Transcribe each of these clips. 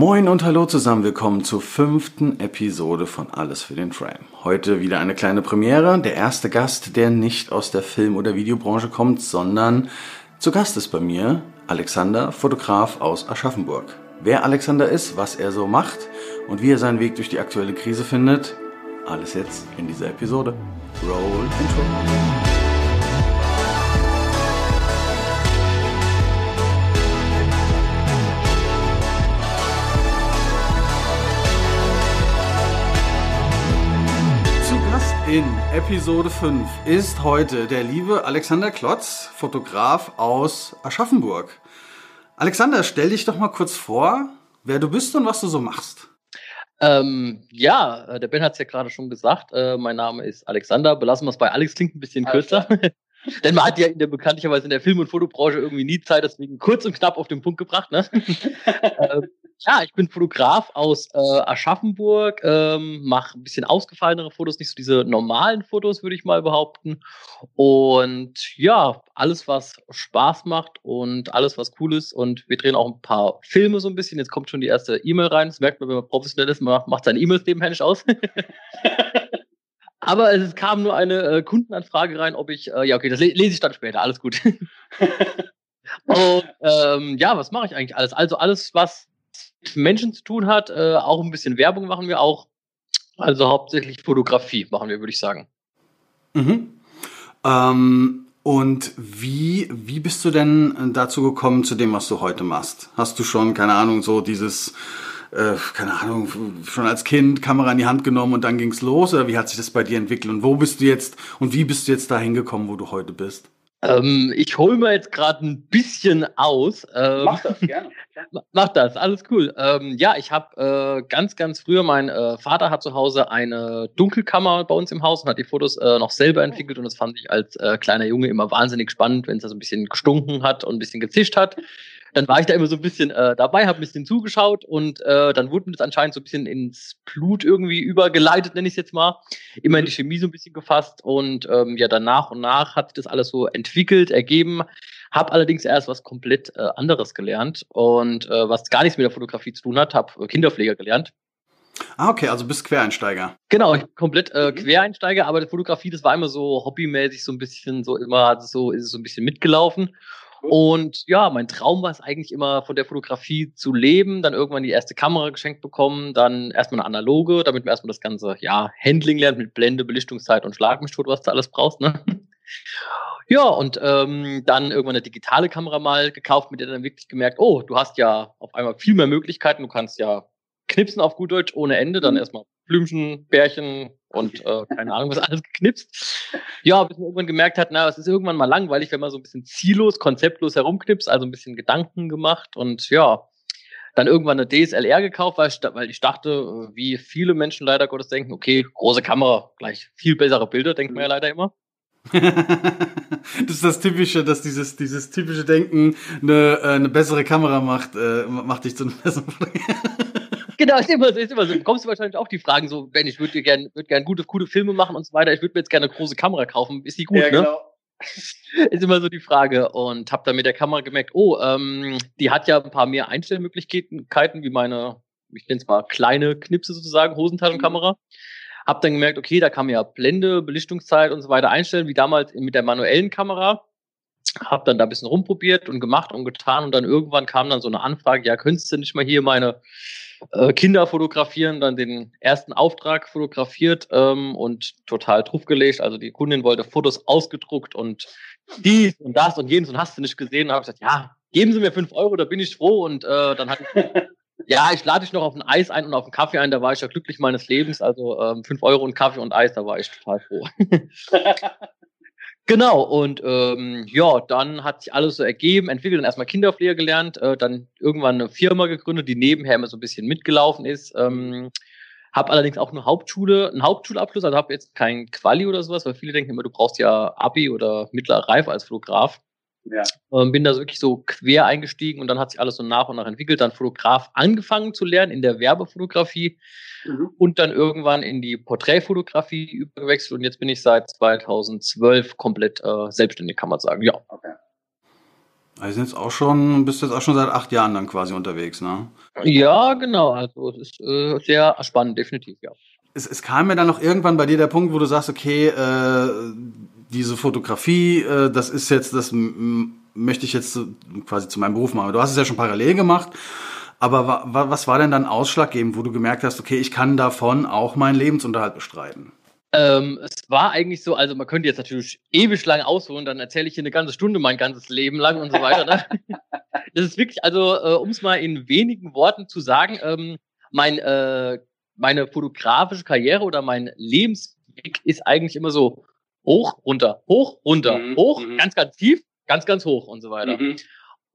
Moin und hallo zusammen, willkommen zur fünften Episode von Alles für den Frame. Heute wieder eine kleine Premiere, der erste Gast, der nicht aus der Film- oder Videobranche kommt, sondern zu Gast ist bei mir Alexander, Fotograf aus Aschaffenburg. Wer Alexander ist, was er so macht und wie er seinen Weg durch die aktuelle Krise findet, alles jetzt in dieser Episode. Roll Intro. In Episode 5 ist heute der liebe Alexander Klotz, Fotograf aus Aschaffenburg. Alexander, stell dich doch mal kurz vor, wer du bist und was du so machst. Ähm, ja, äh, der Ben hat es ja gerade schon gesagt. Äh, mein Name ist Alexander. Belassen wir es bei Alex, klingt ein bisschen kürzer. Denn man hat ja in der bekanntlicherweise in der Film- und Fotobranche irgendwie nie Zeit, deswegen kurz und knapp auf den Punkt gebracht. Ne? ähm, ja, ich bin Fotograf aus äh, Aschaffenburg, ähm, mache ein bisschen ausgefallenere Fotos, nicht so diese normalen Fotos, würde ich mal behaupten. Und ja, alles, was Spaß macht und alles, was cool ist. Und wir drehen auch ein paar Filme so ein bisschen. Jetzt kommt schon die erste E-Mail rein. Das merkt man, wenn man professionell ist, man macht seine E-Mails nebenher aus. Aber es kam nur eine äh, Kundenanfrage rein, ob ich, äh, ja, okay, das le lese ich dann später, alles gut. Und ähm, ja, was mache ich eigentlich alles? Also alles, was Menschen zu tun hat, äh, auch ein bisschen Werbung machen wir auch. Also hauptsächlich Fotografie machen wir, würde ich sagen. Mhm. Ähm, und wie, wie bist du denn dazu gekommen zu dem, was du heute machst? Hast du schon, keine Ahnung, so dieses äh, keine Ahnung, schon als Kind Kamera in die Hand genommen und dann ging's los? Oder wie hat sich das bei dir entwickelt? Und wo bist du jetzt und wie bist du jetzt da hingekommen, wo du heute bist? Ähm, ich hole mir jetzt gerade ein bisschen aus. Ähm, mach das gerne. mach das, alles cool. Ähm, ja, ich habe äh, ganz, ganz früher, mein äh, Vater hat zu Hause eine Dunkelkammer bei uns im Haus und hat die Fotos äh, noch selber entwickelt und das fand ich als äh, kleiner Junge immer wahnsinnig spannend, wenn es da so ein bisschen gestunken hat und ein bisschen gezischt hat dann war ich da immer so ein bisschen äh, dabei, habe ein bisschen zugeschaut und äh, dann wurde mir das anscheinend so ein bisschen ins Blut irgendwie übergeleitet, nenne ich es jetzt mal. Immer in die Chemie so ein bisschen gefasst und ähm, ja, dann nach und nach hat sich das alles so entwickelt, ergeben. Habe allerdings erst was komplett äh, anderes gelernt und äh, was gar nichts mit der Fotografie zu tun hat, habe Kinderpfleger gelernt. Ah, okay, also bist Quereinsteiger. Genau, ich bin komplett äh, mhm. Quereinsteiger, aber die Fotografie, das war immer so hobbymäßig, so ein bisschen, so immer es so, ist es so ein bisschen mitgelaufen. Und ja, mein Traum war es eigentlich immer, von der Fotografie zu leben, dann irgendwann die erste Kamera geschenkt bekommen, dann erstmal eine analoge, damit man erstmal das ganze, ja, Handling lernt mit Blende, Belichtungszeit und Schlag tot, was du alles brauchst, ne? Ja, und ähm, dann irgendwann eine digitale Kamera mal gekauft, mit der dann wirklich gemerkt, oh, du hast ja auf einmal viel mehr Möglichkeiten, du kannst ja knipsen auf gut Deutsch ohne Ende, dann mhm. erstmal Blümchen, Bärchen und äh, keine Ahnung, was alles geknipst. Ja, bis man irgendwann gemerkt hat, na, es ist irgendwann mal langweilig, wenn man so ein bisschen ziellos, konzeptlos herumknipst, also ein bisschen Gedanken gemacht und ja, dann irgendwann eine DSLR gekauft, weil ich, weil ich dachte, wie viele Menschen leider Gottes denken, okay, große Kamera, gleich viel bessere Bilder, denkt man ja leider immer. das ist das typische, dass dieses dieses typische Denken eine, äh, eine bessere Kamera macht, äh, macht dich zu einem besseren genau, ist immer so, ist immer so. Du kommst du wahrscheinlich auch die Fragen so, Ben, ich würde gerne würd gern gute, gute Filme machen und so weiter. Ich würde mir jetzt gerne eine große Kamera kaufen. Ist die gut, ja, ne? Genau. Ist immer so die Frage. Und habe dann mit der Kamera gemerkt, oh, ähm, die hat ja ein paar mehr Einstellmöglichkeiten, wie meine, ich nenne es mal kleine Knipse sozusagen, Hosentaschenkamera. Hab dann gemerkt, okay, da kann man ja Blende, Belichtungszeit und so weiter einstellen, wie damals mit der manuellen Kamera. Hab dann da ein bisschen rumprobiert und gemacht und getan und dann irgendwann kam dann so eine Anfrage, ja, könntest du nicht mal hier meine äh, Kinder fotografieren, dann den ersten Auftrag fotografiert ähm, und total draufgelegt. Also die Kundin wollte Fotos ausgedruckt und dies und das und jenes und hast du nicht gesehen. Da habe ich gesagt, ja, geben Sie mir fünf Euro, da bin ich froh. Und äh, dann hatte ich, ja, ich lade dich noch auf ein Eis ein und auf einen Kaffee ein, da war ich ja glücklich meines Lebens. Also ähm, fünf Euro und Kaffee und Eis, da war ich total froh. Genau, und ähm, ja, dann hat sich alles so ergeben, entwickelt, dann erstmal Kinderpfleger gelernt, äh, dann irgendwann eine Firma gegründet, die nebenher immer so ein bisschen mitgelaufen ist. Ähm, habe allerdings auch eine Hauptschule, einen Hauptschulabschluss, also habe jetzt kein Quali oder sowas, weil viele denken immer, du brauchst ja Abi oder mittlere Reife als Fotograf. Ja. Ähm, bin da so wirklich so quer eingestiegen und dann hat sich alles so nach und nach entwickelt. Dann Fotograf angefangen zu lernen in der Werbefotografie mhm. und dann irgendwann in die Porträtfotografie übergewechselt und jetzt bin ich seit 2012 komplett äh, selbstständig, kann man sagen. Ja. Okay. Also jetzt auch schon, bist jetzt auch schon seit acht Jahren dann quasi unterwegs, ne? Ja, genau. Also es ist äh, sehr spannend, definitiv, ja. Es, es kam mir dann noch irgendwann bei dir der Punkt, wo du sagst, okay, äh, diese Fotografie, äh, das ist jetzt, das möchte ich jetzt quasi zu meinem Beruf machen. Du hast es ja schon parallel gemacht, aber wa was war denn dann ausschlaggebend, wo du gemerkt hast, okay, ich kann davon auch meinen Lebensunterhalt bestreiten? Ähm, es war eigentlich so, also man könnte jetzt natürlich ewig lang ausholen, dann erzähle ich hier eine ganze Stunde mein ganzes Leben lang und so weiter. Ne? das ist wirklich, also äh, um es mal in wenigen Worten zu sagen, ähm, mein, äh, meine fotografische Karriere oder mein Lebensweg ist eigentlich immer so hoch, runter, hoch, runter, mhm. hoch, mhm. ganz, ganz tief, ganz, ganz hoch und so weiter. Mhm.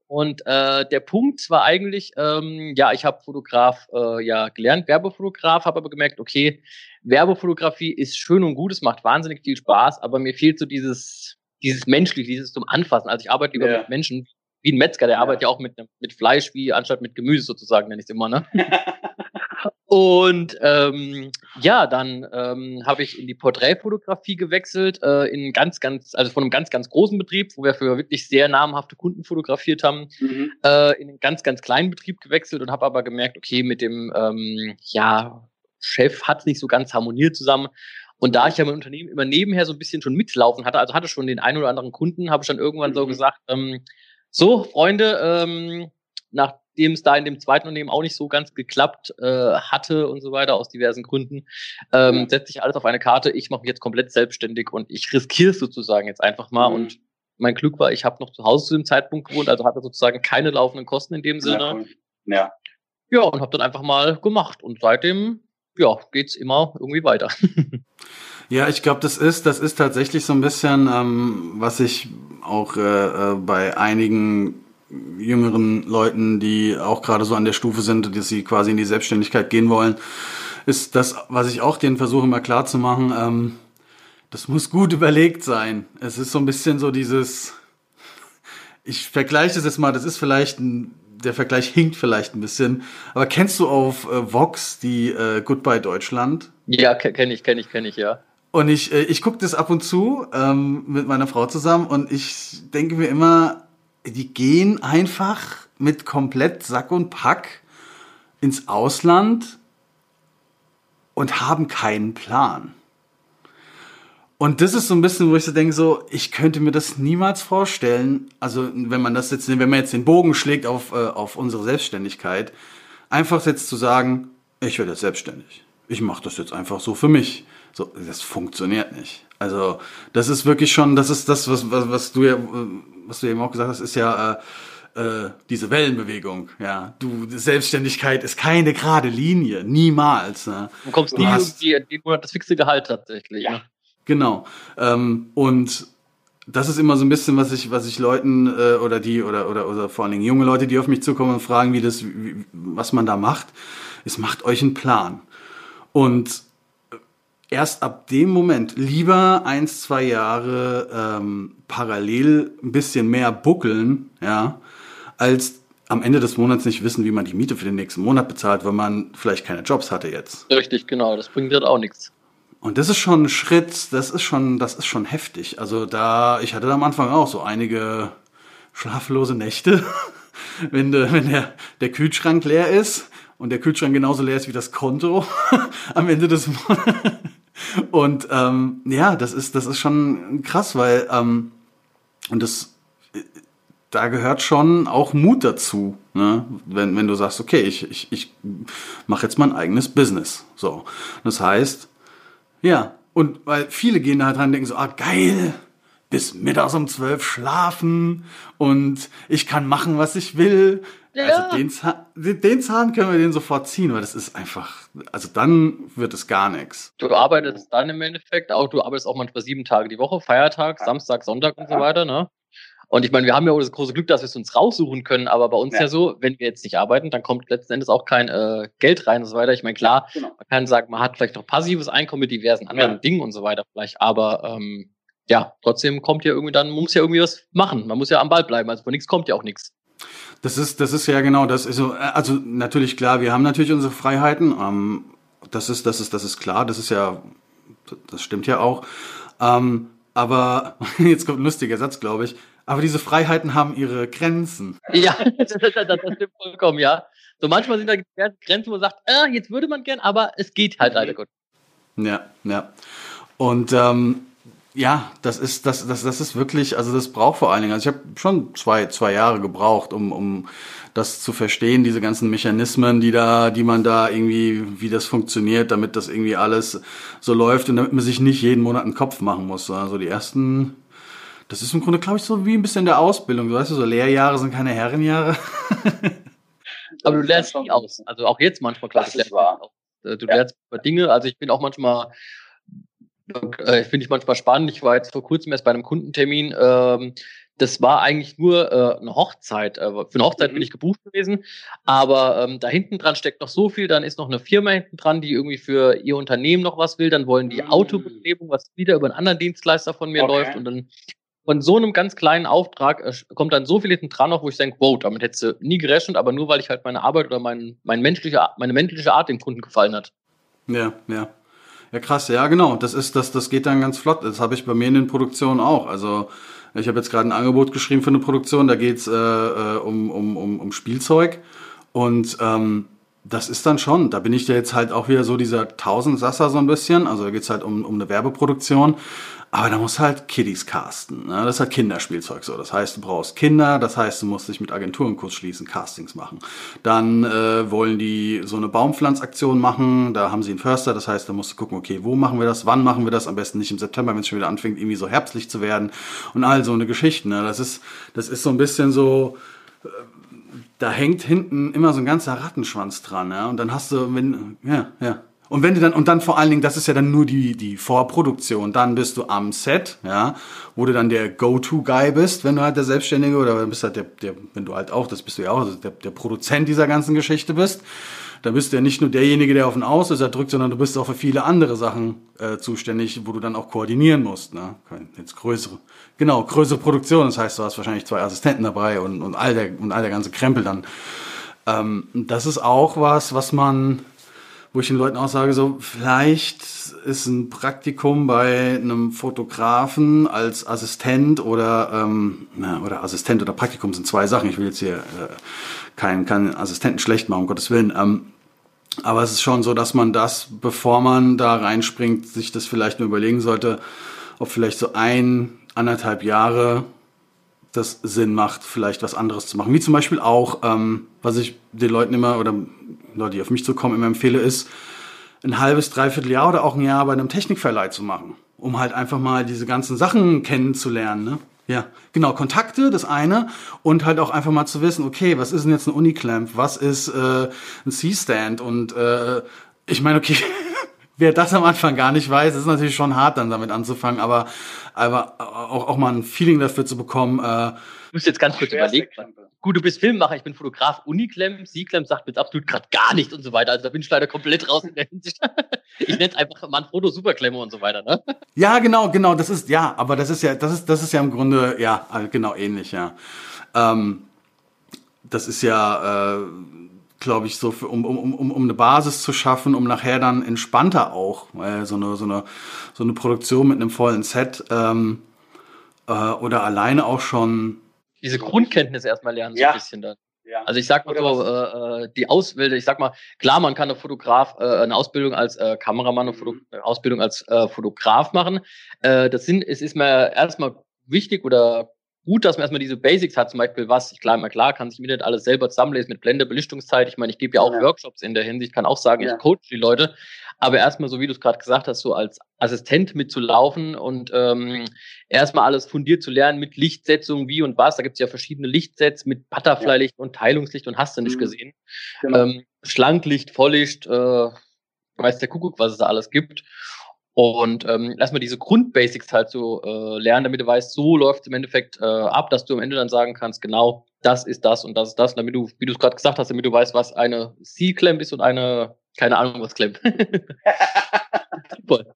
Und äh, der Punkt war eigentlich, ähm, ja, ich habe Fotograf äh, ja gelernt, Werbefotograf, habe aber gemerkt, okay, Werbefotografie ist schön und gut, es macht wahnsinnig viel Spaß, aber mir fehlt so dieses, dieses menschliche, dieses zum Anfassen. Also ich arbeite lieber ja. mit Menschen, wie ein Metzger, der ja. arbeitet ja auch mit, mit Fleisch, wie anstatt mit Gemüse sozusagen, nenne ich es immer, ne? Und ähm, ja, dann ähm, habe ich in die Porträtfotografie gewechselt, äh, in ganz, ganz, also von einem ganz, ganz großen Betrieb, wo wir für wirklich sehr namhafte Kunden fotografiert haben, mhm. äh, in einen ganz, ganz kleinen Betrieb gewechselt und habe aber gemerkt, okay, mit dem ähm, ja, Chef hat es nicht so ganz harmoniert zusammen. Und da ich ja mein Unternehmen immer nebenher so ein bisschen schon mitlaufen hatte, also hatte schon den einen oder anderen Kunden, habe ich dann irgendwann mhm. so gesagt, ähm, so, Freunde, ähm, nachdem es da in dem zweiten Unternehmen auch nicht so ganz geklappt äh, hatte und so weiter, aus diversen Gründen, ähm, setze ich alles auf eine Karte. Ich mache mich jetzt komplett selbstständig und ich riskiere es sozusagen jetzt einfach mal. Mhm. Und mein Glück war, ich habe noch zu Hause zu dem Zeitpunkt gewohnt, also hatte sozusagen keine laufenden Kosten in dem Sinne. Ja. Ja, ja und habe dann einfach mal gemacht. Und seitdem, ja, geht's immer irgendwie weiter. Ja, ich glaube, das ist, das ist tatsächlich so ein bisschen, ähm, was ich auch äh, äh, bei einigen jüngeren Leuten, die auch gerade so an der Stufe sind, dass sie quasi in die Selbstständigkeit gehen wollen, ist das, was ich auch denen versuche immer klar zu machen, ähm, das muss gut überlegt sein. Es ist so ein bisschen so dieses, ich vergleiche das jetzt mal, das ist vielleicht ein, der Vergleich hinkt vielleicht ein bisschen, aber kennst du auf äh, Vox die äh, Goodbye Deutschland? Ja, kenne ich, kenne ich, kenne ich, ja. Und ich, äh, ich gucke das ab und zu ähm, mit meiner Frau zusammen und ich denke mir immer, die gehen einfach mit komplett Sack und Pack ins Ausland und haben keinen Plan. Und das ist so ein bisschen, wo ich so denke, so, ich könnte mir das niemals vorstellen, also wenn man das jetzt, wenn man jetzt den Bogen schlägt auf, äh, auf unsere Selbstständigkeit, einfach jetzt zu sagen, ich werde jetzt selbstständig. Ich mache das jetzt einfach so für mich. So, das funktioniert nicht. Also, das ist wirklich schon, das ist das, was, was, was du ja, was du eben auch gesagt hast, ist ja äh, äh, diese Wellenbewegung. Ja, du Selbstständigkeit ist keine gerade Linie, niemals. Ne? Du kommst du nie hast, irgendwie in das fixe Gehalt tatsächlich. Ja. Ne? Genau. Ähm, und das ist immer so ein bisschen, was ich, was ich Leuten äh, oder die oder, oder oder vor allen Dingen junge Leute, die auf mich zukommen und fragen, wie das, wie, was man da macht, ist macht euch einen Plan. Und erst ab dem Moment lieber eins, zwei Jahre ähm, parallel ein bisschen mehr buckeln, ja, als am Ende des Monats nicht wissen, wie man die Miete für den nächsten Monat bezahlt, weil man vielleicht keine Jobs hatte jetzt. Richtig, genau, das bringt halt auch nichts. Und das ist schon ein Schritt, das ist schon, das ist schon heftig. Also da, ich hatte am Anfang auch so einige schlaflose Nächte, wenn, de, wenn der, der Kühlschrank leer ist und der Kühlschrank genauso leer ist wie das Konto am Ende des Monats. Und ähm, ja, das ist, das ist schon krass, weil ähm, und das da gehört schon auch Mut dazu, ne? wenn, wenn du sagst, okay, ich, ich, ich mache jetzt mein eigenes Business. So. Das heißt, ja, und weil viele gehen da halt dran und denken so, ah, geil, bis mittags um zwölf schlafen und ich kann machen, was ich will. Ja. Also den Zahn, den Zahn können wir den sofort ziehen, weil das ist einfach, also dann wird es gar nichts. Du arbeitest dann im Endeffekt auch, du arbeitest auch manchmal sieben Tage die Woche, Feiertag, Samstag, Sonntag und so weiter, ne? Und ich meine, wir haben ja auch das große Glück, dass wir es uns raussuchen können, aber bei uns ja. ja so, wenn wir jetzt nicht arbeiten, dann kommt letzten Endes auch kein äh, Geld rein und so weiter. Ich meine, klar, genau. man kann sagen, man hat vielleicht noch passives Einkommen mit diversen anderen ja. Dingen und so weiter vielleicht, aber ähm, ja, trotzdem kommt ja irgendwie dann, man muss ja irgendwie was machen. Man muss ja am Ball bleiben. Also von nichts kommt ja auch nichts. Das ist, das ist ja genau das. Ist so, also natürlich klar, wir haben natürlich unsere Freiheiten. Ähm, das ist, das ist, das ist klar. Das ist ja, das stimmt ja auch. Ähm, aber jetzt kommt ein lustiger Satz, glaube ich. Aber diese Freiheiten haben ihre Grenzen. Ja, das, das, das stimmt vollkommen, ja. So manchmal sind da Grenzen, wo man sagt, äh, jetzt würde man gern, aber es geht halt leider gut. Ja, ja. Und ähm, ja, das ist, das, das, das ist wirklich, also das braucht vor allen Dingen, also ich habe schon zwei, zwei Jahre gebraucht, um, um das zu verstehen, diese ganzen Mechanismen, die da, die man da irgendwie, wie das funktioniert, damit das irgendwie alles so läuft und damit man sich nicht jeden Monat einen Kopf machen muss. Also die ersten, das ist im Grunde, glaube ich, so wie ein bisschen der Ausbildung. Du weißt, so Lehrjahre sind keine Herrenjahre. Aber du lernst nie aus. Also auch jetzt manchmal, klar, du lernst auch. Äh, du lernst über Dinge. Also ich bin auch manchmal äh, finde ich manchmal spannend. Ich war jetzt vor kurzem erst bei einem Kundentermin. Ähm, das war eigentlich nur äh, eine Hochzeit. Äh, für eine Hochzeit mhm. bin ich gebucht gewesen, aber ähm, da hinten dran steckt noch so viel. Dann ist noch eine Firma hinten dran, die irgendwie für ihr Unternehmen noch was will. Dann wollen die mhm. Autobeklebung, was wieder über einen anderen Dienstleister von mir okay. läuft. Und dann von so einem ganz kleinen Auftrag äh, kommt dann so viel hinten dran noch, wo ich denke, wow, damit hättest du nie gerechnet, aber nur weil ich halt meine Arbeit oder mein, mein menschliche, meine menschliche Art dem Kunden gefallen hat. Ja, ja. Ja, krass, ja, genau. Das ist, das, das geht dann ganz flott. Das habe ich bei mir in den Produktionen auch. Also ich habe jetzt gerade ein Angebot geschrieben für eine Produktion, da geht's äh, äh, um, um, um, um Spielzeug. Und ähm, das ist dann schon, da bin ich ja jetzt halt auch wieder so dieser Tausendsasser so ein bisschen. Also da geht's halt um, um eine Werbeproduktion. Aber da muss halt Kiddies casten. Ne? Das ist halt Kinderspielzeug so. Das heißt, du brauchst Kinder, das heißt, du musst dich mit Agenturen kurz schließen, Castings machen. Dann äh, wollen die so eine Baumpflanzaktion machen, da haben sie einen Förster, das heißt, da musst du gucken, okay, wo machen wir das, wann machen wir das, am besten nicht im September, wenn es schon wieder anfängt, irgendwie so herbstlich zu werden und all so eine Geschichte. Ne? Das ist, das ist so ein bisschen so, äh, da hängt hinten immer so ein ganzer Rattenschwanz dran, ja. Und dann hast du, wenn, ja, ja. Und wenn du dann, und dann vor allen Dingen, das ist ja dann nur die, die Vorproduktion, dann bist du am Set, ja, wo du dann der Go-To-Guy bist, wenn du halt der Selbstständige oder bist halt der, der, wenn du halt auch, das bist du ja auch, also der, der Produzent dieser ganzen Geschichte bist, dann bist du ja nicht nur derjenige, der auf den Auslöser drückt, sondern du bist auch für viele andere Sachen äh, zuständig, wo du dann auch koordinieren musst, ne? Jetzt größere, genau, größere Produktion, das heißt, du hast wahrscheinlich zwei Assistenten dabei und, und all der, und all der ganze Krempel dann. Ähm, das ist auch was, was man, wo ich den Leuten auch sage, so vielleicht ist ein Praktikum bei einem Fotografen als Assistent oder ähm, na, oder Assistent oder Praktikum sind zwei Sachen. Ich will jetzt hier äh, keinen, keinen Assistenten schlecht machen, um Gottes Willen. Ähm, aber es ist schon so, dass man das, bevor man da reinspringt, sich das vielleicht nur überlegen sollte, ob vielleicht so ein, anderthalb Jahre das Sinn macht, vielleicht was anderes zu machen. Wie zum Beispiel auch, ähm, was ich den Leuten immer oder Leute, die auf mich zukommen, immer empfehle, ist, ein halbes, dreiviertel Jahr oder auch ein Jahr bei einem Technikverleih zu machen, um halt einfach mal diese ganzen Sachen kennenzulernen. Ne? Ja, genau, Kontakte, das eine, und halt auch einfach mal zu wissen, okay, was ist denn jetzt ein Uniclamp, was ist äh, ein C-Stand und äh, ich meine, okay, wer das am Anfang gar nicht weiß, ist natürlich schon hart, dann damit anzufangen, aber, aber auch, auch mal ein Feeling dafür zu bekommen. Äh, ich muss jetzt ganz kurz überlegen. Gut, du bist Filmemacher, ich bin Fotograf, Uniclem, C-Clem sagt mir jetzt absolut gerade gar nichts und so weiter. Also da bin ich leider komplett raus in der Hinsicht. Ich nenne es einfach Manfrotto Superklemme und so weiter, ne? Ja, genau, genau, das ist, ja, aber das ist ja, das ist, das ist ja im Grunde, ja, genau ähnlich, ja. Ähm, das ist ja, äh, glaube ich, so für, um, um, um, um eine Basis zu schaffen, um nachher dann entspannter auch äh, so, eine, so, eine, so eine Produktion mit einem vollen Set ähm, äh, oder alleine auch schon. Diese Grundkenntnisse erstmal lernen, so ja. ein bisschen dann. Ja. Also ich sag mal so, äh, äh, die Ausbildung, ich sag mal, klar, man kann eine Fotograf, äh, eine Ausbildung als äh, Kameramann, eine, mhm. eine Ausbildung als äh, Fotograf machen. Äh, das sind, es ist mir erstmal wichtig oder gut, dass man erstmal diese Basics hat, zum Beispiel was, ich klar, mal klar, kann sich im Internet alles selber zusammenlesen mit Blende, Belichtungszeit. Ich meine, ich gebe ja auch ja. Workshops in der Hinsicht, kann auch sagen, ja. ich coach die Leute. Aber erstmal, so wie du es gerade gesagt hast, so als Assistent mitzulaufen und ähm, erstmal alles fundiert zu lernen mit Lichtsetzung, wie und was. Da gibt es ja verschiedene Lichtsets mit Butterfly-Licht ja. und Teilungslicht und hast du nicht mhm. gesehen. Genau. Ähm, Schlanklicht, Volllicht, äh, weiß der Kuckuck, was es da alles gibt. Und ähm, lass mal diese Grundbasics halt so äh, lernen, damit du weißt, so läuft es im Endeffekt äh, ab, dass du am Ende dann sagen kannst, genau, das ist das und das ist das, damit du, wie du es gerade gesagt hast, damit du weißt, was eine C-Clamp ist und eine, keine Ahnung, was Clamp. Super.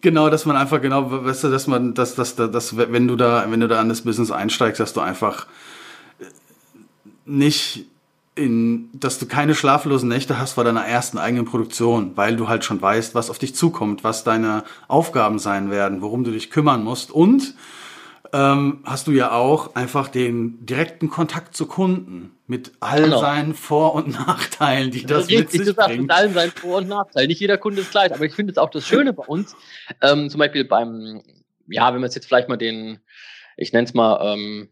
Genau, dass man einfach genau, weißt du, dass man, dass, dass, dass, dass, wenn du da, wenn du da an das Business einsteigst, dass du einfach nicht in, dass du keine schlaflosen Nächte hast vor deiner ersten eigenen Produktion, weil du halt schon weißt, was auf dich zukommt, was deine Aufgaben sein werden, worum du dich kümmern musst und ähm, hast du ja auch einfach den direkten Kontakt zu Kunden mit all genau. seinen Vor- und Nachteilen, die das, das mit sich gesagt, bringt. Mit allen seinen Vor- und Nachteilen. Nicht jeder Kunde ist gleich, aber ich finde es auch das Schöne bei uns, ähm, zum Beispiel beim, ja, wenn wir es jetzt vielleicht mal den, ich nenne es mal, ähm,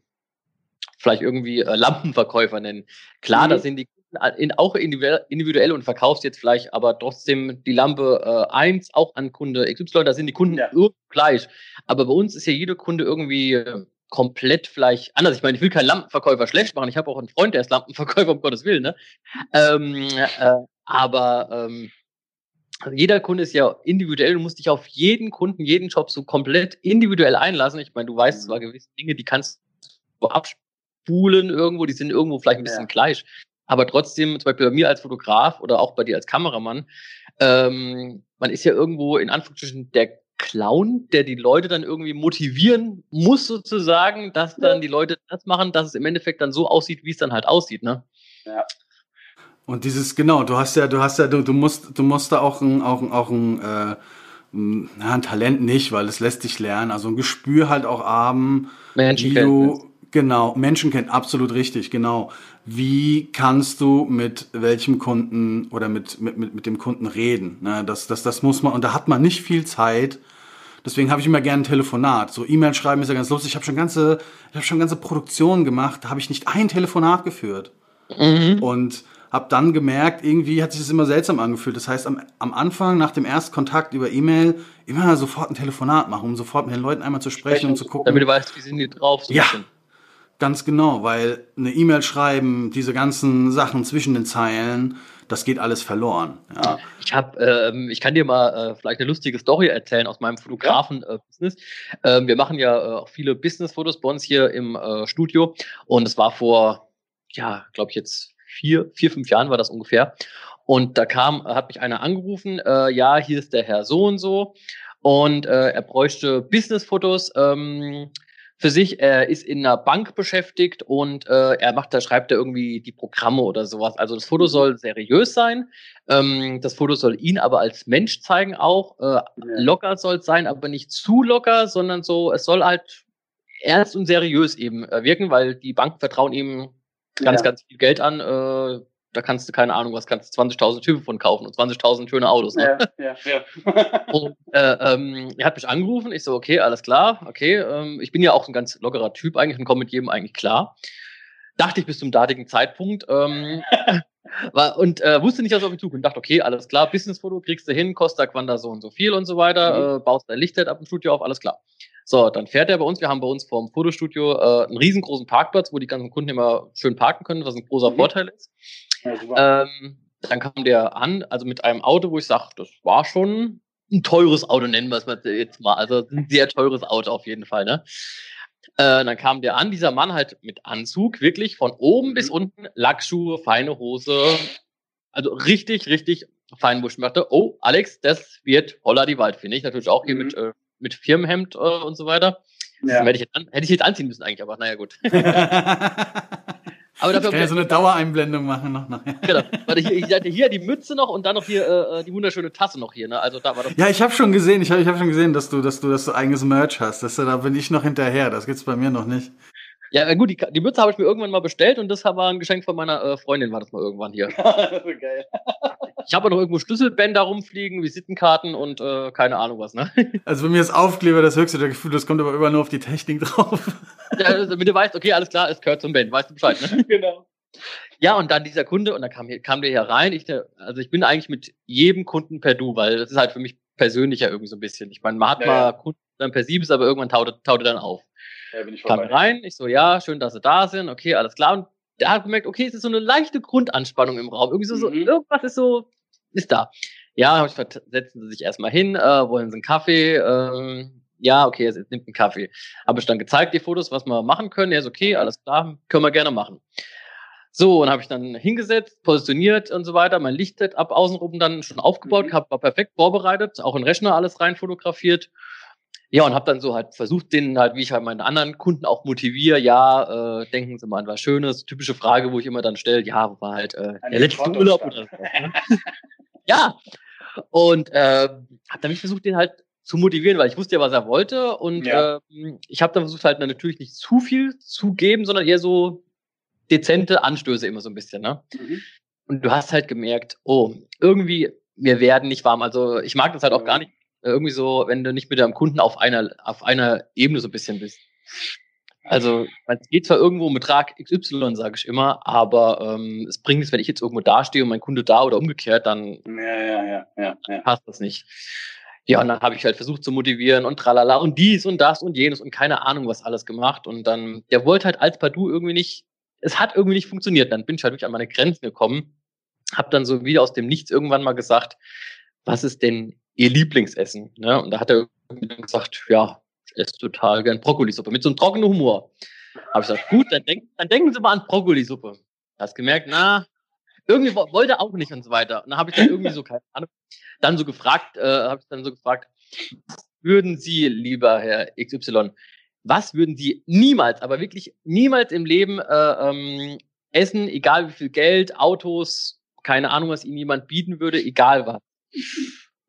vielleicht irgendwie äh, Lampenverkäufer nennen. Klar, mhm. da sind die in, auch individuell und verkaufst jetzt vielleicht aber trotzdem die Lampe äh, 1 auch an Kunde XY, da sind die Kunden ja. gleich. Aber bei uns ist ja jeder Kunde irgendwie äh, komplett vielleicht anders. Ich meine, ich will keinen Lampenverkäufer schlecht machen. Ich habe auch einen Freund, der ist Lampenverkäufer, um Gottes Willen. Ne? Ähm, äh, aber ähm, jeder Kunde ist ja individuell. Du musst dich auf jeden Kunden, jeden Job so komplett individuell einlassen. Ich meine, du weißt mhm. zwar gewisse Dinge, die kannst du abspulen irgendwo, die sind irgendwo vielleicht ein bisschen ja. gleich. Aber trotzdem, zum Beispiel bei mir als Fotograf oder auch bei dir als Kameramann, ähm, man ist ja irgendwo in Anführungsstrichen der Clown, der die Leute dann irgendwie motivieren muss, sozusagen, dass dann die Leute das machen, dass es im Endeffekt dann so aussieht, wie es dann halt aussieht, ne? Ja. Und dieses, genau, du hast ja, du hast ja, du, du musst, du musst da auch ein, auch, auch ein, äh, ein Talent nicht, weil es lässt sich lernen, also ein Gespür halt auch haben, wie du, genau, Menschen kennt, absolut richtig, genau wie kannst du mit welchem Kunden oder mit, mit, mit, mit dem Kunden reden. Ne? Das, das, das muss man, und da hat man nicht viel Zeit. Deswegen habe ich immer gerne ein Telefonat. So E-Mail schreiben ist ja ganz lustig. Ich habe schon ganze, ich habe schon ganze Produktionen gemacht, da habe ich nicht ein Telefonat geführt. Mhm. Und habe dann gemerkt, irgendwie hat sich das immer seltsam angefühlt. Das heißt, am, am Anfang, nach dem Erstkontakt über E-Mail, immer sofort ein Telefonat machen, um sofort mit den Leuten einmal zu sprechen und zu gucken. Damit du weißt, wie sind die drauf. So ja, bisschen. Ganz genau, weil eine E-Mail schreiben, diese ganzen Sachen zwischen den Zeilen, das geht alles verloren. Ja. Ich habe, ähm, ich kann dir mal äh, vielleicht eine lustige Story erzählen aus meinem Fotografen-Business. Äh, ähm, wir machen ja äh, auch viele Business-Fotos bei uns hier im äh, Studio und es war vor, ja, glaube ich jetzt vier, vier, fünf Jahren war das ungefähr. Und da kam, hat mich einer angerufen, äh, ja, hier ist der Herr so und so und äh, er bräuchte Business-Fotos. Ähm, für sich. Er ist in einer Bank beschäftigt und äh, er macht da, schreibt da irgendwie die Programme oder sowas. Also das Foto mhm. soll seriös sein. Ähm, das Foto soll ihn aber als Mensch zeigen auch. Äh. Locker soll es sein, aber nicht zu locker, sondern so, es soll halt ernst und seriös eben äh, wirken, weil die Banken vertrauen ihm ganz, ja. ganz viel Geld an. Äh, da kannst du, keine Ahnung, was kannst du 20.000 Typen von kaufen und 20.000 schöne Autos. Ne? Ja, ja, ja. und äh, ähm, er hat mich angerufen, ich so, okay, alles klar, okay. Ähm, ich bin ja auch ein ganz lockerer Typ eigentlich und komme mit jedem eigentlich klar. Dachte ich bis zum datigen Zeitpunkt. Ähm, war, und äh, wusste nicht, was auf mich zukommt. Dachte, okay, alles klar, Businessfoto kriegst du hin, kostet Quanda so und so viel und so weiter, mhm. äh, baust dein Lichtset ab im Studio auf, alles klar. So, dann fährt er bei uns. Wir haben bei uns vor dem Fotostudio äh, einen riesengroßen Parkplatz, wo die ganzen Kunden immer schön parken können, was ein großer mhm. Vorteil ist. Ja, ähm, dann kam der an, also mit einem Auto, wo ich sage, das war schon ein teures Auto, nennen wir es mal jetzt mal. Also ein sehr teures Auto auf jeden Fall, ne? Äh, dann kam der an, dieser Mann halt mit Anzug, wirklich von oben mhm. bis unten, Lackschuhe, feine Hose, also richtig, richtig fein, wo ich dachte, oh, Alex, das wird holla die Wald, finde ich. Natürlich auch hier mhm. mit, äh, mit Firmenhemd äh, und so weiter. Ja. Hätte, ich an, hätte ich jetzt anziehen müssen eigentlich, aber naja, gut. Aber dafür ich kann ja so eine Dauereinblendung machen noch nachher. Genau. Warte, hier, ich hatte hier die Mütze noch und dann noch hier äh, äh, die wunderschöne Tasse noch hier. Ne? Also da war das. Ja, ich habe schon gesehen, ich habe ich hab schon gesehen, dass du, dass du, dass du eigenes Merch hast. Das, da bin ich noch hinterher. Das gibt's bei mir noch nicht. Ja, gut, die, die Mütze habe ich mir irgendwann mal bestellt und das war ein Geschenk von meiner äh, Freundin, war das mal irgendwann hier. Geil. ich habe noch irgendwo Schlüsselbänder rumfliegen, Visitenkarten und äh, keine Ahnung was, ne? Also bei mir ist Aufkleber das höchste der Gefühl, das kommt aber immer nur auf die Technik drauf. ja, damit du weißt, okay, alles klar, es gehört zum Band, weißt du Bescheid, ne? genau. Ja, und dann dieser Kunde, und dann kam, kam der hier rein. Ich, also ich bin eigentlich mit jedem Kunden per Du, weil das ist halt für mich persönlicher irgendwie so ein bisschen. Ich meine, man hat ja, mal ja. Kunden dann per Siebes, aber irgendwann taute, taute dann auf. Ja, bin ich kam rein, ich so, ja, schön, dass Sie da sind, okay, alles klar. Und der hat gemerkt, okay, es ist so eine leichte Grundanspannung im Raum. Irgendwie so, mhm. so irgendwas ist so, ist da. Ja, ich setzen Sie sich erstmal hin, äh, wollen Sie einen Kaffee? Ähm, ja, okay, jetzt nimmt einen Kaffee. Habe ich dann gezeigt, die Fotos, was wir machen können. Er ist okay, alles klar, können wir gerne machen. So, und habe ich dann hingesetzt, positioniert und so weiter, mein Lichtsetup außenrum dann schon aufgebaut, mhm. hab, war perfekt vorbereitet, auch in Rechner alles rein fotografiert. Ja, und habe dann so halt versucht, den halt, wie ich halt meine anderen Kunden auch motiviere, ja, äh, denken Sie mal an was Schönes, typische Frage, wo ich immer dann stelle, ja, war halt äh, der letzte Urlaub oder so. Ne? ja, und äh, habe dann versucht, den halt zu motivieren, weil ich wusste ja, was er wollte. Und ja. äh, ich habe dann versucht, halt natürlich nicht zu viel zu geben, sondern eher so dezente Anstöße immer so ein bisschen. Ne? Mhm. Und du hast halt gemerkt, oh, irgendwie, wir werden nicht warm. Also ich mag das halt auch gar nicht, irgendwie so, wenn du nicht mit deinem Kunden auf einer, auf einer Ebene so ein bisschen bist. Also, es geht zwar irgendwo mit Betrag XY, sage ich immer, aber ähm, es bringt nichts, wenn ich jetzt irgendwo dastehe und mein Kunde da oder umgekehrt, dann ja, ja, ja, ja, ja. passt das nicht. Ja, und dann habe ich halt versucht zu motivieren und tralala und dies und das und jenes und keine Ahnung, was alles gemacht. Und dann, der wollte halt als Padu irgendwie nicht, es hat irgendwie nicht funktioniert. Dann bin ich halt wirklich an meine Grenzen gekommen, habe dann so wieder aus dem Nichts irgendwann mal gesagt, was ist denn Ihr Lieblingsessen? Ne? Und da hat er irgendwie gesagt, ja, ich esse total gern Brokkolisuppe mit so einem trockenen Humor. Habe ich gesagt, gut, dann, denk, dann denken Sie mal an Brokkolisuppe. Hast gemerkt, na, irgendwie wollte er auch nicht und so weiter. Und dann habe ich dann irgendwie so, keine Ahnung, dann so gefragt, äh, habe ich dann so gefragt, würden Sie, lieber Herr XY, was würden Sie niemals, aber wirklich niemals im Leben äh, ähm, essen, egal wie viel Geld, Autos, keine Ahnung, was Ihnen jemand bieten würde, egal was.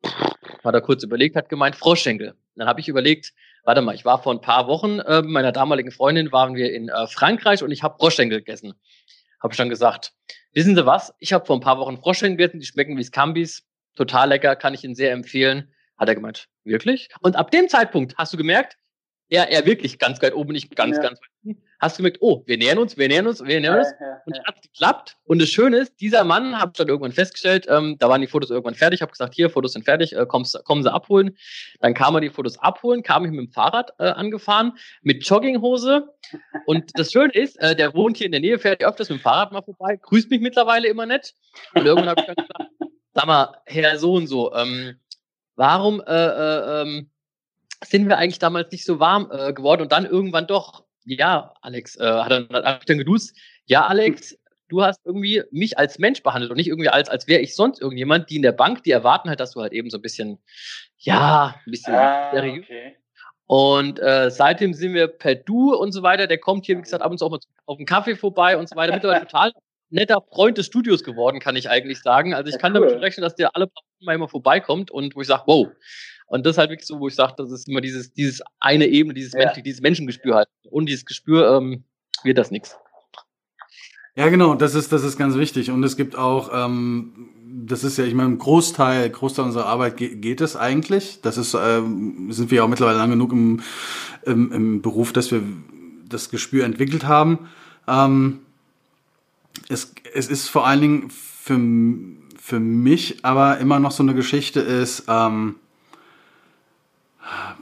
Hat er kurz überlegt, hat gemeint, Froschschenkel. Dann habe ich überlegt, warte mal, ich war vor ein paar Wochen äh, mit meiner damaligen Freundin, waren wir in äh, Frankreich und ich habe Froschschenkel gegessen. Habe ich dann gesagt, wissen Sie was? Ich habe vor ein paar Wochen Froschschenkel gegessen, die schmecken wie Scambis, total lecker, kann ich Ihnen sehr empfehlen. Hat er gemeint, wirklich? Und ab dem Zeitpunkt hast du gemerkt, er, er wirklich ganz weit oben, nicht ganz, ja. ganz weit unten, hast du gemerkt, oh, wir nähern uns, wir nähern uns, wir nähern uns. Ja, ja, und es hat geklappt. Und das Schöne ist, dieser Mann, habe ich dann irgendwann festgestellt, ähm, da waren die Fotos irgendwann fertig, habe gesagt, hier, Fotos sind fertig, äh, kommst, kommen sie abholen. Dann kam er die Fotos abholen, kam ich mit dem Fahrrad äh, angefahren, mit Jogginghose. Und das Schöne ist, äh, der wohnt hier in der Nähe, fährt öfters mit dem Fahrrad mal vorbei, grüßt mich mittlerweile immer nett. Und irgendwann habe ich dann gesagt, sag mal, Herr so und so, ähm, warum äh, äh, ähm, sind wir eigentlich damals nicht so warm äh, geworden und dann irgendwann doch, ja, Alex, äh, hat er hat dann geduzt, ja, Alex, du hast irgendwie mich als Mensch behandelt und nicht irgendwie als, als wäre ich sonst irgendjemand, die in der Bank, die erwarten halt, dass du halt eben so ein bisschen, ja, ein bisschen ah, seriös. Okay. Und äh, seitdem sind wir per Du und so weiter. Der kommt hier, wie gesagt, ab und zu auch mal auf einen Kaffee vorbei und so weiter. Mittlerweile total netter Freund des Studios geworden, kann ich eigentlich sagen. Also ich ja, kann cool. damit rechnen, dass der alle paar mal immer vorbeikommt und wo ich sage, wow, und das ist halt wirklich so, wo ich sage, das ist immer dieses, dieses eine Ebene, dieses, ja. Dieses Menschengespür halt. Und dieses Gespür ähm, wird das nichts. Ja, genau, das ist, das ist ganz wichtig. Und es gibt auch, ähm, das ist ja, ich meine, im Großteil, Großteil unserer Arbeit geht, geht es eigentlich. Das ist, ähm, sind wir auch mittlerweile lang genug im, im, im Beruf, dass wir das Gespür entwickelt haben. Ähm, es, es ist vor allen Dingen für, für mich aber immer noch so eine Geschichte ist, ähm,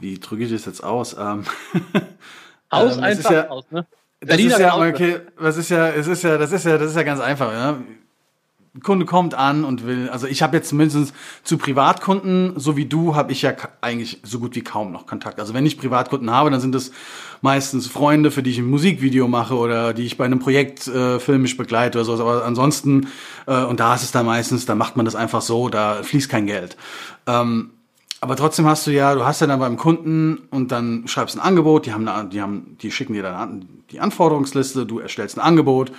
wie drücke ich das jetzt aus? Ähm, aus ähm, einfach ja, aus, ne? Das ist ja, okay, was ist ja, es ist ja, das ist ja, das ist ja ganz einfach, ja. Ein Kunde kommt an und will, also ich habe jetzt zumindest zu Privatkunden, so wie du, habe ich ja eigentlich so gut wie kaum noch Kontakt. Also wenn ich Privatkunden habe, dann sind es meistens Freunde, für die ich ein Musikvideo mache oder die ich bei einem Projekt äh, filmisch begleite oder so. Aber ansonsten, äh, und da ist es dann meistens, da macht man das einfach so, da fließt kein Geld. Ähm, aber trotzdem hast du ja, du hast ja dann beim Kunden und dann schreibst ein Angebot, die haben, eine, die haben, die schicken dir dann die Anforderungsliste, du erstellst ein Angebot.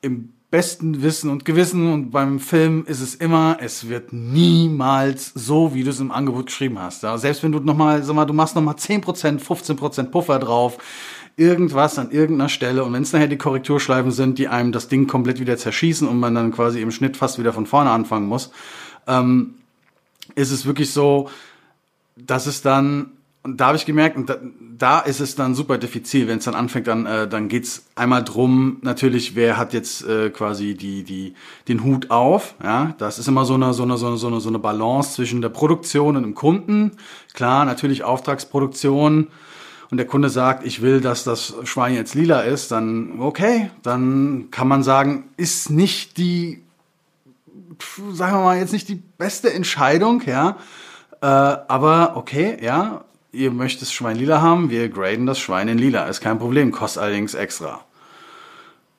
Im besten Wissen und Gewissen und beim Film ist es immer, es wird niemals so, wie du es im Angebot geschrieben hast. Ja, selbst wenn du nochmal, sag mal, du machst nochmal 10%, 15% Puffer drauf, irgendwas an irgendeiner Stelle und wenn es nachher die Korrekturschleifen sind, die einem das Ding komplett wieder zerschießen und man dann quasi im Schnitt fast wieder von vorne anfangen muss, ähm, ist es wirklich so, das ist dann, und da habe ich gemerkt, und da, da ist es dann super diffizil, wenn es dann anfängt, dann, äh, dann geht's einmal drum, natürlich, wer hat jetzt äh, quasi die, die, den Hut auf. Ja, das ist immer so eine, so, eine, so, eine, so, eine, so eine Balance zwischen der Produktion und dem Kunden. Klar, natürlich Auftragsproduktion und der Kunde sagt, ich will, dass das Schwein jetzt lila ist, dann okay, dann kann man sagen, ist nicht die, sagen wir mal, jetzt nicht die beste Entscheidung, ja. Äh, aber okay, ja, ihr möchtet das Schwein lila haben, wir graden das Schwein in lila, ist kein Problem, kostet allerdings extra.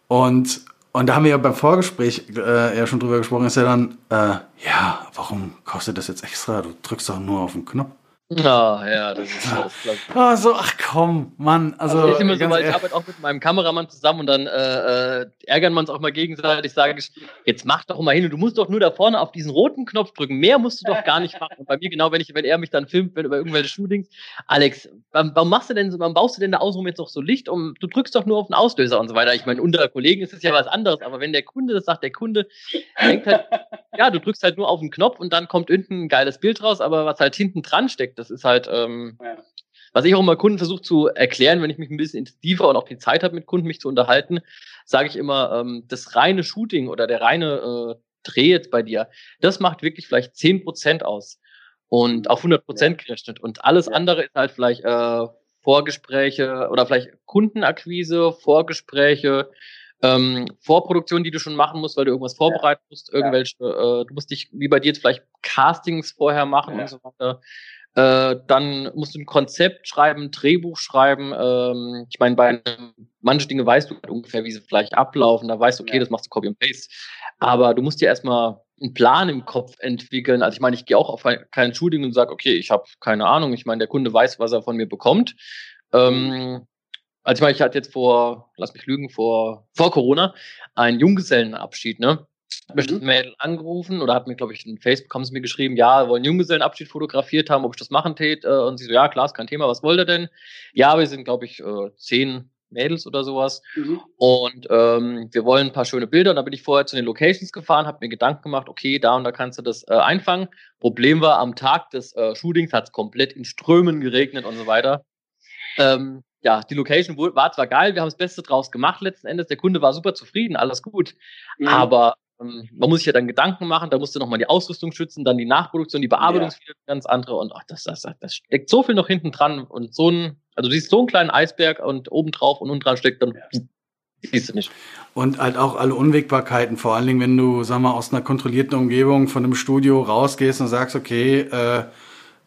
Und, und da haben wir ja beim Vorgespräch äh, ja schon drüber gesprochen, ist ja dann, äh, ja, warum kostet das jetzt extra? Du drückst doch nur auf den Knopf. Ah, ja, das ist das. Ah, so, ach komm, Mann. Also, also ich immer so, weil ich arbeite auch mit meinem Kameramann zusammen und dann äh, äh, ärgern wir uns auch mal gegenseitig. Ich sage, jetzt mach doch mal hin und du musst doch nur da vorne auf diesen roten Knopf drücken. Mehr musst du doch gar nicht machen. Und bei mir genau, wenn ich, wenn er mich dann filmt, wenn über irgendwelche Shootings, Alex, warum machst du denn so, warum baust du denn da außenrum jetzt noch so Licht um? Du drückst doch nur auf den Auslöser und so weiter. Ich meine, unter Kollegen ist es ja was anderes, aber wenn der Kunde das sagt, der Kunde denkt halt, ja, du drückst halt nur auf den Knopf und dann kommt unten ein geiles Bild raus, aber was halt hinten dran steckt, das ist halt, ähm, ja. was ich auch immer Kunden versuche zu erklären, wenn ich mich ein bisschen intensiver und auch die Zeit habe, mit Kunden mich zu unterhalten, sage ich immer, ähm, das reine Shooting oder der reine äh, Dreh jetzt bei dir, das macht wirklich vielleicht zehn Prozent aus und auf 100 Prozent ja. gerechnet. Und alles ja. andere ist halt vielleicht äh, Vorgespräche oder vielleicht Kundenakquise, Vorgespräche, ähm, Vorproduktion, die du schon machen musst, weil du irgendwas vorbereiten musst, irgendwelche, äh, du musst dich, wie bei dir jetzt vielleicht Castings vorher machen und so weiter. Äh, dann musst du ein Konzept schreiben, ein Drehbuch schreiben. Ähm, ich meine, bei manchen Dinge weißt du halt ungefähr, wie sie vielleicht ablaufen. Da weißt du, okay, das machst du Copy and Paste. Aber du musst dir erstmal einen Plan im Kopf entwickeln. Also ich meine, ich gehe auch auf keinen Shooting und sage, okay, ich habe keine Ahnung. Ich meine, der Kunde weiß, was er von mir bekommt. Ähm, also ich meine, ich hatte jetzt vor, lass mich lügen, vor, vor Corona einen Junggesellenabschied, ne? Hat mich mhm. Mädel angerufen oder hat mir, glaube ich, in Facebook haben sie mir geschrieben, ja, wollen Junggesellenabschied fotografiert haben, ob ich das machen tät. Äh, und sie so, ja, klar, ist kein Thema, was wollt ihr denn? Ja, wir sind, glaube ich, äh, zehn Mädels oder sowas. Mhm. Und ähm, wir wollen ein paar schöne Bilder. Und da bin ich vorher zu den Locations gefahren, habe mir Gedanken gemacht, okay, da und da kannst du das äh, einfangen. Problem war, am Tag des äh, Shootings hat es komplett in Strömen geregnet und so weiter. Ähm, ja, die Location war zwar geil, wir haben das Beste draus gemacht letzten Endes. Der Kunde war super zufrieden, alles gut. Mhm. Aber man muss sich ja dann Gedanken machen, da musst du nochmal die Ausrüstung schützen, dann die Nachproduktion, die Bearbeitung wieder ganz andere und ach, das, das, das steckt so viel noch hinten dran und so ein, also du siehst so einen kleinen Eisberg und obendrauf und unten dran steckt dann ja. siehst du nicht. Und halt auch alle Unwägbarkeiten, vor allen Dingen, wenn du, sag mal, aus einer kontrollierten Umgebung von einem Studio rausgehst und sagst, okay, äh,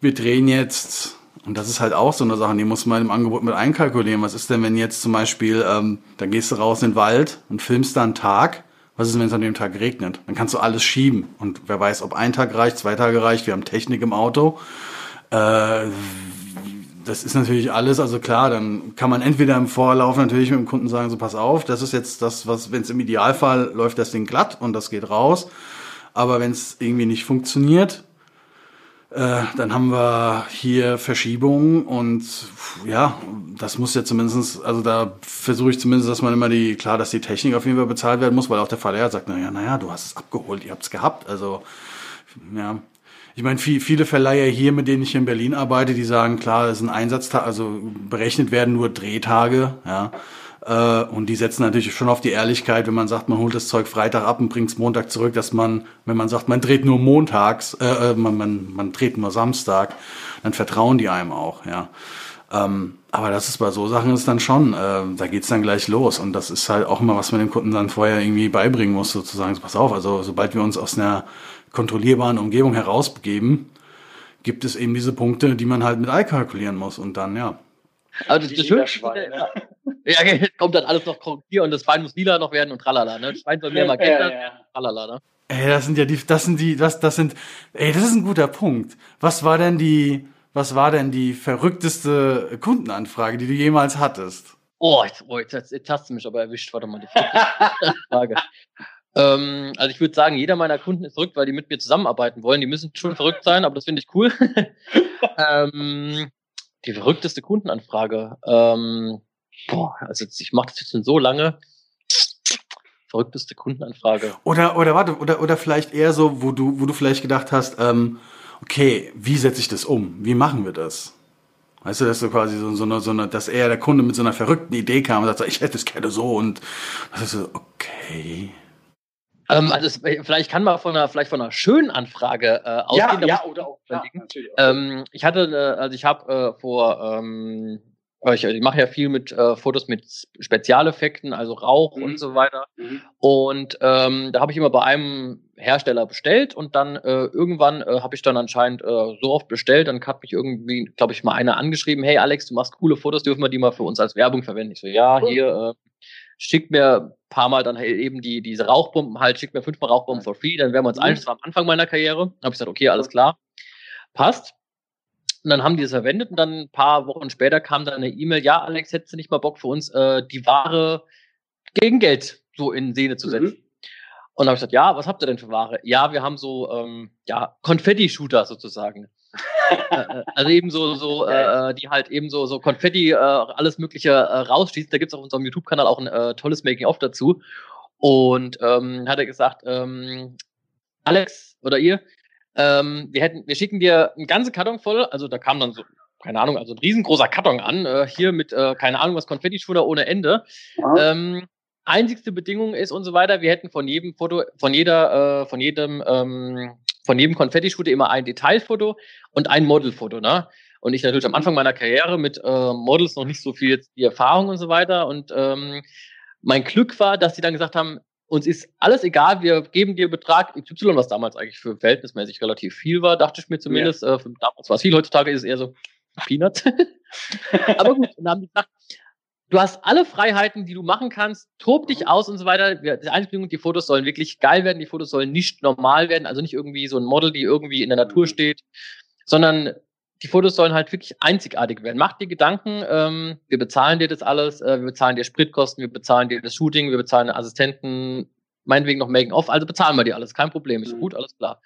wir drehen jetzt und das ist halt auch so eine Sache, die muss man im Angebot mit einkalkulieren. Was ist denn, wenn jetzt zum Beispiel, ähm, dann gehst du raus in den Wald und filmst da einen Tag was ist, wenn es an dem Tag regnet? Dann kannst du alles schieben. Und wer weiß, ob ein Tag reicht, zwei Tage reicht. Wir haben Technik im Auto. Äh, das ist natürlich alles, also klar, dann kann man entweder im Vorlauf natürlich mit dem Kunden sagen, so pass auf, das ist jetzt das, was, wenn es im Idealfall läuft das Ding glatt und das geht raus. Aber wenn es irgendwie nicht funktioniert, äh, dann haben wir hier Verschiebungen und ja, das muss ja zumindestens, also da versuche ich zumindest, dass man immer die, klar, dass die Technik auf jeden Fall bezahlt werden muss, weil auch der Verleiher sagt, naja, naja, du hast es abgeholt, ihr habt es gehabt. Also, ja. Ich meine, viel, viele Verleiher hier, mit denen ich in Berlin arbeite, die sagen, klar, das ist ein Einsatztag, also berechnet werden nur Drehtage, ja. Äh, und die setzen natürlich schon auf die Ehrlichkeit, wenn man sagt, man holt das Zeug Freitag ab und bringt es Montag zurück, dass man, wenn man sagt, man dreht nur montags, äh, äh, man, man, man dreht nur Samstag, dann vertrauen die einem auch, ja. Ähm, aber das ist bei so Sachen ist dann schon, äh, da geht's dann gleich los. Und das ist halt auch immer, was man dem Kunden dann vorher irgendwie beibringen muss, sozusagen. So, pass auf, also sobald wir uns aus einer kontrollierbaren Umgebung herausbegeben, gibt es eben diese Punkte, die man halt mit kalkulieren muss. Und dann, ja, aber das, das Schönste, ja. ja, kommt dann alles noch hier und das Schwein muss lila noch werden und tralala, ne? Das Schwein soll mehr Magenta, ja, ja. tralala, ne? Ey, das sind ja die, das sind die, das, das sind, ey, das ist ein guter Punkt. Was war denn die, was war denn die verrückteste Kundenanfrage, die du jemals hattest? Oh, jetzt, oh, jetzt, jetzt, jetzt hast du mich aber erwischt. Warte mal, die Frage. ähm, also ich würde sagen, jeder meiner Kunden ist verrückt, weil die mit mir zusammenarbeiten wollen. Die müssen schon verrückt sein, aber das finde ich cool. ähm, die verrückteste Kundenanfrage. Ähm, boah, also ich mache das jetzt schon so lange. Verrückteste Kundenanfrage. Oder, oder warte, oder, oder vielleicht eher so, wo du, wo du vielleicht gedacht hast, ähm, okay, wie setze ich das um? Wie machen wir das? Weißt du, dass du quasi so, so, eine, so eine, dass er der Kunde mit so einer verrückten Idee kam und sagt, ich hätte es gerne so und das ist so, okay. Ähm, also vielleicht kann man von einer, vielleicht von einer schönen Anfrage äh, ausgehen. Ja, ja oder auch. Ja, ähm, ich hatte, also ich habe äh, vor, ähm, ich, ich mache ja viel mit äh, Fotos mit Spezialeffekten, also Rauch mhm. und so weiter. Mhm. Und ähm, da habe ich immer bei einem Hersteller bestellt und dann äh, irgendwann äh, habe ich dann anscheinend äh, so oft bestellt, dann hat mich irgendwie, glaube ich, mal einer angeschrieben, hey Alex, du machst coole Fotos, dürfen wir die mal für uns als Werbung verwenden? Ich so, ja, hier, schickt mir ein paar Mal dann halt eben die, diese Rauchbomben halt, schickt mir fünfmal Rauchbomben for free, dann werden wir uns mhm. ein, das war am Anfang meiner Karriere. Habe ich gesagt, okay, alles klar, passt. Und dann haben die das verwendet und dann ein paar Wochen später kam dann eine E-Mail, ja, Alex, hättest du nicht mal Bock für uns, äh, die Ware gegen Geld so in Szene zu setzen? Mhm. Und dann habe ich gesagt, ja, was habt ihr denn für Ware? Ja, wir haben so ähm, ja, Konfetti-Shooter sozusagen. Also eben so, so äh, die halt eben so, so Konfetti, äh, alles Mögliche äh, rausschießt. Da gibt es auf unserem YouTube-Kanal auch ein äh, tolles Making-of dazu. Und ähm, hat er gesagt, ähm, Alex oder ihr, ähm, wir hätten, wir schicken dir einen ganzen Karton voll, also da kam dann so, keine Ahnung, also ein riesengroßer Karton an, äh, hier mit, äh, keine Ahnung, was Konfetti-Schuder ohne Ende. Ähm, einzigste Bedingung ist und so weiter, wir hätten von jedem Foto, von jeder, äh, von jedem, ähm, von jedem Konfetti-Shooter immer ein Detailfoto und ein Modelfoto, ne? Und ich natürlich am Anfang meiner Karriere mit äh, Models noch nicht so viel die Erfahrung und so weiter. Und ähm, mein Glück war, dass sie dann gesagt haben, uns ist alles egal, wir geben dir Betrag XY, was damals eigentlich für verhältnismäßig relativ viel war, dachte ich mir zumindest. Ja. Äh, damals war es viel, heutzutage ist es eher so Peanuts. Aber gut, und dann haben die gesagt, du hast alle Freiheiten, die du machen kannst, tob dich mhm. aus und so weiter. Die Einbedingung, die Fotos sollen wirklich geil werden, die Fotos sollen nicht normal werden, also nicht irgendwie so ein Model, die irgendwie in der Natur mhm. steht, sondern die Fotos sollen halt wirklich einzigartig werden. Mach dir Gedanken, ähm, wir bezahlen dir das alles, äh, wir bezahlen dir Spritkosten, wir bezahlen dir das Shooting, wir bezahlen Assistenten, meinetwegen noch Making-of, also bezahlen wir dir alles, kein Problem, ist mhm. gut, alles klar.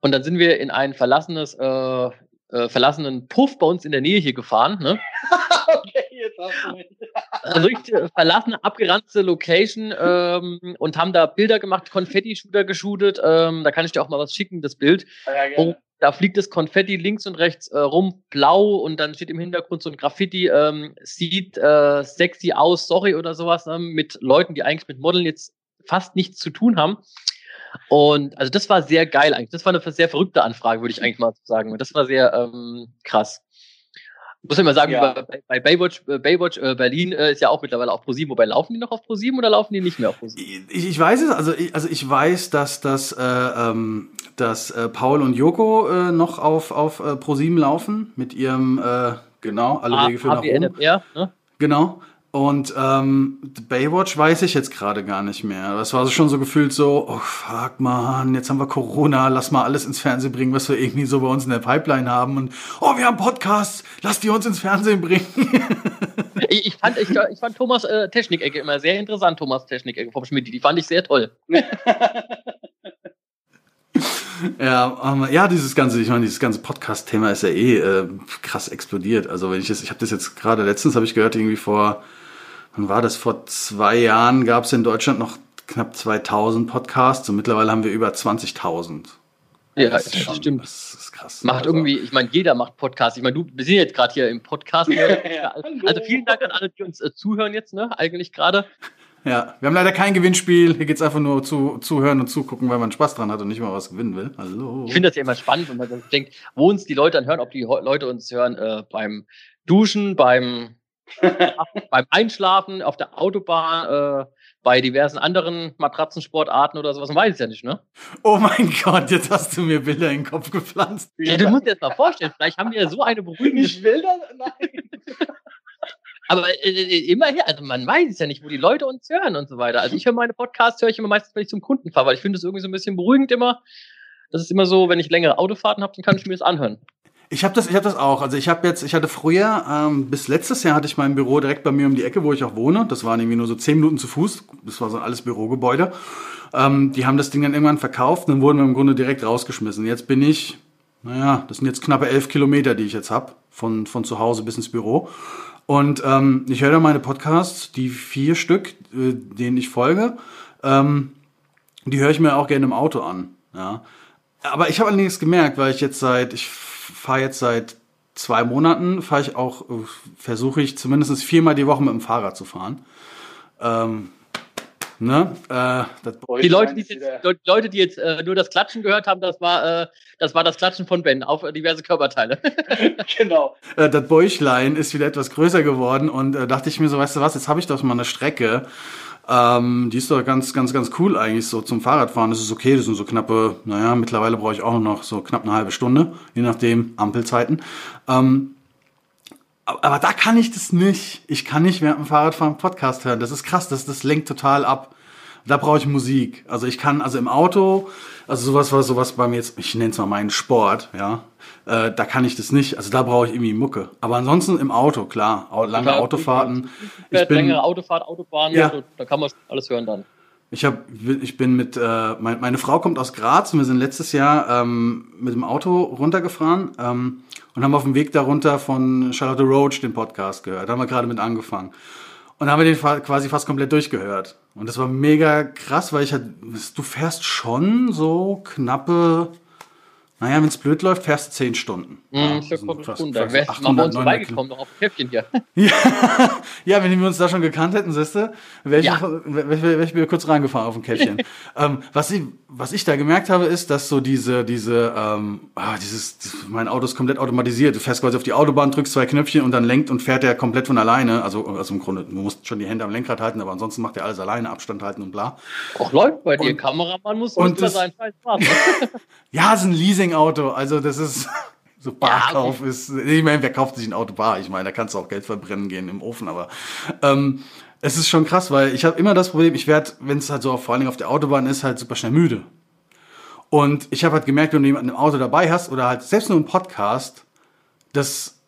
Und dann sind wir in ein verlassenes, äh, äh, verlassenen Puff bei uns in der Nähe hier gefahren. Ne? okay, also richtig äh, verlassene, abgeranzte Location ähm, und haben da Bilder gemacht, Konfetti-Shooter geshootet. Ähm, da kann ich dir auch mal was schicken, das Bild. Ja, gerne da fliegt das Konfetti links und rechts äh, rum, blau und dann steht im Hintergrund so ein Graffiti, ähm, sieht äh, sexy aus, sorry oder sowas, äh, mit Leuten, die eigentlich mit Modeln jetzt fast nichts zu tun haben. Und also das war sehr geil eigentlich. Das war eine sehr verrückte Anfrage, würde ich eigentlich mal sagen. Und das war sehr ähm, krass. Muss ich mal sagen, ja. bei, bei, Baywatch, äh, Baywatch äh, Berlin äh, ist ja auch mittlerweile auf ProSieben. Wobei laufen die noch auf ProSieben oder laufen die nicht mehr auf ProSieben? Ich, ich weiß es, also ich, also ich weiß, dass, dass, äh, ähm, dass äh, Paul und Joko äh, noch auf, auf äh, ProSieben laufen mit ihrem, äh, genau, alle Wege für nach Rom. Ne? Genau. Und ähm, Baywatch weiß ich jetzt gerade gar nicht mehr. Das war schon so gefühlt so, oh fuck man, jetzt haben wir Corona, lass mal alles ins Fernsehen bringen, was wir irgendwie so bei uns in der Pipeline haben. Und oh, wir haben Podcasts, lass die uns ins Fernsehen bringen. ich, ich, fand, ich, ich fand Thomas äh, Technikecke immer sehr interessant, Thomas Technikecke vom Schmidt. Die fand ich sehr toll. Ja, ähm, ja, dieses ganze, ich meine, dieses ganze Podcast-Thema ist ja eh äh, krass explodiert. Also wenn ich jetzt, ich habe das jetzt gerade letztens habe ich gehört, irgendwie vor wann war das? Vor zwei Jahren gab es in Deutschland noch knapp 2000 Podcasts und mittlerweile haben wir über 20.000. Ja, das, das stimmt. Das ist krass. Macht also. irgendwie, ich meine, jeder macht Podcasts. Ich meine, du, wir sind jetzt gerade hier im Podcast. ja, also vielen Dank an alle, die uns äh, zuhören jetzt, ne? Eigentlich gerade. Ja, wir haben leider kein Gewinnspiel. Hier geht es einfach nur zu zuhören und zugucken, weil man Spaß dran hat und nicht mal was gewinnen will. Hallo. Ich finde das ja immer spannend, wenn man denkt, wo uns die Leute anhören, ob die Leute uns hören äh, beim Duschen, beim beim Einschlafen, auf der Autobahn, äh, bei diversen anderen Matratzensportarten oder sowas. Man weiß es ja nicht, ne? Oh mein Gott, jetzt hast du mir Bilder in den Kopf gepflanzt. Ja, du musst dir das mal vorstellen. Vielleicht haben wir ja so eine beruhigende. Ich will das, nein. Aber äh, äh immerhin, also man weiß es ja nicht, wo die Leute uns hören und so weiter. Also ich höre meine Podcasts, höre ich immer meistens, wenn ich zum Kunden fahre, weil ich finde es irgendwie so ein bisschen beruhigend immer. Das ist immer so, wenn ich längere Autofahrten habe, dann kann ich mir das anhören. Ich habe das, ich habe das auch. Also ich habe jetzt, ich hatte früher ähm, bis letztes Jahr hatte ich mein Büro direkt bei mir um die Ecke, wo ich auch wohne. Das waren irgendwie nur so zehn Minuten zu Fuß. Das war so alles Bürogebäude. Ähm, die haben das Ding dann irgendwann verkauft, dann wurden wir im Grunde direkt rausgeschmissen. Jetzt bin ich, naja, das sind jetzt knappe elf Kilometer, die ich jetzt hab von von zu Hause bis ins Büro. Und ähm, ich höre da meine Podcasts, die vier Stück, äh, denen ich folge. Ähm, die höre ich mir auch gerne im Auto an. Ja. Aber ich habe allerdings gemerkt, weil ich jetzt seit, ich fahre jetzt seit zwei Monaten, fahre ich auch, äh, versuche ich zumindest viermal die Woche mit dem Fahrrad zu fahren. Ähm, Ne? Äh, die Leute, die jetzt, Leute, die jetzt äh, nur das Klatschen gehört haben, das war, äh, das war das Klatschen von Ben auf diverse Körperteile. genau. Äh, das Bäuchlein ist wieder etwas größer geworden und äh, dachte ich mir so, weißt du was, jetzt habe ich doch mal eine Strecke. Ähm, die ist doch ganz, ganz, ganz cool eigentlich so zum Fahrradfahren. Ist okay, das sind so knappe, naja, mittlerweile brauche ich auch noch so knapp eine halbe Stunde, je nachdem Ampelzeiten. Ähm, aber da kann ich das nicht. Ich kann nicht während dem Fahrradfahren Podcast hören. Das ist krass, das, das lenkt total ab. Da brauche ich Musik. Also ich kann, also im Auto, also sowas war sowas bei mir jetzt, ich nenne es mal meinen Sport, ja. Äh, da kann ich das nicht. Also da brauche ich irgendwie Mucke. Aber ansonsten im Auto, klar. Lange klar, Autofahrten. Ich bin, längere Autofahrt, Autobahn, ja. Also, da kann man alles hören dann. Ich, hab, ich bin mit, äh, mein, meine Frau kommt aus Graz und wir sind letztes Jahr ähm, mit dem Auto runtergefahren ähm, und haben auf dem Weg darunter von Charlotte Roach den Podcast gehört. Da haben wir gerade mit angefangen. Und da haben wir den quasi fast komplett durchgehört. Und das war mega krass, weil ich halt, du fährst schon so knappe naja, wenn es blöd läuft, fährst du zehn Stunden. Mm, ja, ist ja fast, Da wärst du mal uns vorbeigekommen, noch auf dem Käffchen hier. ja, ja, wenn wir uns da schon gekannt hätten, siehst du, wäre ich, ja. wär, wär ich wieder kurz reingefahren auf dem Käffchen. ähm, was, ich, was ich da gemerkt habe, ist, dass so diese, diese, ähm, ah, dieses, mein Auto ist komplett automatisiert. Du fährst quasi auf die Autobahn, drückst zwei Knöpfchen und dann lenkt und fährt er komplett von alleine. Also, also im Grunde, du musst schon die Hände am Lenkrad halten, aber ansonsten macht er alles alleine, Abstand halten und bla. Auch läuft bei dir, Kameramann muss und das, sein Scheiß machen. ja, es ist ein Leasing-Auto, also das ist so Barkauf ja, okay. ist. Ich meine, wer kauft sich ein Auto bar? Ich meine, da kannst du auch Geld verbrennen gehen im Ofen, aber ähm, es ist schon krass, weil ich habe immer das Problem, ich werde, wenn es halt so vor allen Dingen auf der Autobahn ist, halt super schnell müde. Und ich habe halt gemerkt, wenn du jemanden im Auto dabei hast oder halt selbst nur einen Podcast, das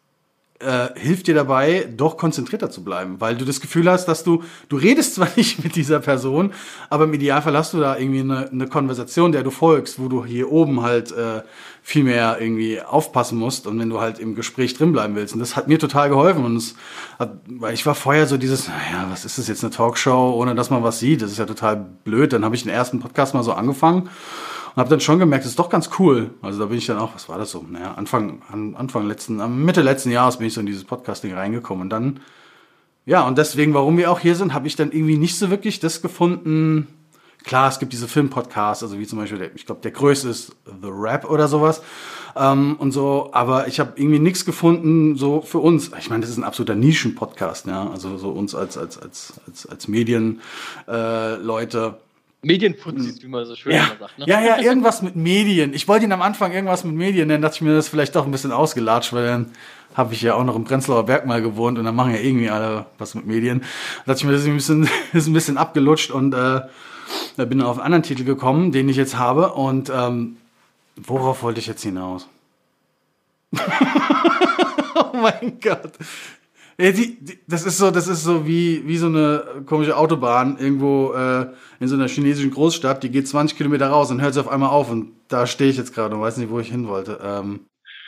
äh, hilft dir dabei, doch konzentrierter zu bleiben, weil du das Gefühl hast, dass du, du redest zwar nicht mit dieser Person, aber im Idealfall hast du da irgendwie eine, eine Konversation, der du folgst, wo du hier oben halt äh, viel mehr irgendwie aufpassen musst und wenn du halt im Gespräch drin bleiben willst. Und das hat mir total geholfen. Und es hat, weil ich war vorher so dieses, naja, was ist das jetzt, eine Talkshow, ohne dass man was sieht? Das ist ja total blöd. Dann habe ich den ersten Podcast mal so angefangen und habe dann schon gemerkt, das ist doch ganz cool. Also da bin ich dann auch, was war das so? Naja, Anfang, Anfang letzten, Mitte letzten Jahres bin ich so in dieses Podcasting reingekommen und dann, ja, und deswegen, warum wir auch hier sind, habe ich dann irgendwie nicht so wirklich das gefunden. Klar, es gibt diese Filmpodcasts, also wie zum Beispiel, der, ich glaube, der größte ist The Rap oder sowas ähm, und so, aber ich habe irgendwie nichts gefunden so für uns. Ich meine, das ist ein absoluter Nischen-Podcast, ja, also so uns als als als als, als Medienleute. Äh. Medienfuzis, wie man so schön ja. sagt. Ne? Ja, ja, irgendwas mit Medien. Ich wollte ihn am Anfang irgendwas mit Medien nennen, dachte ich mir, das ist vielleicht doch ein bisschen ausgelatscht, weil dann habe ich ja auch noch im Prenzlauer Berg mal gewohnt und dann machen ja irgendwie alle was mit Medien. Da dachte ich mir, das ist ein bisschen, ist ein bisschen abgelutscht und äh, da bin ich auf einen anderen Titel gekommen, den ich jetzt habe und ähm, worauf wollte ich jetzt hinaus? oh mein Gott. Ja, die, die, das ist so, das ist so wie, wie so eine komische Autobahn irgendwo äh, in so einer chinesischen Großstadt, die geht 20 Kilometer raus und hört sie auf einmal auf und da stehe ich jetzt gerade und weiß nicht, wo ich hin wollte. Ähm,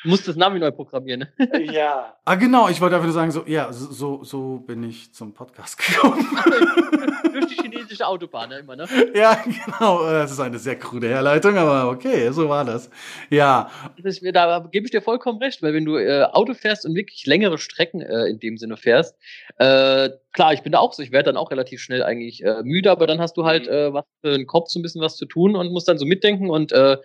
musst das Navi neu programmieren. Ne? Ja. ah, genau. Ich wollte einfach nur sagen, so, ja, so, so bin ich zum Podcast gekommen. Durch die chinesische Autobahn ne, immer, ne? Ja, genau. Das ist eine sehr krude Herleitung, aber okay, so war das. Ja. Das, da gebe ich dir vollkommen recht, weil wenn du äh, Auto fährst und wirklich längere Strecken äh, in dem Sinne fährst, äh, klar, ich bin da auch so, ich werde dann auch relativ schnell eigentlich äh, müde, aber dann hast du halt mhm. äh, was für den Kopf so ein bisschen was zu tun und musst dann so mitdenken und äh,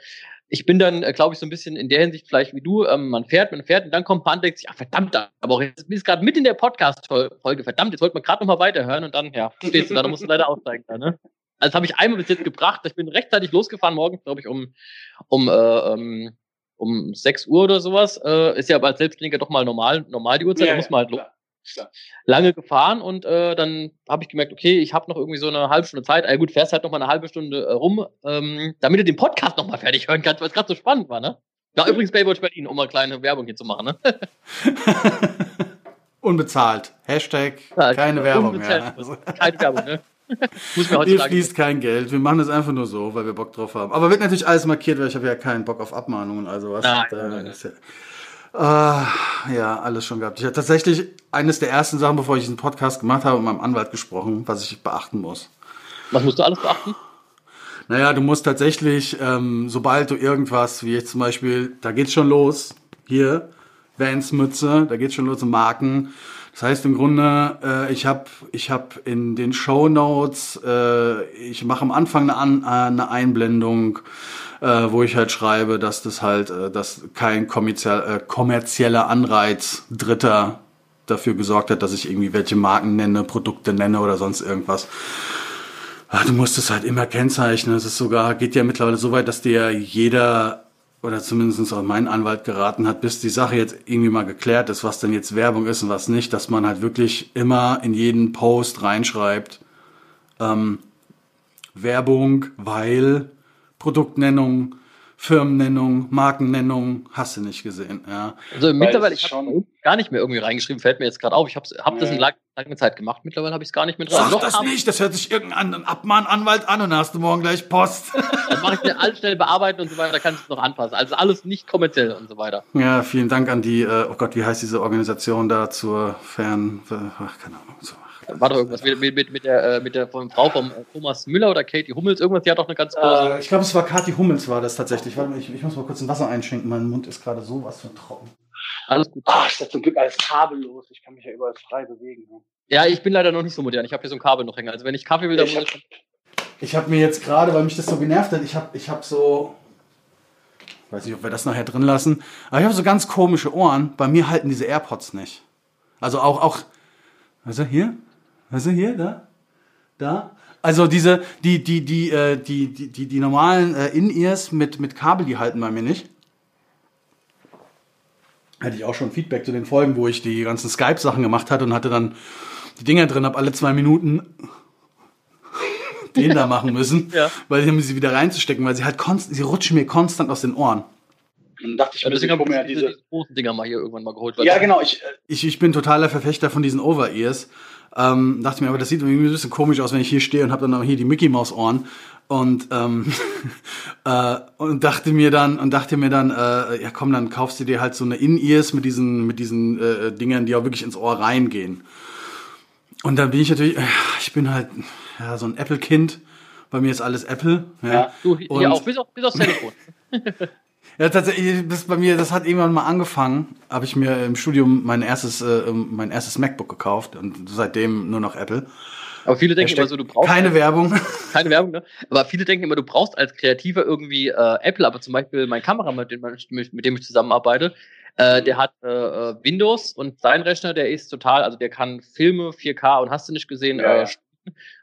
ich bin dann, äh, glaube ich, so ein bisschen in der Hinsicht vielleicht wie du, ähm, man fährt, man fährt und dann kommt man und denkt sich, ach verdammt, aber jetzt ist gerade mit in der Podcast-Folge, verdammt, jetzt wollte man gerade noch mal weiterhören und dann, ja, stehst du da, da musst du leider aussteigen. Da, ne? Also das habe ich einmal bis jetzt gebracht. Ich bin rechtzeitig losgefahren, morgens, glaube ich, um, um, äh, um, um 6 Uhr oder sowas. Äh, ist ja aber als Selbstkliniker doch mal normal, normal die Uhrzeit, ja, da muss man halt los lange gefahren und äh, dann habe ich gemerkt, okay, ich habe noch irgendwie so eine halbe Stunde Zeit. Ah, gut, fährst halt noch mal eine halbe Stunde äh, rum, ähm, damit du den Podcast noch mal fertig hören kannst, weil es gerade so spannend war, ne? Ja, übrigens Baywatch Berlin, um mal kleine Werbung hier zu machen, ne? Unbezahlt. Hashtag ja, keine Werbung. Ja. Keine Werbung, ne? Muss mir Hier fließt kein Geld. Wir machen das einfach nur so, weil wir Bock drauf haben. Aber wird natürlich alles markiert, weil ich habe ja keinen Bock auf Abmahnungen. Also was. Nein, nein, nein. Ja, Uh, ja, alles schon gehabt. Ich habe tatsächlich eines der ersten Sachen, bevor ich diesen Podcast gemacht habe, mit meinem Anwalt gesprochen, was ich beachten muss. Was musst du alles beachten? Naja, du musst tatsächlich, ähm, sobald du irgendwas, wie jetzt zum Beispiel, da geht's schon los, hier, Vans Mütze, da geht's schon los, Marken. Das heißt im Grunde, äh, ich habe ich hab in den Show Notes, äh, ich mache am Anfang eine, An äh, eine Einblendung, äh, wo ich halt schreibe, dass das halt, äh, dass kein kommerziell, äh, kommerzieller Anreiz Dritter dafür gesorgt hat, dass ich irgendwie welche Marken nenne, Produkte nenne oder sonst irgendwas. Ach, du musst es halt immer kennzeichnen. Es ist sogar, geht ja mittlerweile so weit, dass dir jeder oder zumindest auch mein Anwalt geraten hat, bis die Sache jetzt irgendwie mal geklärt ist, was denn jetzt Werbung ist und was nicht, dass man halt wirklich immer in jeden Post reinschreibt, ähm, Werbung, weil Produktnennung, Firmennennung, Markennennung, hast du nicht gesehen, ja. Also mittlerweile, ich habe gar nicht mehr irgendwie reingeschrieben, fällt mir jetzt gerade auf. Ich habe hab das in lange Zeit gemacht, mittlerweile habe ich es gar nicht mehr dran. Sag das nicht, das hört sich irgendein Abmahnanwalt an und dann hast du morgen gleich Post. Dann mache ich mir alles schnell bearbeiten und so weiter, da kannst du es noch anpassen. Also alles nicht kommerziell und so weiter. Ja, vielen Dank an die, äh, oh Gott, wie heißt diese Organisation da zur Fern, ach, keine Ahnung, so war doch irgendwas mit, mit, mit, der, äh, mit der von Frau von Thomas Müller oder Katie Hummels, irgendwas, die hat doch eine ganz große. Äh, ich glaube, es war Kathi Hummels, war das tatsächlich. Warte mal, ich, ich muss mal kurz ein Wasser einschenken, mein Mund ist gerade so was von trocken. Alles gut. Ach, ist das zum Glück alles kabellos. Ich kann mich ja überall frei bewegen. Ne? Ja, ich bin leider noch nicht so modern. Ich habe hier so ein Kabel noch hängen. Also wenn ich Kaffee will, dann ich muss ich. Ich habe mir jetzt gerade, weil mich das so genervt hat, ich habe ich hab so. Weiß nicht, ob wir das nachher drin lassen. Aber ich habe so ganz komische Ohren. Bei mir halten diese AirPods nicht. Also auch, auch. Also hier? Weißt du, hier, da, da. Also diese, die, die, die, äh, die, die, die, die normalen äh, In-Ears mit, mit Kabel, die halten bei mir nicht. Hatte ich auch schon Feedback zu den Folgen, wo ich die ganzen Skype-Sachen gemacht hatte und hatte dann die Dinger drin, habe alle zwei Minuten den da machen müssen, ja. weil ich sie wieder reinzustecken, weil sie halt konstant, sie rutschen mir konstant aus den Ohren. Dann dachte ich ja, mir, deswegen habe ich ja diese, diese großen Dinger mal hier irgendwann mal geholt. Ja, genau. Ich, äh, ich, ich bin totaler Verfechter von diesen Over-Ears. Ähm, dachte mir, aber das sieht irgendwie ein bisschen komisch aus, wenn ich hier stehe und habe dann auch hier die Mickey Maus Ohren und ähm, äh, und dachte mir dann und dachte mir dann, äh, ja komm, dann kaufst du dir halt so eine In-Ears mit diesen mit diesen äh, Dingern, die auch wirklich ins Ohr reingehen. Und dann bin ich natürlich, äh, ich bin halt ja so ein Apple-Kind. Bei mir ist alles Apple. Ja, ja du hier und, auch bis auf, bis aufs Telefon. Ja, tatsächlich, das bei mir, das hat irgendwann mal angefangen, habe ich mir im Studium mein erstes, äh, mein erstes MacBook gekauft und seitdem nur noch Apple. Aber viele denken immer so, du brauchst. Keine Werbung. Keine Werbung, ne? Aber viele denken immer, du brauchst als Kreativer irgendwie äh, Apple, aber zum Beispiel mein Kameramann, mit dem, mit dem ich zusammenarbeite, äh, der hat äh, äh, Windows und sein Rechner, der ist total, also der kann Filme 4K und hast du nicht gesehen, ja, äh,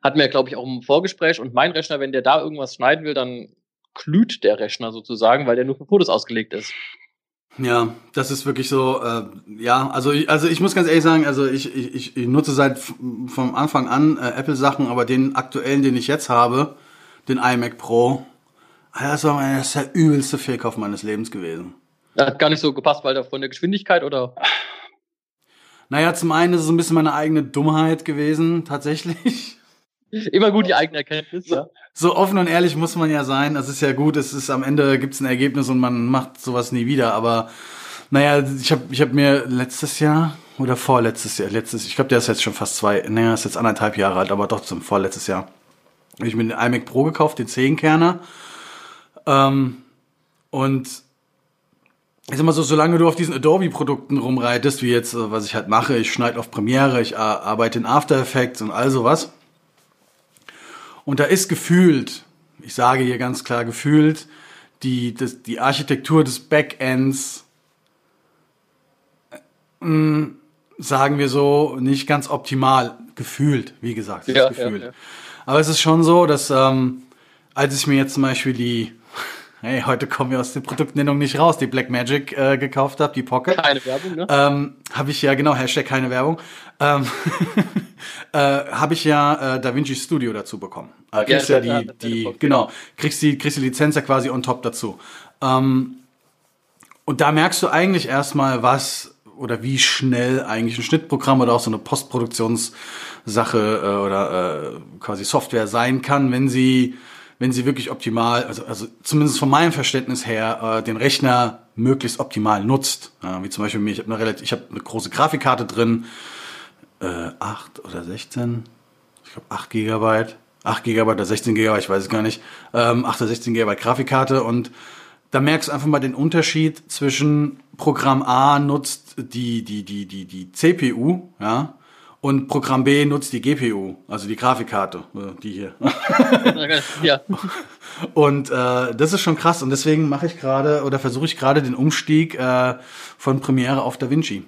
hat mir, glaube ich, auch im Vorgespräch und mein Rechner, wenn der da irgendwas schneiden will, dann glüht der Rechner sozusagen, weil der nur für Fotos ausgelegt ist. Ja, das ist wirklich so, äh, ja, also ich, also ich muss ganz ehrlich sagen, also ich, ich, ich nutze seit vom Anfang an äh, Apple-Sachen, aber den aktuellen, den ich jetzt habe, den iMac Pro, das war mein, das ist der übelste Fehlkauf meines Lebens gewesen. Er hat gar nicht so gepasst, weil da von der Geschwindigkeit oder? Naja, zum einen ist es ein bisschen meine eigene Dummheit gewesen, tatsächlich. Immer gut die eigene Erkenntnis, ja. So offen und ehrlich muss man ja sein. Das ist ja gut. Es ist am Ende gibt's ein Ergebnis und man macht sowas nie wieder. Aber naja, ich habe ich hab mir letztes Jahr oder vorletztes Jahr, letztes, ich glaube, der ist jetzt schon fast zwei, naja, ist jetzt anderthalb Jahre alt, aber doch zum vorletztes Jahr. Habe ich mir den iMac Pro gekauft, den 10-Kerner. Ähm, und ich sag mal so, solange du auf diesen Adobe-Produkten rumreitest, wie jetzt, was ich halt mache, ich schneide auf Premiere, ich arbeite in After Effects und all sowas, und da ist gefühlt, ich sage hier ganz klar gefühlt, die, das, die Architektur des Backends, äh, sagen wir so, nicht ganz optimal gefühlt, wie gesagt, ja, gefühlt. Ja, ja. Aber es ist schon so, dass ähm, als ich mir jetzt zum Beispiel die hey, heute kommen wir aus der Produktnennung nicht raus, die Blackmagic äh, gekauft habe, die Pocket. Keine Werbung, ne? Ähm, habe ich ja, genau, Hashtag keine Werbung. Ähm, äh, habe ich ja äh, DaVinci Studio dazu bekommen. Äh, kriegst ja, ja die, die, die genau, kriegst die, kriegst die Lizenz ja quasi on top dazu. Ähm, und da merkst du eigentlich erstmal, was oder wie schnell eigentlich ein Schnittprogramm oder auch so eine Postproduktionssache äh, oder äh, quasi Software sein kann, wenn sie wenn sie wirklich optimal, also, also zumindest von meinem Verständnis her, äh, den Rechner möglichst optimal nutzt. Ja, wie zum Beispiel mir, ich habe eine, relativ, ich hab eine große Grafikkarte drin, äh, 8 oder 16, ich glaube 8 Gigabyte, 8 Gigabyte oder 16 Gigabyte, ich weiß es gar nicht, ähm, 8 oder 16 Gigabyte Grafikkarte und da merkst du einfach mal den Unterschied zwischen Programm A nutzt die, die, die, die, die CPU, ja, und Programm B nutzt die GPU, also die Grafikkarte, äh, die hier. ja. Und äh, das ist schon krass und deswegen mache ich gerade oder versuche ich gerade den Umstieg äh, von Premiere auf DaVinci.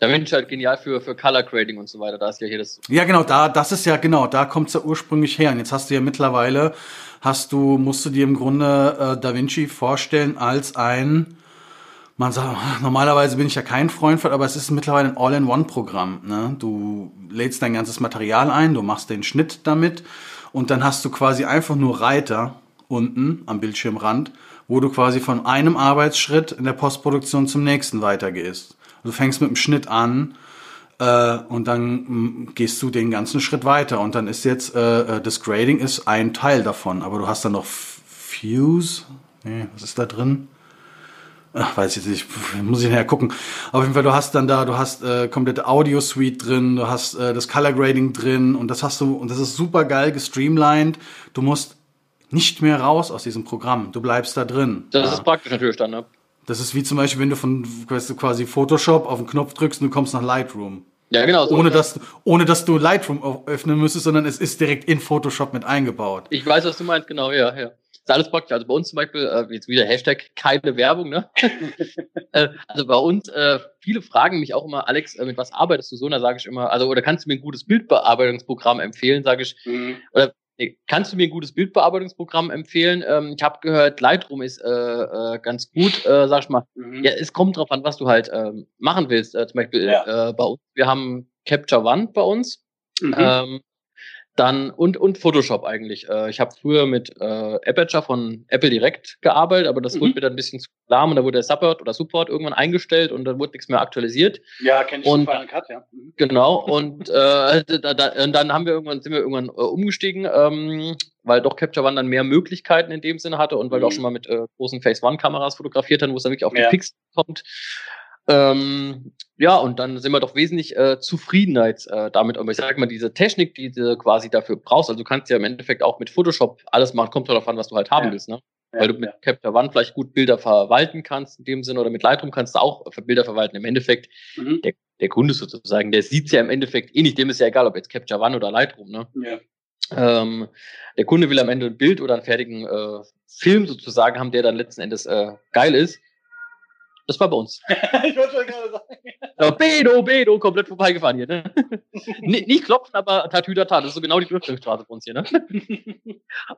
DaVinci halt genial für, für Color Grading und so weiter. Da ist ja hier das. Ja, genau, da, das ist ja genau, da kommt es ja ursprünglich her. Und jetzt hast du ja mittlerweile, hast du, musst du dir im Grunde äh, DaVinci vorstellen als ein man sagt, normalerweise bin ich ja kein Freund von, aber es ist mittlerweile ein All-in-One-Programm. Ne? Du lädst dein ganzes Material ein, du machst den Schnitt damit und dann hast du quasi einfach nur Reiter unten am Bildschirmrand, wo du quasi von einem Arbeitsschritt in der Postproduktion zum nächsten weitergehst. Du fängst mit dem Schnitt an äh, und dann mm, gehst du den ganzen Schritt weiter und dann ist jetzt äh, äh das Grading ist ein Teil davon, aber du hast dann noch Fuse. Nee, was ist da drin? Ach, weiß ich nicht, muss ich nachher gucken. Auf jeden Fall, du hast dann da, du hast äh, komplette Audio-Suite drin, du hast äh, das Color Grading drin und das hast du, und das ist super geil gestreamlined. Du musst nicht mehr raus aus diesem Programm. Du bleibst da drin. Das ja. ist praktisch natürlich dann, ne? Das ist wie zum Beispiel, wenn du von weißt du, quasi Photoshop auf den Knopf drückst und du kommst nach Lightroom. Ja, genau. So ohne, dass, ohne dass du Lightroom öffnen müsstest, sondern es ist direkt in Photoshop mit eingebaut. Ich weiß, was du meinst, genau, ja, ja. Ist alles praktisch. Also bei uns zum Beispiel, äh, jetzt wieder Hashtag keine Werbung, ne? äh, also bei uns, äh, viele fragen mich auch immer, Alex, äh, mit was arbeitest du so? Und da sage ich immer, also, oder kannst du mir ein gutes Bildbearbeitungsprogramm empfehlen, sage ich. Mhm. Oder Kannst du mir ein gutes Bildbearbeitungsprogramm empfehlen? Ähm, ich habe gehört, Lightroom ist äh, ganz gut, sag ich mal. Mhm. Ja, es kommt drauf an, was du halt ähm, machen willst. Zum Beispiel ja. äh, bei uns, wir haben Capture One bei uns. Mhm. Ähm, dann und, und Photoshop eigentlich. Äh, ich habe früher mit äh, Aperture von Apple direkt gearbeitet, aber das mhm. wurde mir dann ein bisschen zu lahm und da wurde der Support oder Support irgendwann eingestellt und dann wurde nichts mehr aktualisiert. Ja, kenne ich und, Final Cut, ja. Mhm. Genau, und, äh, da, da, dann haben wir irgendwann, sind wir irgendwann äh, umgestiegen, ähm, weil doch Capture One dann mehr Möglichkeiten in dem Sinne hatte und weil mhm. wir auch schon mal mit äh, großen Phase One Kameras fotografiert haben, wo es dann wirklich auf ja. die Pixel kommt. Ähm, ja, und dann sind wir doch wesentlich äh, zufriedener jetzt äh, damit. Aber ich sage mal, diese Technik, die du quasi dafür brauchst, also du kannst ja im Endeffekt auch mit Photoshop alles machen, kommt darauf an, was du halt haben ja. willst, ne? Ja, Weil du mit ja. Capture One vielleicht gut Bilder verwalten kannst, in dem Sinne, oder mit Lightroom kannst du auch Bilder verwalten. Im Endeffekt, mhm. der, der Kunde sozusagen, der sieht's ja im Endeffekt eh nicht, dem ist ja egal, ob jetzt Capture One oder Lightroom, ne? Ja. Ähm, der Kunde will am Ende ein Bild oder einen fertigen äh, Film sozusagen haben, der dann letzten Endes äh, geil ist. Das war bei uns. ich wollte schon gerade sagen. Ja, Bedo, Bedo, komplett vorbeigefahren hier. Ne? nicht klopfen, aber Tatütata. Das ist so genau die Durchgangsstraße bei uns hier. Ne?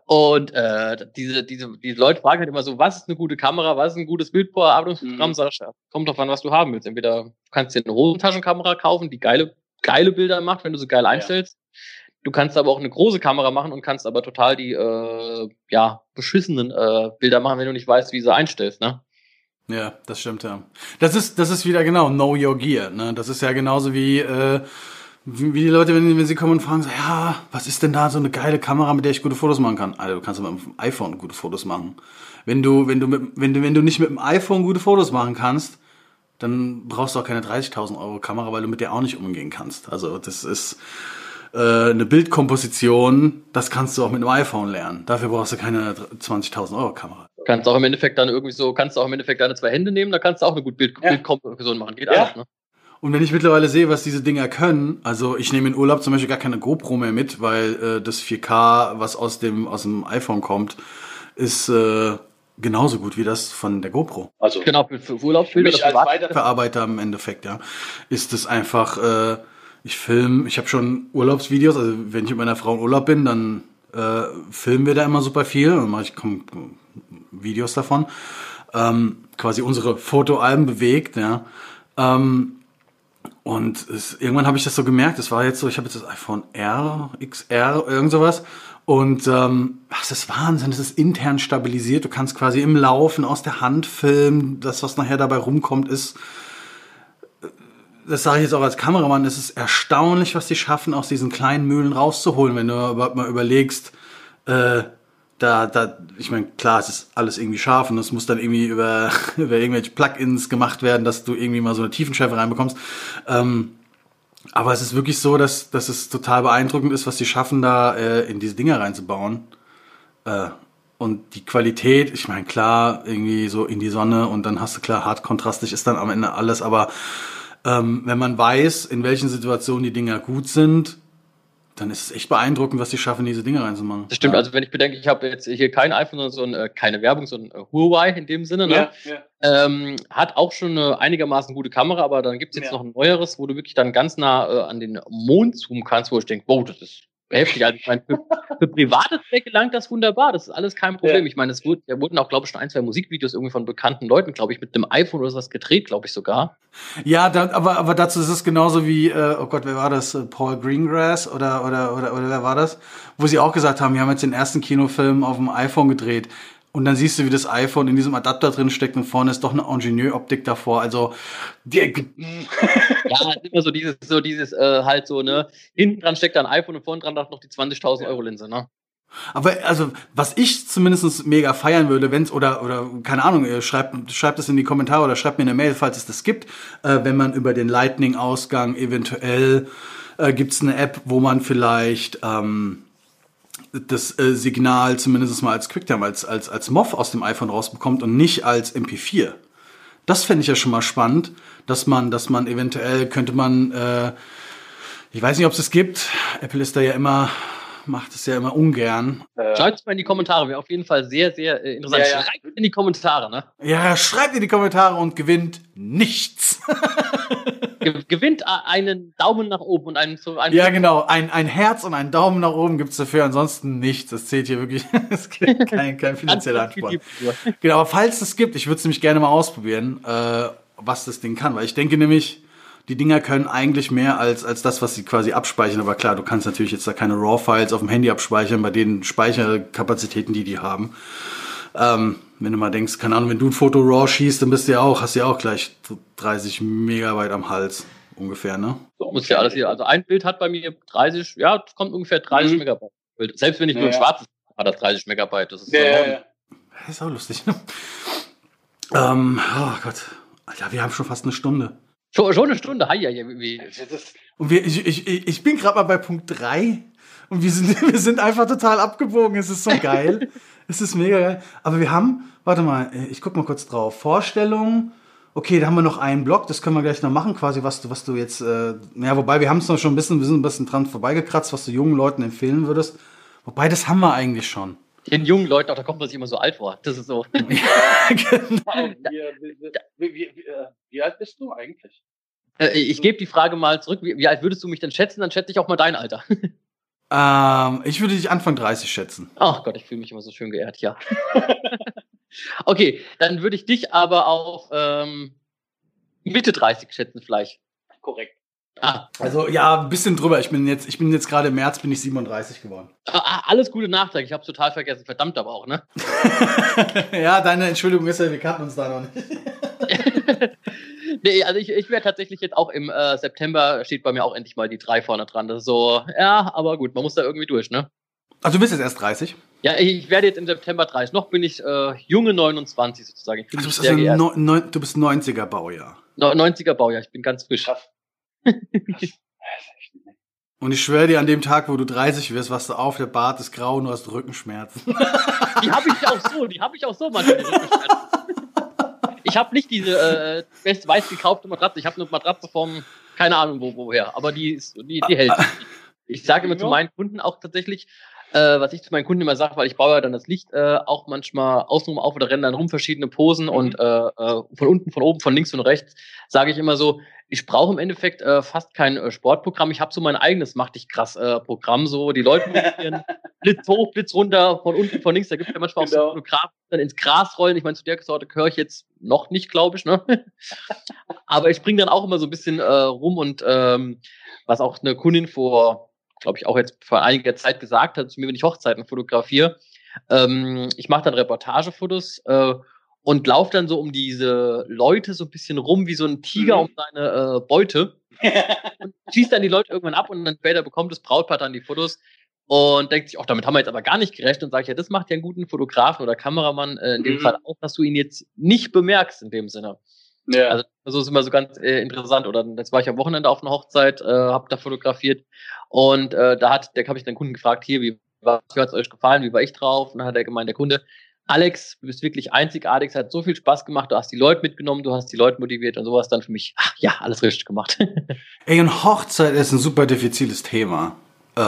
Und äh, diese, diese, diese Leute fragen halt immer so, was ist eine gute Kamera, was ist ein gutes Bildbearbeitungsprogramm? Mhm. Ja, kommt drauf an, was du haben willst. Entweder du kannst dir eine Hosentaschenkamera kaufen, die geile, geile Bilder macht, wenn du sie geil einstellst. Ja. Du kannst aber auch eine große Kamera machen und kannst aber total die äh, ja, beschissenen äh, Bilder machen, wenn du nicht weißt, wie sie einstellst. Ne? Ja, das stimmt, ja. Das ist, das ist wieder genau Know Your Gear. Ne? Das ist ja genauso wie, äh, wie, die Leute, wenn, wenn sie kommen und fragen, so, ja, was ist denn da so eine geile Kamera, mit der ich gute Fotos machen kann? Alter, du kannst mit dem iPhone gute Fotos machen. Wenn du, wenn du, mit, wenn du, wenn du nicht mit dem iPhone gute Fotos machen kannst, dann brauchst du auch keine 30.000 Euro Kamera, weil du mit der auch nicht umgehen kannst. Also das ist äh, eine Bildkomposition, das kannst du auch mit einem iPhone lernen. Dafür brauchst du keine 20.000 Euro Kamera. Kannst auch im Endeffekt dann irgendwie so, kannst du auch im Endeffekt deine zwei Hände nehmen, da kannst du auch eine gute Bild ja. Machen. Geht ja. alles, ne? Und wenn ich mittlerweile sehe, was diese Dinger können, also ich nehme in Urlaub zum Beispiel gar keine GoPro mehr mit, weil äh, das 4K, was aus dem, aus dem iPhone kommt, ist äh, genauso gut wie das von der GoPro. Also genau, für, für Urlaubsbilder, für als Verarbeiter im Endeffekt, ja, ist es einfach, äh, ich film, ich habe schon Urlaubsvideos, also wenn ich mit meiner Frau in Urlaub bin, dann äh, filmen wir da immer super viel und mache ich komm, Videos davon. Ähm, quasi unsere Fotoalben bewegt, ja. Ähm, und es, irgendwann habe ich das so gemerkt, es war jetzt so, ich habe jetzt das iPhone R, XR, irgend sowas. Und ähm, ach, das ist Wahnsinn, es ist intern stabilisiert. Du kannst quasi im Laufen aus der Hand filmen. Das, was nachher dabei rumkommt, ist, das sage ich jetzt auch als Kameramann, es ist erstaunlich, was die schaffen, aus diesen kleinen Mühlen rauszuholen, wenn du überhaupt mal überlegst, äh, da, da, ich meine, klar, es ist alles irgendwie scharf und es muss dann irgendwie über, über irgendwelche Plugins gemacht werden, dass du irgendwie mal so eine Tiefenschärfe reinbekommst. Ähm, aber es ist wirklich so, dass, dass es total beeindruckend ist, was sie schaffen, da äh, in diese Dinger reinzubauen. Äh, und die Qualität, ich meine, klar, irgendwie so in die Sonne und dann hast du klar, hart kontrastig ist dann am Ende alles, aber ähm, wenn man weiß, in welchen Situationen die Dinger gut sind, dann ist es echt beeindruckend, was die schaffen, diese Dinge reinzumachen. Das stimmt, ja. also wenn ich bedenke, ich habe jetzt hier kein iPhone, sondern so ein, äh, keine Werbung, so ein äh, Huawei in dem Sinne, ne? Ja, ja. Ähm, hat auch schon eine einigermaßen gute Kamera, aber dann gibt es jetzt noch ein neueres, wo du wirklich dann ganz nah äh, an den Mond zoomen kannst, wo ich denke, wow, das ist heftig. Also ich meine, für, für private Zwecke langt das wunderbar. Das ist alles kein Problem. Ja. Ich meine, es wurde, da wurden auch, glaube ich, schon ein, zwei Musikvideos irgendwie von bekannten Leuten, glaube ich, mit einem iPhone oder sowas gedreht, glaube ich sogar. Ja, da, aber, aber dazu ist es genauso wie, äh, oh Gott, wer war das? Paul Greengrass oder, oder, oder, oder wer war das? Wo sie auch gesagt haben, wir haben jetzt den ersten Kinofilm auf dem iPhone gedreht. Und dann siehst du, wie das iPhone in diesem Adapter drin steckt und vorne ist doch eine Ingenieuroptik davor. Also die, ja, immer so dieses, so dieses äh, halt so ne. Hinten dran steckt ein iPhone und vorne dran noch die 20.000 Euro Linse, ne? Aber also, was ich zumindest mega feiern würde, wenn's oder oder keine Ahnung, schreibt schreibt es in die Kommentare oder schreibt mir eine Mail, falls es das gibt, äh, wenn man über den Lightning-Ausgang eventuell äh, gibt's eine App, wo man vielleicht ähm, das äh, Signal zumindest mal als QuickTime, als, als, als MOV aus dem iPhone rausbekommt und nicht als MP4. Das fände ich ja schon mal spannend, dass man, dass man eventuell könnte man, äh, ich weiß nicht, ob es es gibt. Apple ist da ja immer macht es ja immer ungern. Äh, schreibt es mal in die Kommentare, wäre auf jeden Fall sehr, sehr äh, interessant. Ja, ja. Schreibt in die Kommentare, ne? Ja, schreibt in die Kommentare und gewinnt nichts. Ge gewinnt einen Daumen nach oben und einen so einen Ja, genau. Ein, ein Herz und einen Daumen nach oben gibt es dafür, ansonsten nichts. Das zählt hier wirklich. Es gibt kein, kein finanzieller Anspruch. Genau, aber falls es gibt, ich würde es nämlich gerne mal ausprobieren, äh, was das Ding kann, weil ich denke nämlich, die Dinger können eigentlich mehr als, als das, was sie quasi abspeichern. Aber klar, du kannst natürlich jetzt da keine RAW-Files auf dem Handy abspeichern, bei den Speicherkapazitäten, die die haben. Ähm, wenn du mal denkst, keine Ahnung, wenn du ein Foto RAW schießt, dann bist du ja auch, hast du ja auch gleich 30 Megabyte am Hals ungefähr, ne? So muss ja alles hier. Also ein Bild hat bei mir 30, ja, das kommt ungefähr 30 mhm. Megabyte. Selbst wenn ich nur ein schwarzes hat das 30 Megabyte. Das ist, ja, ja, ja. Das ist auch lustig. Ne? Ähm, oh Gott. Ja, wir haben schon fast eine Stunde. Schon, schon eine Stunde, hi, ja, wie. Und wir, ich, ich, ich bin gerade mal bei Punkt 3 und wir sind, wir sind einfach total abgebogen. Es ist so geil. es ist mega geil. Aber wir haben, warte mal, ich guck mal kurz drauf. Vorstellung. Okay, da haben wir noch einen Block, das können wir gleich noch machen, quasi, was du, was du jetzt, äh, ja, wobei wir haben es noch schon ein bisschen, wir sind ein bisschen dran vorbeigekratzt, was du jungen Leuten empfehlen würdest. Wobei, das haben wir eigentlich schon. Den jungen Leuten, auch da kommt man sich immer so alt vor. Das ist so. ja, genau. Wie, wie, wie, äh, wie, alt bist du eigentlich? Äh, ich gebe die Frage mal zurück. Wie, alt würdest du mich denn schätzen? Dann schätze ich auch mal dein Alter. Ähm, ich würde dich Anfang 30 schätzen. Ach Gott, ich fühle mich immer so schön geehrt, ja. okay, dann würde ich dich aber auf ähm, Mitte 30 schätzen vielleicht. Korrekt. Ah. Also ja, ein bisschen drüber. Ich bin jetzt, ich bin jetzt gerade im März bin ich 37 geworden. Ah, ah alles gute Nachträge. Ich habe total vergessen. Verdammt aber auch, ne? ja, deine Entschuldigung ist ja, wir kannten uns da noch nicht. nee, also ich, ich werde tatsächlich jetzt auch im äh, September steht bei mir auch endlich mal die drei vorne dran. Das ist so, ja, aber gut, man muss da irgendwie durch, ne? Also du bist jetzt erst 30? Ja, ich werde jetzt im September 30. Noch bin ich äh, junge 29 sozusagen. Ich also du, bist also no, no, du bist 90er Baujahr. No, 90er Baujahr, ich bin ganz frisch. Krass. Und ich schwöre dir, an dem Tag, wo du 30 wirst, was du auf, der Bart ist grau und du hast Rückenschmerzen. Die habe ich auch so, die habe ich auch so manchmal, Rückenschmerzen. Ich habe nicht diese äh, best weiß gekaufte Matratze, ich habe eine Matratze vom, keine Ahnung wo, woher, aber die, ist, die, die hält. Ich sage immer zu meinen Kunden auch tatsächlich, äh, was ich zu meinen Kunden immer sage, weil ich baue ja dann das Licht äh, auch manchmal außenrum auf oder renne dann rum verschiedene Posen mhm. und äh, äh, von unten, von oben, von links und rechts, sage ich immer so, ich brauche im Endeffekt äh, fast kein äh, Sportprogramm. Ich habe so mein eigenes Mach dich krass Programm, so die Leute motivieren, Blitz hoch, Blitz runter, von unten, von links. Da gibt es ja manchmal genau. auch so genau. Fotografen, dann ins Gras rollen. Ich meine, zu der Sorte gehöre ich jetzt noch nicht, glaube ich. Ne? Aber ich bringe dann auch immer so ein bisschen rum und ähm, was auch eine Kundin vor glaube ich, auch jetzt vor einiger Zeit gesagt hat, zu mir, wenn ich Hochzeiten fotografiere. Ähm, ich mache dann Reportagefotos äh, und laufe dann so um diese Leute so ein bisschen rum wie so ein Tiger mhm. um seine äh, Beute und schießt dann die Leute irgendwann ab und dann später bekommt das Brautpaar dann die Fotos und denkt sich, auch damit haben wir jetzt aber gar nicht gerechnet und sage ich, ja, das macht ja einen guten Fotografen oder Kameramann äh, in dem mhm. Fall auch, dass du ihn jetzt nicht bemerkst in dem Sinne. Ja. Also, das ist immer so ganz äh, interessant. Oder jetzt war ich am Wochenende auf einer Hochzeit, äh, habe da fotografiert und äh, da hat, der habe ich den Kunden gefragt, hier, wie, wie hat es euch gefallen, wie war ich drauf? Und dann hat er gemeint, der Kunde, Alex, du bist wirklich einzigartig, es hat so viel Spaß gemacht, du hast die Leute mitgenommen, du hast die Leute motiviert und sowas dann für mich, ach ja, alles richtig gemacht. Ey, und Hochzeit ist ein super diffiziles Thema. Äh,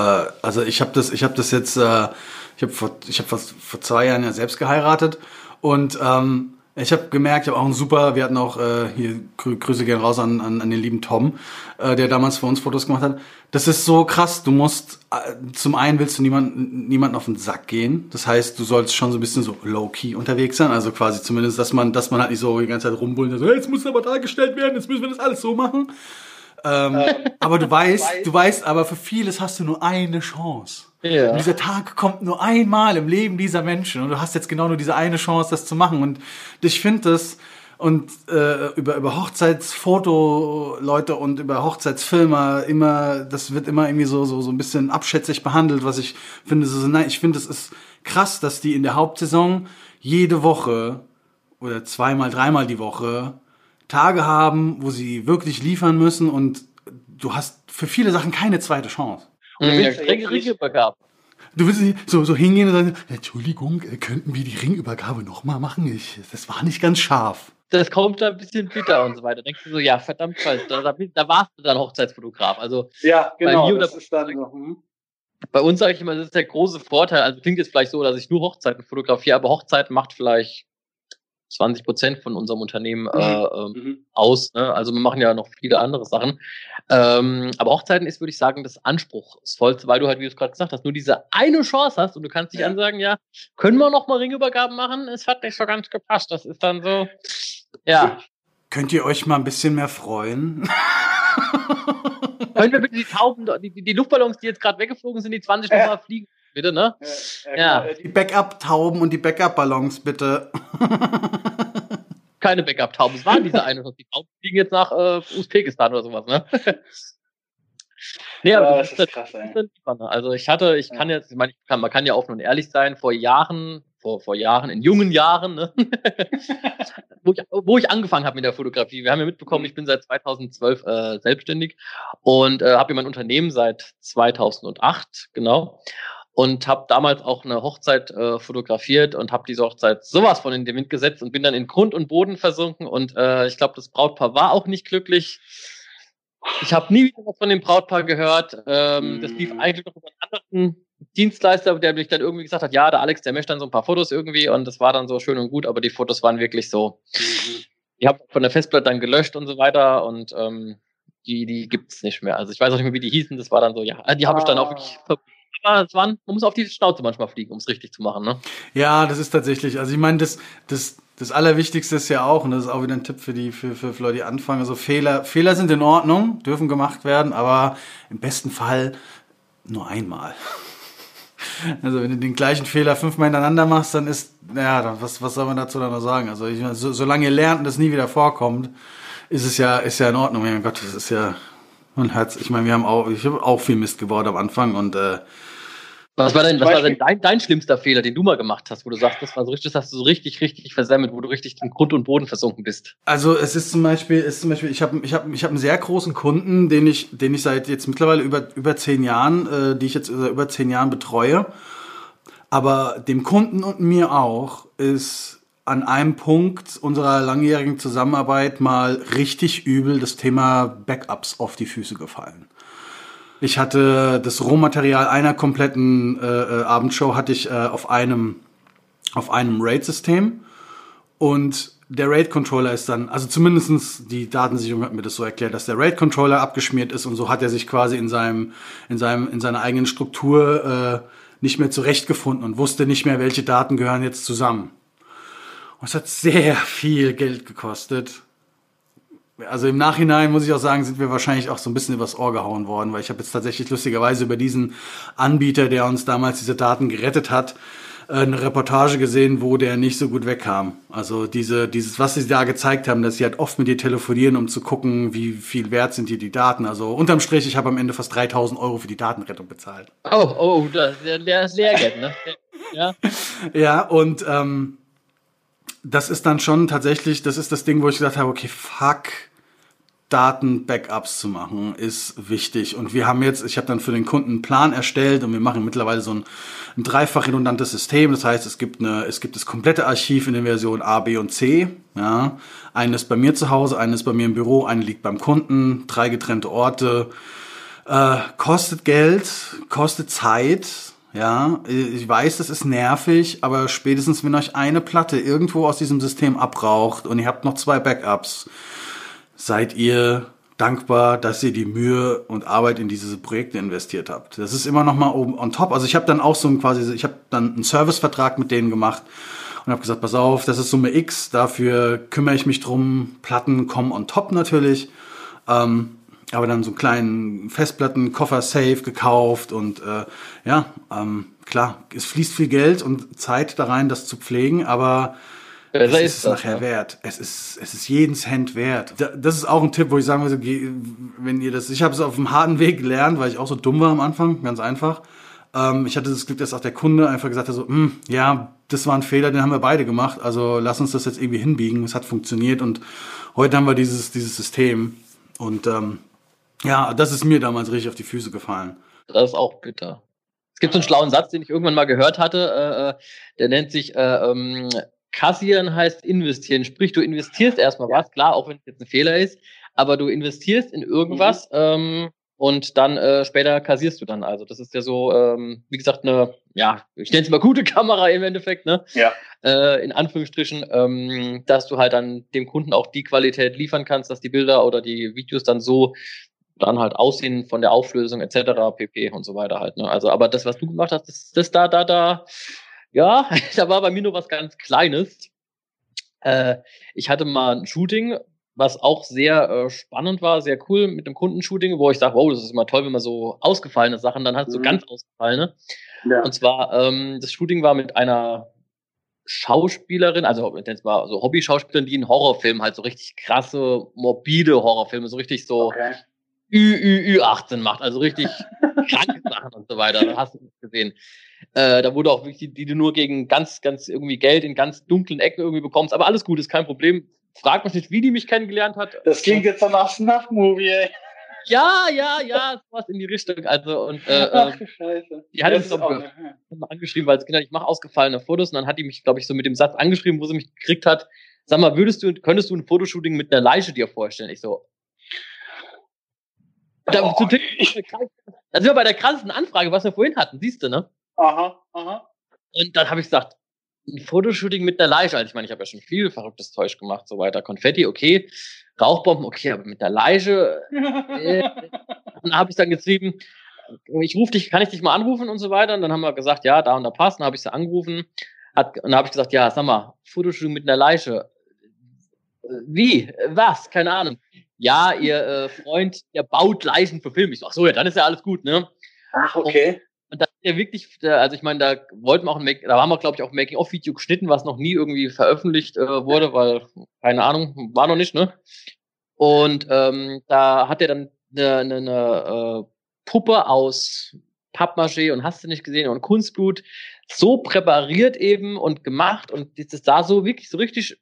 also ich habe das, ich habe das jetzt, äh, ich habe vor, ich habe vor, vor zwei Jahren ja selbst geheiratet und ähm, Ich habe gemerkt, ich habe auch ein super, wir hatten auch äh, hier Grüße gehen raus an, an, an den lieben Tom, äh, der damals für uns Fotos gemacht hat. Das ist so krass. Du musst äh, zum einen willst du niemanden niemanden auf den Sack gehen. Das heißt, du sollst schon so ein bisschen so low key unterwegs sein, also quasi zumindest, dass man dass man halt nicht so die ganze Zeit rumbullen, so hey, jetzt muss aber dargestellt werden, jetzt müssen wir das alles so machen. Ähm, aber du weißt, du weißt, aber für vieles hast du nur eine Chance. Ja. Und dieser Tag kommt nur einmal im Leben dieser Menschen und du hast jetzt genau nur diese eine Chance, das zu machen. Und ich finde das und äh, über über Hochzeitsfoto-Leute und über Hochzeitsfilmer immer, das wird immer irgendwie so so so ein bisschen abschätzig behandelt, was ich finde. So, nein, ich finde, es ist krass, dass die in der Hauptsaison jede Woche oder zweimal, dreimal die Woche Tage haben, wo sie wirklich liefern müssen und du hast für viele Sachen keine zweite Chance. Und willst ja, Ringübergabe. Du willst so, so hingehen und sagen, Entschuldigung, äh, könnten wir die Ringübergabe nochmal machen? Ich, das war nicht ganz scharf. Das kommt da ein bisschen bitter und so weiter. Denkst du so, ja, verdammt, da, da, da warst du dann Hochzeitsfotograf. Also, ja, genau. Bei, mir das ist dann, hm. bei uns sage ich immer, das ist der große Vorteil. Also klingt jetzt vielleicht so, dass ich nur Hochzeiten fotografiere, aber Hochzeiten macht vielleicht 20 Prozent von unserem Unternehmen mhm. äh, ähm, mhm. aus. Ne? Also wir machen ja noch viele andere Sachen. Ähm, aber Hochzeiten ist, würde ich sagen, das Anspruchsvollste, weil du halt, wie du es gerade gesagt hast, nur diese eine Chance hast und du kannst dich ja. ansagen, ja, können wir noch mal Ringübergaben machen? Es hat nicht so ganz gepasst. Das ist dann so, ja. Könnt ihr euch mal ein bisschen mehr freuen? Können wir bitte die Tauben, die, die Luftballons, die jetzt gerade weggeflogen sind, die 20 äh. nochmal fliegen? Bitte, ne? Äh, ja. Die Backup-Tauben und die Backup-Ballons, bitte. Keine Backup-Tauben. Es waren diese eine. Die Tauben fliegen jetzt nach äh, Usbekistan oder sowas, ne? nee, aber ja, das, ist, das ist krass, ey. Also ich hatte, ich kann jetzt, ich meine, kann, man kann ja offen und ehrlich sein, vor Jahren, vor, vor Jahren, in jungen Jahren, ne? wo, ich, wo ich angefangen habe mit der Fotografie. Wir haben ja mitbekommen, mhm. ich bin seit 2012 äh, selbstständig und äh, habe ja mein Unternehmen seit 2008, genau und habe damals auch eine Hochzeit äh, fotografiert und habe diese Hochzeit sowas von in den Wind gesetzt und bin dann in Grund und Boden versunken und äh, ich glaube, das Brautpaar war auch nicht glücklich. Ich habe nie wieder was von dem Brautpaar gehört. Ähm, mm. Das lief mhm. eigentlich noch über einen anderen Dienstleister, der mich dann irgendwie gesagt hat, ja, der Alex, der möchte dann so ein paar Fotos irgendwie und das war dann so schön und gut, aber die Fotos waren wirklich so. Mhm. Ich habe von der Festplatte dann gelöscht und so weiter und ähm, die, die gibt's nicht mehr. Also ich weiß auch nicht mehr, wie die hießen. Das war dann so, ja, die habe ich dann auch wirklich ah waren, man muss auf die Schnauze manchmal fliegen, um es richtig zu machen, ne? Ja, das ist tatsächlich, also ich meine, das, das, das Allerwichtigste ist ja auch, und das ist auch wieder ein Tipp für die, für, für, Leute, die anfangen, also Fehler, Fehler sind in Ordnung, dürfen gemacht werden, aber im besten Fall nur einmal. Also wenn du den gleichen Fehler fünfmal hintereinander machst, dann ist, ja, was, was soll man dazu dann noch sagen? Also ich, so, solange ihr lernt und das nie wieder vorkommt, ist es ja, ist ja in Ordnung. Mein Gott, das ist ja, man hat's, ich meine, wir haben auch, ich habe auch viel Mist gebaut am Anfang und äh, was war denn, was war denn dein, dein schlimmster Fehler, den du mal gemacht hast, wo du sagst, das war so richtig, das hast du so richtig, richtig versemmelt, wo du richtig in Grund und Boden versunken bist? Also es ist zum Beispiel, ist zum Beispiel, ich habe, ich habe, ich habe einen sehr großen Kunden, den ich, den ich seit jetzt mittlerweile über über zehn Jahren, äh, die ich jetzt über zehn Jahren betreue. Aber dem Kunden und mir auch ist an einem Punkt unserer langjährigen Zusammenarbeit mal richtig übel das Thema Backups auf die Füße gefallen. Ich hatte das Rohmaterial einer kompletten äh, äh, Abendshow hatte ich äh, auf einem auf einem RAID-System und der RAID-Controller ist dann, also zumindestens die Datensicherung hat mir das so erklärt, dass der RAID-Controller abgeschmiert ist und so hat er sich quasi in seinem in seinem in seiner eigenen Struktur äh, nicht mehr zurechtgefunden und wusste nicht mehr, welche Daten gehören jetzt zusammen. Und es hat sehr viel Geld gekostet also im Nachhinein muss ich auch sagen, sind wir wahrscheinlich auch so ein bisschen übers Ohr gehauen worden, weil ich habe jetzt tatsächlich lustigerweise über diesen Anbieter, der uns damals diese Daten gerettet hat, eine Reportage gesehen, wo der nicht so gut wegkam. Also diese, dieses, was sie da gezeigt haben, dass sie halt oft mit dir telefonieren, um zu gucken, wie viel wert sind dir die Daten. Also unterm Strich, ich habe am Ende fast 3000 Euro für die Datenrettung bezahlt. Oh, oh, der, der ist Lehrgeld, ne? Ja. ja, und ähm, das ist dann schon tatsächlich, das ist das Ding, wo ich gesagt habe, okay, fuck, Daten-Backups zu machen, ist wichtig. Und wir haben jetzt, ich habe dann für den Kunden einen Plan erstellt und wir machen mittlerweile so ein, ein dreifach redundantes System. Das heißt, es gibt eine, es gibt das komplette Archiv in den Versionen A, B und C. Ja, eines bei mir zu Hause, eines bei mir im Büro, eine liegt beim Kunden, drei getrennte Orte. Äh, kostet Geld, kostet Zeit, Ja, ich weiß, das ist nervig, aber spätestens wenn euch eine Platte irgendwo aus diesem System abraucht und ihr habt noch zwei Backups, seid ihr dankbar, dass ihr die Mühe und Arbeit in diese Projekte investiert habt. Das ist immer noch mal oben on top. Also ich habe dann auch so ein quasi, ich habe dann einen Servicevertrag mit denen gemacht und habe gesagt, pass auf, das ist Summe X, dafür kümmere ich mich drum. Platten kommen on top natürlich. Ähm, aber dann so einen kleinen Festplattenkoffer safe gekauft und äh, ja, ähm, klar, es fließt viel Geld und Zeit da rein, das zu pflegen, aber es ist, ist es nachher ja. wert. Es ist, es ist jeden Cent wert. Das ist auch ein Tipp, wo ich sagen würde, wenn ihr das, ich habe es auf dem harten Weg gelernt, weil ich auch so dumm war am Anfang, ganz einfach. Ähm, ich hatte das Glück, dass auch der Kunde einfach gesagt hat, so, hm, ja, das war ein Fehler, den haben wir beide gemacht, also lass uns das jetzt irgendwie hinbiegen. Es hat funktioniert und heute haben wir dieses, dieses System und ähm, ja, das ist mir damals richtig auf die Füße gefallen. Das ist auch bitter. Es gibt so einen schlauen Satz, den ich irgendwann mal gehört hatte, äh, äh der nennt sich äh, ähm, Kassieren heißt investieren. Sprich, du investierst erstmal was, klar, auch wenn es jetzt ein Fehler ist, aber du investierst in irgendwas mhm. ähm, und dann äh, später kassierst du dann. Also das ist ja so, ähm, wie gesagt, eine, ja, ich nenne es mal gute Kamera im Endeffekt, ne? Ja. Äh, in Anführungsstrichen, ähm, dass du halt dann dem Kunden auch die Qualität liefern kannst, dass die Bilder oder die Videos dann so dann halt aussehen von der Auflösung etc. pp und so weiter halt. Ne? Also, aber das, was du gemacht hast, das, das da, da, da, ja, da war bei mir nur was ganz Kleines. Äh, ich hatte mal ein Shooting, was auch sehr äh, spannend war, sehr cool mit dem Kundenshooting, wo ich sage, wow, das ist immer toll, wenn man so ausgefallene Sachen dann hat, mhm. so ganz ausgefallene. Ja. Und zwar, ähm, das Shooting war mit einer Schauspielerin, also jetzt mal so Hobby-Schauspielerin, die einen Horrorfilm halt so richtig krasse, morbide Horrorfilme, so richtig so okay. Ü, Ü, Ü18 macht, also richtig kranke Sachen und so weiter. Da hast du nicht gesehen. Äh, da wurde auch wirklich, die du nur gegen ganz, ganz irgendwie Geld in ganz dunklen Ecken irgendwie bekommst. Aber alles gut, ist kein Problem. Frag mich nicht, wie die mich kennengelernt hat. Das klingt jetzt nach Snuff-Movie, ey. Ja, ja, ja, sowas in die Richtung. Also und äh, Ach, ähm, Scheiße. die hat mich so angeschrieben, weil es genau, ich mache ausgefallene Fotos und dann hat die mich, glaube ich, so mit dem Satz angeschrieben, wo sie mich gekriegt hat. Sag mal, würdest du, könntest du ein Fotoshooting mit einer Leiche dir vorstellen? Ich so, da, oh, da sind wir bei der krassesten Anfrage, was wir vorhin hatten, siehst du, ne? Aha, aha. Und dann habe ich gesagt, ein Fotoshooting mit einer Leiche. Also ich meine, ich habe ja schon viel verrücktes Zeug gemacht, so weiter. Konfetti, okay. Rauchbomben, okay, aber mit der Leiche. Äh, dann habe ich dann geschrieben, ich rufe dich, kann ich dich mal anrufen und so weiter. Und dann haben wir gesagt, ja, da und da passt. Dann habe ich sie angerufen. Hat, und dann habe ich gesagt, ja, sag mal, Fotoshooting mit einer Leiche. Wie? Was? Keine Ahnung ja, ihr äh, Freund, der baut Leichen für Filme. Ich so, ach so, ja, dann ist ja alles gut, ne? Ach, okay. Und, und das ist ja wirklich, also ich meine, da wollten wir auch ein Make da haben wir, glaube ich, auch ein Making-of-Video geschnitten, was noch nie irgendwie veröffentlicht äh, wurde, weil, keine Ahnung, war noch nicht, ne? Und ähm, da hat er dann eine, eine, eine äh, Puppe aus Pappmaché und hast du nicht gesehen und Kunstblut so präpariert eben und gemacht und das sah so wirklich so richtig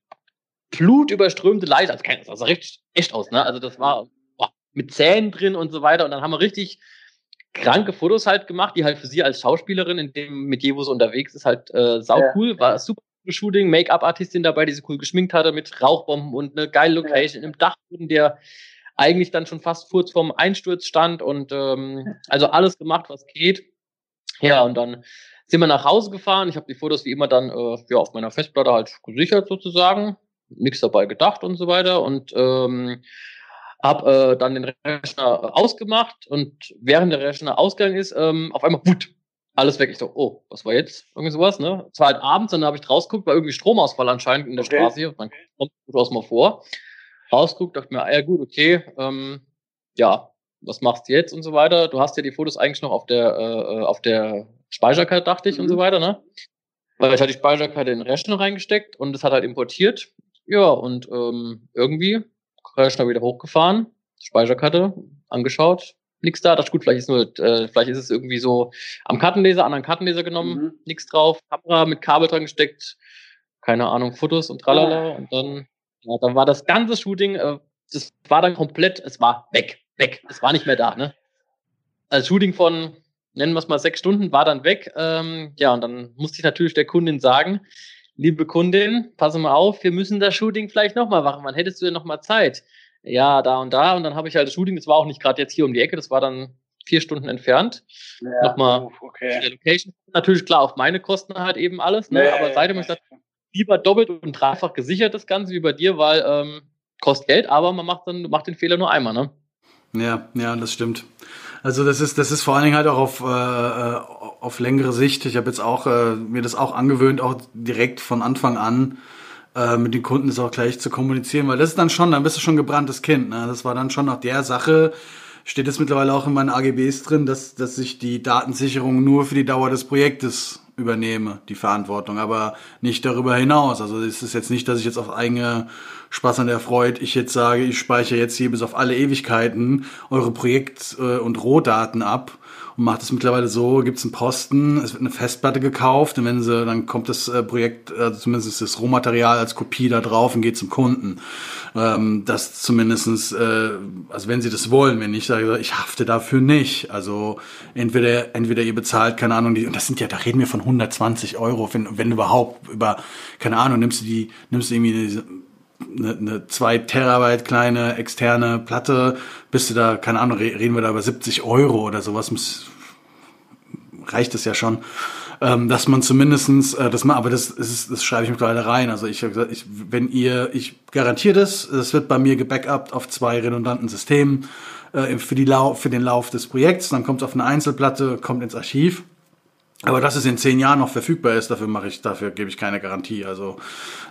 blutüberströmte Leiche. Also, das sah richtig echt aus, ne? Also das war boah, mit Zähnen drin und so weiter. Und dann haben wir richtig kranke Fotos halt gemacht, die halt für sie als Schauspielerin in dem Metier, wo sie unterwegs ist, halt äh, sau cool. War super Shooting, Make-up-Artistin dabei, die sie cool geschminkt hatte mit Rauchbomben und eine geile Location ja. im Dachboden, der eigentlich dann schon fast kurz vorm Einsturz stand und ähm, also alles gemacht, was geht. Ja, und dann sind wir nach Hause gefahren. Ich habe die Fotos wie immer dann äh, ja, auf meiner Festplatte halt gesichert sozusagen nichts dabei gedacht und so weiter und ähm, habe äh, dann den Rechner ausgemacht und während der Rechner ausgegangen ist, ähm, auf einmal gut, alles weg. Ich so, oh, was war jetzt? Irgendwie sowas, ne? Es war halt abends, dann habe ich rausgeguckt, war irgendwie Stromausfall anscheinend in der okay. Straße hier. Dann kommt das mal vor. Rausguckt, dachte mir, ah, ja gut, okay, ähm, ja, was machst du jetzt und so weiter. Du hast ja die Fotos eigentlich noch auf der, äh, äh auf der Speicherkarte, dachte ich, mhm. und so mhm. weiter, ne? Weil ich hatte die Speicherkarte in den Rechner reingesteckt und es hat halt importiert. Ja, und ähm, irgendwie Rechner wieder hochgefahren, Speicherkarte angeschaut, nichts da. Das ist gut, vielleicht ist nur, äh, vielleicht ist es irgendwie so am Kartenleser, anderen Kartenleser genommen, mhm. nichts drauf, Kamera mit Kabel dran gesteckt, keine Ahnung, Fotos und tralala. Ah. Und dann, ja, dann war das ganze Shooting, äh, das war dann komplett, es war weg, weg, es war nicht mehr da, ne? Also Shooting von, nennen wir es mal sechs Stunden, war dann weg. Ähm, ja, und dann musste ich natürlich der Kundin sagen, liebe Kundin, pass mal auf, wir müssen das Shooting vielleicht nochmal machen. Wann hättest du denn nochmal Zeit? Ja, da und da. Und dann habe ich halt das Shooting, das war auch nicht gerade jetzt hier um die Ecke, das war dann vier Stunden entfernt. Ja, Nochmal okay. Location. Natürlich klar auf meine Kosten halt eben alles, ne? Ja, aber seitdem ich gesagt, lieber doppelt und dreifach gesichert das Ganze wie bei dir, weil ähm, kostet Geld, aber man macht dann macht den Fehler nur einmal, ne? Ja, ja, das stimmt. Also das ist, das ist vor allen Dingen halt auch auf, äh, äh auf längere Sicht. Ich habe jetzt auch äh, mir das auch angewöhnt, auch direkt von Anfang an äh, mit den Kunden das auch gleich zu kommunizieren, weil das ist dann schon, dann bist du schon gebranntes Kind. Ne? Das war dann schon nach der Sache, steht es mittlerweile auch in meinen AGBs drin, dass, dass ich die Datensicherung nur für die Dauer des Projektes übernehme, die Verantwortung, aber nicht darüber hinaus. Also es ist jetzt nicht, dass ich jetzt auf eigene Spaß an der Freude, ich jetzt sage, ich speichere jetzt hier bis auf alle Ewigkeiten eure Projekt- äh, und Rohdaten ab und macht es mittlerweile so, gibt es einen Posten, es wird eine Festplatte gekauft und wenn sie, dann kommt das äh, Projekt, also zumindest das Rohmaterial als Kopie da drauf und geht zum Kunden. Ähm, das zumindestens, äh, also wenn sie das wollen, wenn ich sage, ich hafte dafür nicht. Also entweder, entweder ihr bezahlt, keine Ahnung, die, und das sind ja, da reden wir von 120 Euro, wenn, wenn überhaupt über, keine Ahnung, nimmst du die, nimmst du irgendwie diese, eine, eine 2 Terabyte kleine externe Platte, bist du da, keine Ahnung, reden wir da über 70 Euro oder sowas, reicht es ja schon. Ähm, dass man zumindestens, äh, das mal, aber das, ist, das schreibe ich mittlerweile rein. Also ich habe gesagt, ich, wenn ihr, ich garantiere das, es wird bei mir gebackupt auf zwei redundanten Systemen äh, für, die Lau für den Lauf des Projekts, dann kommt es auf eine Einzelplatte, kommt ins Archiv aber dass es in zehn Jahren noch verfügbar ist, dafür mache ich, dafür gebe ich keine Garantie. Also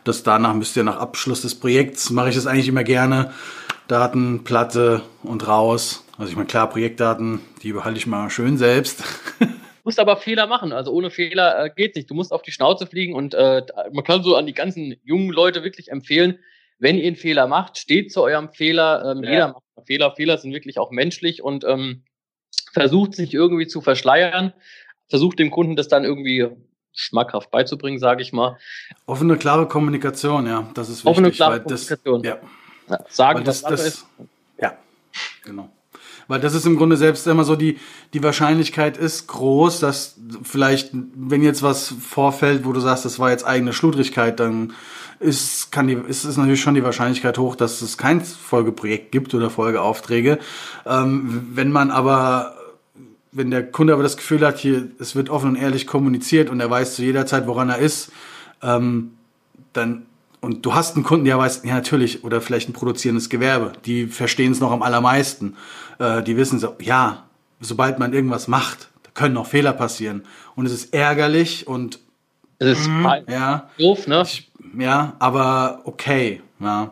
das danach müsst ihr nach Abschluss des Projekts mache ich das eigentlich immer gerne. Daten, Platte und raus. Also ich meine, klar, Projektdaten, die behalte ich mal schön selbst. Du musst aber Fehler machen. Also ohne Fehler äh, geht nicht. Du musst auf die Schnauze fliegen und äh, man kann so an die ganzen jungen Leute wirklich empfehlen, wenn ihr einen Fehler macht, steht zu eurem Fehler. Ähm, ja. Jeder macht einen Fehler. Fehler sind wirklich auch menschlich und ähm, versucht sich irgendwie zu verschleiern versucht dem Kunden das dann irgendwie schmackhaft beizubringen, sage ich mal. Offene, klare Kommunikation, ja, das ist wichtig. Offene, klare Kommunikation. Das, ja. ja. Sagen, das, was das, ist. Ja, genau. Weil das ist im Grunde selbst immer so, die, die Wahrscheinlichkeit ist groß, dass vielleicht, wenn jetzt was vorfällt, wo du sagst, das war jetzt eigene Schludrigkeit, dann ist, kann die, ist, ist natürlich schon die Wahrscheinlichkeit hoch, dass es kein Folgeprojekt gibt oder Folgeaufträge. Ähm, wenn man aber wenn der Kunde aber das Gefühl hat, hier, es wird offen und ehrlich kommuniziert und er weiß zu jeder Zeit, woran er ist, ähm, dann, und du hast einen Kunden, der weiß, ja natürlich, oder vielleicht ein produzierendes Gewerbe, die verstehen es noch am allermeisten. Äh, die wissen so, ja, sobald man irgendwas macht, da können noch Fehler passieren. Und es ist ärgerlich und es ist mm, ja, doof, ne? Ich, ja, aber okay, ja.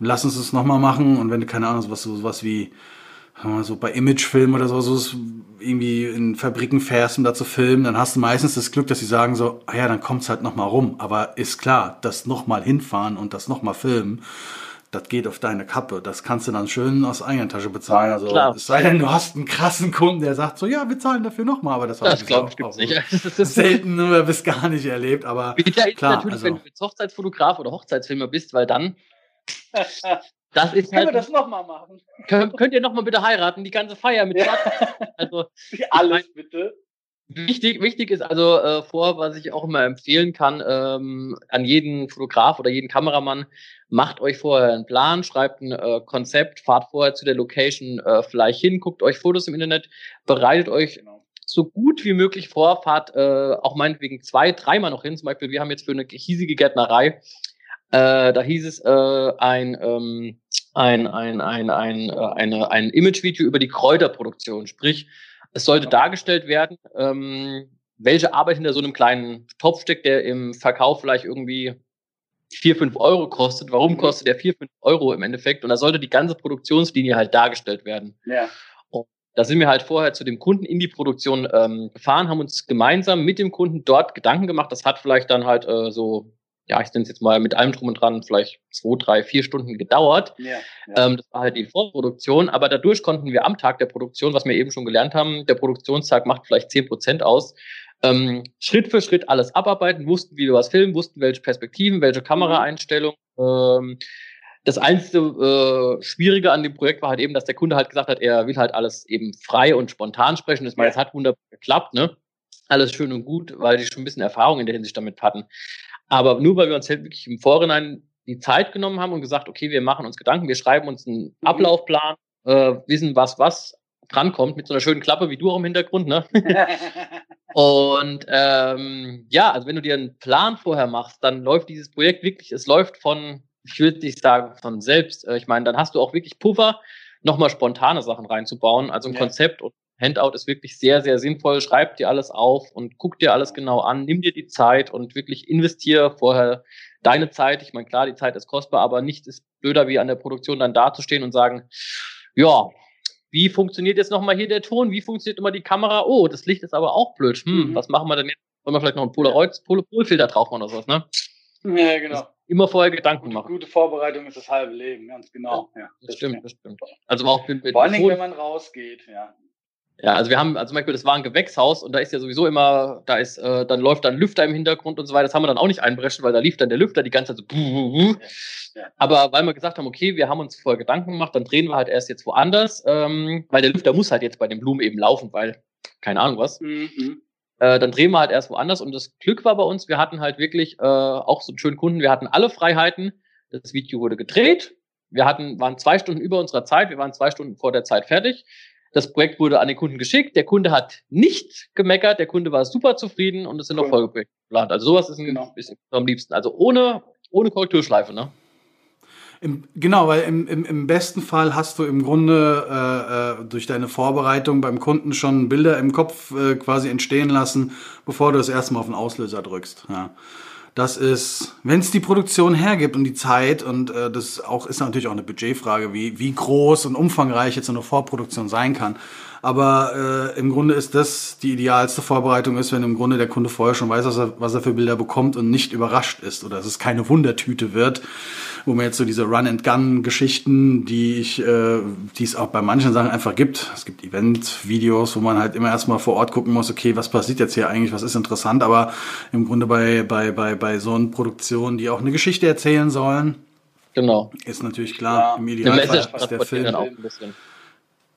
Lass uns das nochmal machen und wenn du keine Ahnung, sowas, sowas wie so bei Imagefilmen oder so, so irgendwie in Fabriken fährst, um da zu filmen, dann hast du meistens das Glück, dass sie sagen so, ah ja, dann kommt's halt nochmal rum. Aber ist klar, das nochmal hinfahren und das nochmal filmen, das geht auf deine Kappe. Das kannst du dann schön aus eigener Tasche bezahlen. Also klar. es sei denn, du hast einen krassen Kunden, der sagt so, ja, wir zahlen dafür nochmal, aber das, glaube ich gibt's nicht. selten oder bis gar nicht erlebt. Aber klar, natürlich, also, wenn du jetzt Hochzeitsfotograf oder Hochzeitsfilmer bist, weil dann Das ist Können halt, wir das nochmal machen? Könnt, könnt ihr nochmal bitte heiraten, die ganze Feier mit ja. Also alles bitte. Wichtig, wichtig ist also äh, vor, was ich auch immer empfehlen kann, ähm, an jeden Fotograf oder jeden Kameramann, macht euch vorher einen Plan, schreibt ein äh, Konzept, fahrt vorher zu der Location äh, vielleicht hin, guckt euch Fotos im Internet, bereitet euch genau. so gut wie möglich vor, fahrt äh, auch meinetwegen zwei, dreimal noch hin. Zum Beispiel, wir haben jetzt für eine hiesige Gärtnerei, äh, da hieß es äh, ein ähm, ein, ein, ein, ein, äh, eine, ein Imagevideo über die Kräuterproduktion. Sprich, es sollte dargestellt werden, ähm, welche Arbeit hinter so einem kleinen Topf steckt, der im Verkauf vielleicht irgendwie vier fünf Euro kostet. Warum mhm. kostet der vier fünf Euro im Endeffekt? Und da sollte die ganze Produktionslinie halt dargestellt werden. Ja. Und da sind wir halt vorher zu dem Kunden in die Produktion ähm, gefahren, haben uns gemeinsam mit dem Kunden dort Gedanken gemacht. Das hat vielleicht dann halt äh, so ja, ich nenne es jetzt mal mit allem drum und dran, vielleicht zwei, drei, vier Stunden gedauert. Ja, ja. Ähm, das war halt die Vorproduktion, aber dadurch konnten wir am Tag der Produktion, was wir eben schon gelernt haben, der Produktionstag macht vielleicht zehn Prozent aus, ähm, Schritt für Schritt alles abarbeiten, wussten, wie wir was filmen, wussten, welche Perspektiven, welche Kameraeinstellungen. Ähm, das einzige äh, Schwierige an dem Projekt war halt eben, dass der Kunde halt gesagt hat, er will halt alles eben frei und spontan sprechen. Das, ja. das hat wunderbar geklappt, ne? Alles schön und gut, weil die schon ein bisschen Erfahrung in der Hinsicht damit hatten. Aber nur weil wir uns halt wirklich im Vorhinein die Zeit genommen haben und gesagt, okay, wir machen uns Gedanken, wir schreiben uns einen mhm. Ablaufplan, äh, wissen was was drankommt, mit so einer schönen Klappe wie du auch im Hintergrund, ne? und ähm, ja, also wenn du dir einen Plan vorher machst, dann läuft dieses Projekt wirklich, es läuft von, ich würde nicht sagen, von selbst. Äh, ich meine, dann hast du auch wirklich Puffer, nochmal spontane Sachen reinzubauen. Also ein ja. Konzept und Handout ist wirklich sehr, sehr sinnvoll. Schreib dir alles auf und guck dir alles genau an, nimm dir die Zeit und wirklich investiere vorher deine Zeit. Ich meine, klar, die Zeit ist kostbar, aber nichts ist blöder, wie an der Produktion dann dazustehen und sagen, ja, wie funktioniert jetzt nochmal hier der Ton? Wie funktioniert immer die Kamera? Oh, das Licht ist aber auch blöd. Hm, mhm. was machen wir denn jetzt? Wollen wir vielleicht noch einen Polaroid, Polofilter drauf machen oder sowas, ne? Ja, genau. Immer vorher Gedanken machen. Gute Vorbereitung ist das halbe Leben, ganz genau. Ja, das, das stimmt, das stimmt. Also auch mit, mit Vor allem, wenn man rausgeht, ja. Ja, also wir haben, also zum Beispiel, das war ein Gewächshaus und da ist ja sowieso immer, da ist, äh, dann läuft dann Lüfter im Hintergrund und so weiter. Das haben wir dann auch nicht einbrechen, weil da lief dann der Lüfter die ganze Zeit so. Buh, buh, buh. Aber weil wir gesagt haben, okay, wir haben uns vorher Gedanken gemacht, dann drehen wir halt erst jetzt woanders, ähm, weil der Lüfter muss halt jetzt bei den Blumen eben laufen, weil keine Ahnung was. Mhm. Äh, dann drehen wir halt erst woanders und das Glück war bei uns, wir hatten halt wirklich äh, auch so einen schönen Kunden, wir hatten alle Freiheiten. Das Video wurde gedreht. Wir hatten, waren zwei Stunden über unserer Zeit, wir waren zwei Stunden vor der Zeit fertig. Das Projekt wurde an den Kunden geschickt. Der Kunde hat nicht gemeckert. Der Kunde war super zufrieden und es sind cool. noch Folgeprojekte geplant. Also sowas ist, ein, genau. ist am liebsten. Also ohne, ohne Korrekturschleife, ne? Im, genau, weil im, im, im besten Fall hast du im Grunde äh, äh, durch deine Vorbereitung beim Kunden schon Bilder im Kopf äh, quasi entstehen lassen, bevor du das erste Mal auf den Auslöser drückst. Ja. Das ist, wenn es die Produktion hergibt und die Zeit und äh, das auch ist natürlich auch eine Budgetfrage, wie wie groß und umfangreich jetzt eine Vorproduktion sein kann. Aber äh, im Grunde ist das die idealste Vorbereitung ist, wenn im Grunde der Kunde vorher schon weiß, was er, was er für Bilder bekommt und nicht überrascht ist oder dass es keine Wundertüte wird wo man jetzt so diese Run-and-Gun-Geschichten, die ich, äh, die es auch bei manchen Sachen einfach gibt. Es gibt Event-Videos, wo man halt immer erstmal vor Ort gucken muss, okay, was passiert jetzt hier eigentlich, was ist interessant, aber im Grunde bei, bei, bei, bei so einer Produktion, die auch eine Geschichte erzählen sollen, Genau. Ist natürlich klar, ja. im Idealfall ist der Film. Auch ein bisschen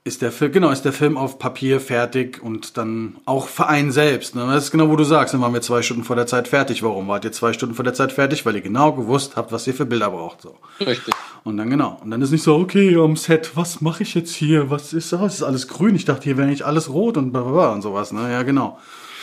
ist der Film, genau, ist der Film auf Papier fertig und dann auch für einen selbst. Ne? Das ist genau, wo du sagst, dann waren wir zwei Stunden vor der Zeit fertig. Warum wart ihr zwei Stunden vor der Zeit fertig? Weil ihr genau gewusst habt, was ihr für Bilder braucht. So. Richtig. Und dann genau. Und dann ist nicht so, okay, am Set, was mache ich jetzt hier? Was ist das? Ist alles grün? Ich dachte, hier wäre nicht alles rot und bla und sowas. Ne? Ja, genau.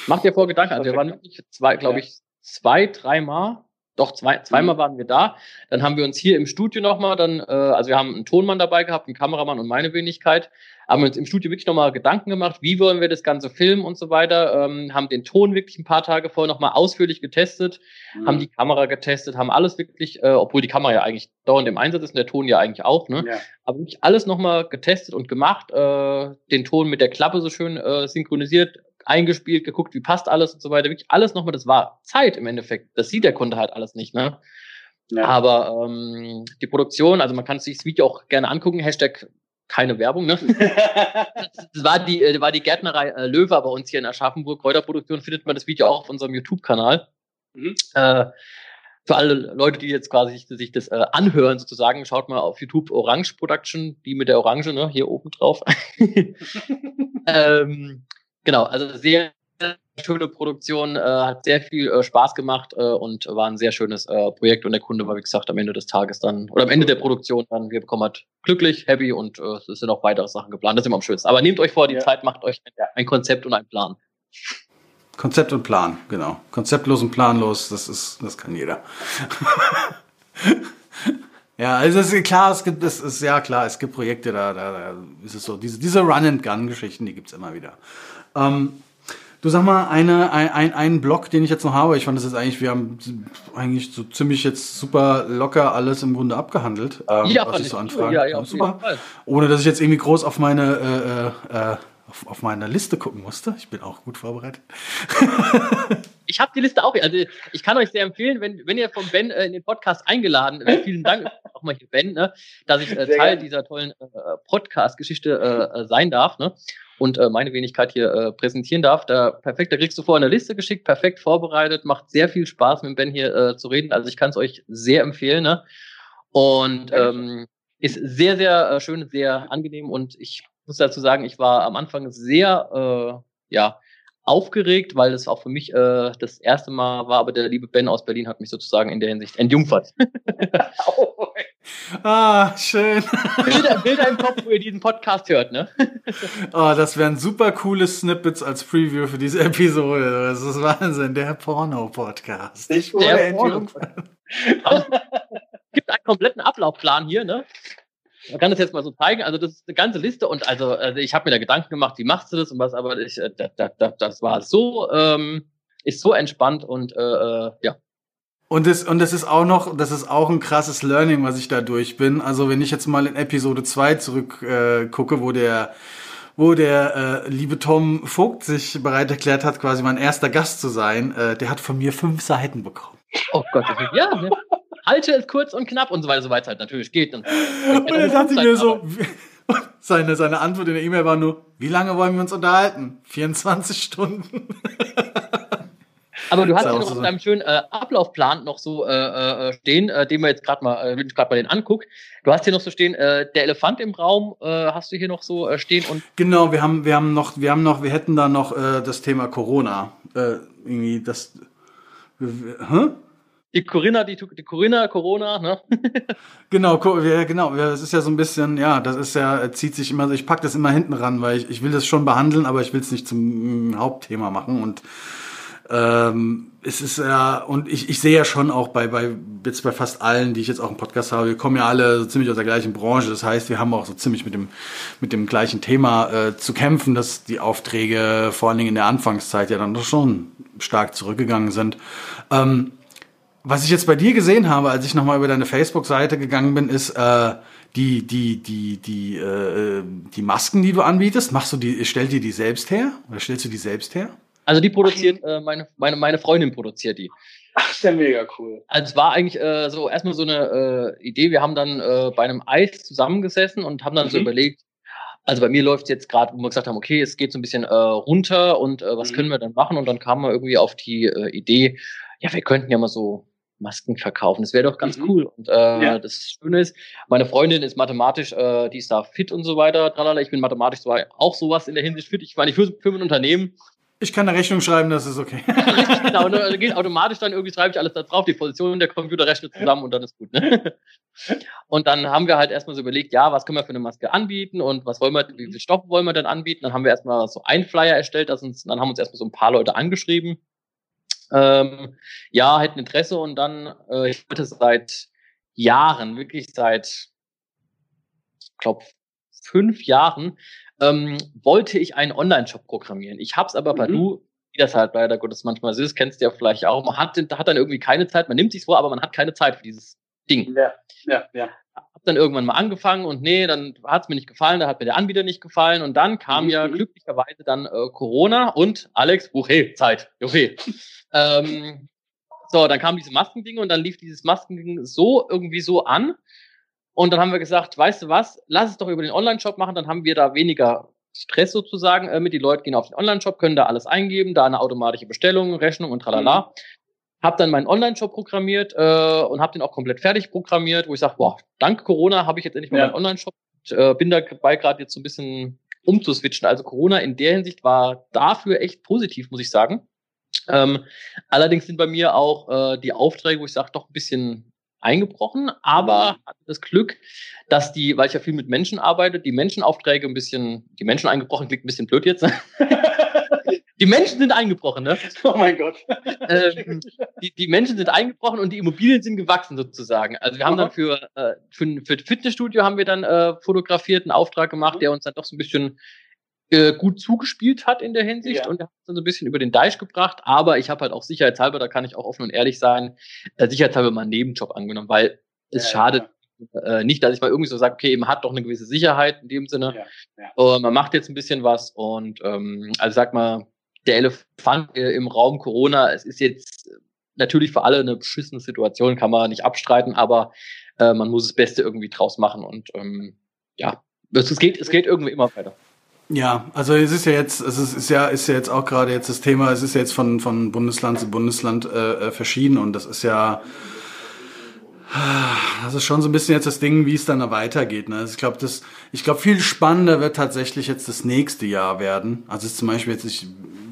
Mach dir vor Gedanken. Also wir waren wirklich zwei, glaube ich, zwei, dreimal doch, zwei, zweimal mhm. waren wir da. Dann haben wir uns hier im Studio nochmal, dann, äh, also wir haben einen Tonmann dabei gehabt, einen Kameramann und meine Wenigkeit, haben uns im Studio wirklich nochmal Gedanken gemacht, wie wollen wir das Ganze filmen und so weiter, ähm, haben den Ton wirklich ein paar Tage vorher nochmal ausführlich getestet, mhm. haben die Kamera getestet, haben alles wirklich, äh, obwohl die Kamera ja eigentlich dauernd im Einsatz ist und der Ton ja eigentlich auch, ne? Ja. Aber wirklich alles nochmal getestet und gemacht, äh, den Ton mit der Klappe so schön äh, synchronisiert, eingespielt, geguckt, wie passt alles und so weiter. Wirklich alles nochmal, das war Zeit im Endeffekt. Das sieht der Kunde halt alles nicht, ne? Ja. Aber ähm, die Produktion, also man kann sich das Video auch gerne angucken, Hashtag keine Werbung, ne? das war die, äh, war die Gärtnerei äh, Löwe bei uns hier in Aschaffenburg. Kräuterproduktion findet man das Video auch auf unserem YouTube-Kanal. Mhm. Äh, für alle Leute, die jetzt quasi sich, sich das äh, anhören, sozusagen, schaut mal auf YouTube Orange Production, die mit der Orange, ne, hier oben drauf. ähm, Genau, also sehr schöne Produktion, äh, hat sehr viel äh, Spaß gemacht äh, und war ein sehr schönes äh, Projekt und der Kunde war, wie gesagt, am Ende des Tages dann, oder am Ende der Produktion dann, wir bekommen hat glücklich, happy und äh, es sind auch weitere Sachen geplant. Das ist immer am schönsten. Aber nehmt euch vor, die ja. Zeit macht euch ein Konzept und einen Plan. Konzept und Plan, genau. Konzeptlos und planlos, das ist, das kann jeder. Ja, also es ist klar, es gibt, es ist ja klar, es gibt Projekte, da, da, da ist es so, diese, diese Run-and-Gun-Geschichten, die gibt's immer wieder. Ähm, du sag mal, eine, ein, ein, einen Block, den ich jetzt noch habe, ich fand das jetzt eigentlich, wir haben eigentlich so ziemlich jetzt super locker alles im Grunde abgehandelt, ähm, ja, was ich so anfrage. Ja, ja, super. Ohne dass ich jetzt irgendwie groß auf meine äh, äh, auf, auf meiner Liste gucken musste. Ich bin auch gut vorbereitet. ich habe die Liste auch. Also ich kann euch sehr empfehlen, wenn, wenn ihr von Ben äh, in den Podcast eingeladen werdet, vielen Dank auch mal hier Ben, ne, dass ich äh, Teil dieser tollen äh, Podcast-Geschichte äh, sein darf. Ne? und äh, meine Wenigkeit hier äh, präsentieren darf. Da perfekt, da kriegst du vorher eine Liste geschickt, perfekt vorbereitet, macht sehr viel Spaß mit Ben hier äh, zu reden. Also ich kann es euch sehr empfehlen. Ne? Und ähm, ist sehr, sehr äh, schön, sehr angenehm und ich muss dazu sagen, ich war am Anfang sehr, äh, ja, aufgeregt, weil es auch für mich äh, das erste Mal war, aber der liebe Ben aus Berlin hat mich sozusagen in der Hinsicht entjungfert. ah, schön. Bilder, Bilder im Kopf, wo ihr diesen Podcast hört, ne? oh, das wären super coole Snippets als Preview für diese Episode. Das ist Wahnsinn, der Porno-Podcast. Ich wurde entjungfert. gibt einen kompletten Ablaufplan hier, ne? Man kann das jetzt mal so zeigen. Also das ist eine ganze Liste und also, also ich habe mir da Gedanken gemacht, wie machst du das und was, aber ich, äh, das, das, das war so, ähm, ist so entspannt und äh, äh, ja. Und das, und das ist auch noch, das ist auch ein krasses Learning, was ich da durch bin. Also wenn ich jetzt mal in Episode 2 zurück äh, gucke, wo der wo der äh, liebe Tom Vogt sich bereit erklärt hat, quasi mein erster Gast zu sein, äh, der hat von mir fünf Seiten bekommen. Oh Gott, ja, ne? Halte es kurz und knapp und so weiter, so weiter halt natürlich geht. Und, und dann dachte ich mir so, seine, seine Antwort in der E-Mail war nur, wie lange wollen wir uns unterhalten? 24 Stunden. Aber du hast ja noch so auf deinem schönen äh, Ablaufplan noch so äh, äh, stehen, äh, den wir jetzt gerade mal, äh, wenn ich gerade mal den anguck. Du hast hier noch so stehen, äh, der Elefant im Raum, äh, hast du hier noch so stehen und. Genau, wir haben, wir haben noch, wir haben noch, wir hätten da noch das Thema Corona. Irgendwie das. Hä? Die Corinna, die, die Corinna, Corona, ne? genau, genau. Das ist ja so ein bisschen, ja, das ist ja, zieht sich immer, ich pack das immer hinten ran, weil ich, ich will das schon behandeln, aber ich will es nicht zum mm, Hauptthema machen. Und ähm, es ist ja, und ich, ich sehe ja schon auch bei, bei, jetzt bei fast allen, die ich jetzt auch im Podcast habe, wir kommen ja alle so ziemlich aus der gleichen Branche. Das heißt, wir haben auch so ziemlich mit dem, mit dem gleichen Thema äh, zu kämpfen, dass die Aufträge vor allen Dingen in der Anfangszeit ja dann doch schon stark zurückgegangen sind. Ähm, was ich jetzt bei dir gesehen habe, als ich nochmal über deine Facebook-Seite gegangen bin, ist äh, die, die, die, die, äh, die Masken, die du anbietest. Machst du die, stellt dir die selbst her? Oder stellst du die selbst her? Also die produziert, äh, meine, meine, meine Freundin produziert die. Ach, ist ja mega cool. Also es war eigentlich äh, so erstmal so eine äh, Idee. Wir haben dann äh, bei einem Eis zusammengesessen und haben dann mhm. so überlegt, also bei mir läuft es jetzt gerade, wo wir gesagt haben, okay, es geht so ein bisschen äh, runter und äh, was mhm. können wir dann machen? Und dann kam man irgendwie auf die äh, Idee, ja, wir könnten ja mal so Masken verkaufen. Das wäre doch ganz mhm. cool. Und äh, ja. das Schöne ist, meine Freundin ist mathematisch, äh, die ist da fit und so weiter. Tralala. Ich bin mathematisch zwar auch sowas in der Hinsicht fit. Ich meine, ich für, für ein Unternehmen. Ich kann eine Rechnung schreiben, das ist okay. Richtig, genau. Und, also geht automatisch dann irgendwie schreibe ich alles da drauf, die Position der Computer rechnet zusammen und dann ist gut. Ne? Und dann haben wir halt erstmal so überlegt, ja, was können wir für eine Maske anbieten und was wollen wir, wie viel Stoff wollen wir denn anbieten? Dann haben wir erstmal so einen Flyer erstellt, das uns, dann haben uns erstmal so ein paar Leute angeschrieben ähm, ja, hätten Interesse und dann, äh, ich wollte seit Jahren, wirklich seit, ich glaube, fünf Jahren, ähm, wollte ich einen Online-Shop programmieren. Ich habe es aber bei mhm. du, wie das halt leider Gottes manchmal ist, kennst du ja vielleicht auch, man hat, hat dann irgendwie keine Zeit, man nimmt sich vor, aber man hat keine Zeit für dieses Ding. Ja, ja, ja dann irgendwann mal angefangen und nee, dann hat es mir nicht gefallen, da hat mir der Anbieter nicht gefallen und dann kam mhm. ja glücklicherweise dann äh, Corona und Alex, buch, hey, Zeit, okay. ähm, so, dann kam diese Maskending und dann lief dieses Maskending so irgendwie so an und dann haben wir gesagt, weißt du was, lass es doch über den Online-Shop machen, dann haben wir da weniger Stress sozusagen äh, mit. Die Leute gehen auf den Online-Shop, können da alles eingeben, da eine automatische Bestellung, Rechnung und tralala. Mhm habe dann meinen Online-Shop programmiert äh, und habe den auch komplett fertig programmiert, wo ich sage, boah, dank Corona habe ich jetzt endlich mal ja. meinen Online-Shop. Äh, bin dabei gerade jetzt so ein bisschen umzuswitchen. Also Corona in der Hinsicht war dafür echt positiv, muss ich sagen. Ähm, allerdings sind bei mir auch äh, die Aufträge, wo ich sage, doch ein bisschen eingebrochen, aber mhm. hatte das Glück, dass die, weil ich ja viel mit Menschen arbeite, die Menschenaufträge ein bisschen, die Menschen eingebrochen klingt ein bisschen blöd jetzt. Die Menschen sind eingebrochen, ne? Oh mein Gott. Ähm, die, die Menschen sind eingebrochen und die Immobilien sind gewachsen sozusagen. Also wir haben dann für, äh, für, für Fitnessstudio haben wir dann äh, fotografiert, einen Auftrag gemacht, der uns dann doch so ein bisschen äh, gut zugespielt hat in der Hinsicht ja. und hat uns dann so ein bisschen über den Deich gebracht. Aber ich habe halt auch sicherheitshalber, da kann ich auch offen und ehrlich sein, äh, sicherheitshalber mal einen Nebenjob angenommen, weil es ja, schadet ja. Äh, nicht, dass ich mal irgendwie so sage, okay, man hat doch eine gewisse Sicherheit in dem Sinne. Ja, ja. man macht jetzt ein bisschen was und ähm, also sag mal, der Elefant äh, im Raum Corona, es ist jetzt natürlich für alle eine beschissene Situation, kann man nicht abstreiten, aber äh, man muss das Beste irgendwie draus machen und ähm, ja, es geht, es geht irgendwie immer weiter. Ja, also es ist ja jetzt, es ist, ist ja, ist ja jetzt auch gerade jetzt das Thema, es ist ja jetzt von, von Bundesland zu Bundesland äh, äh verschieden und das ist ja, das ist schon so ein bisschen jetzt das Ding, wie es dann weitergeht. Ne? Ich glaube, das, viel spannender wird tatsächlich jetzt das nächste Jahr werden. Also zum Beispiel jetzt, ich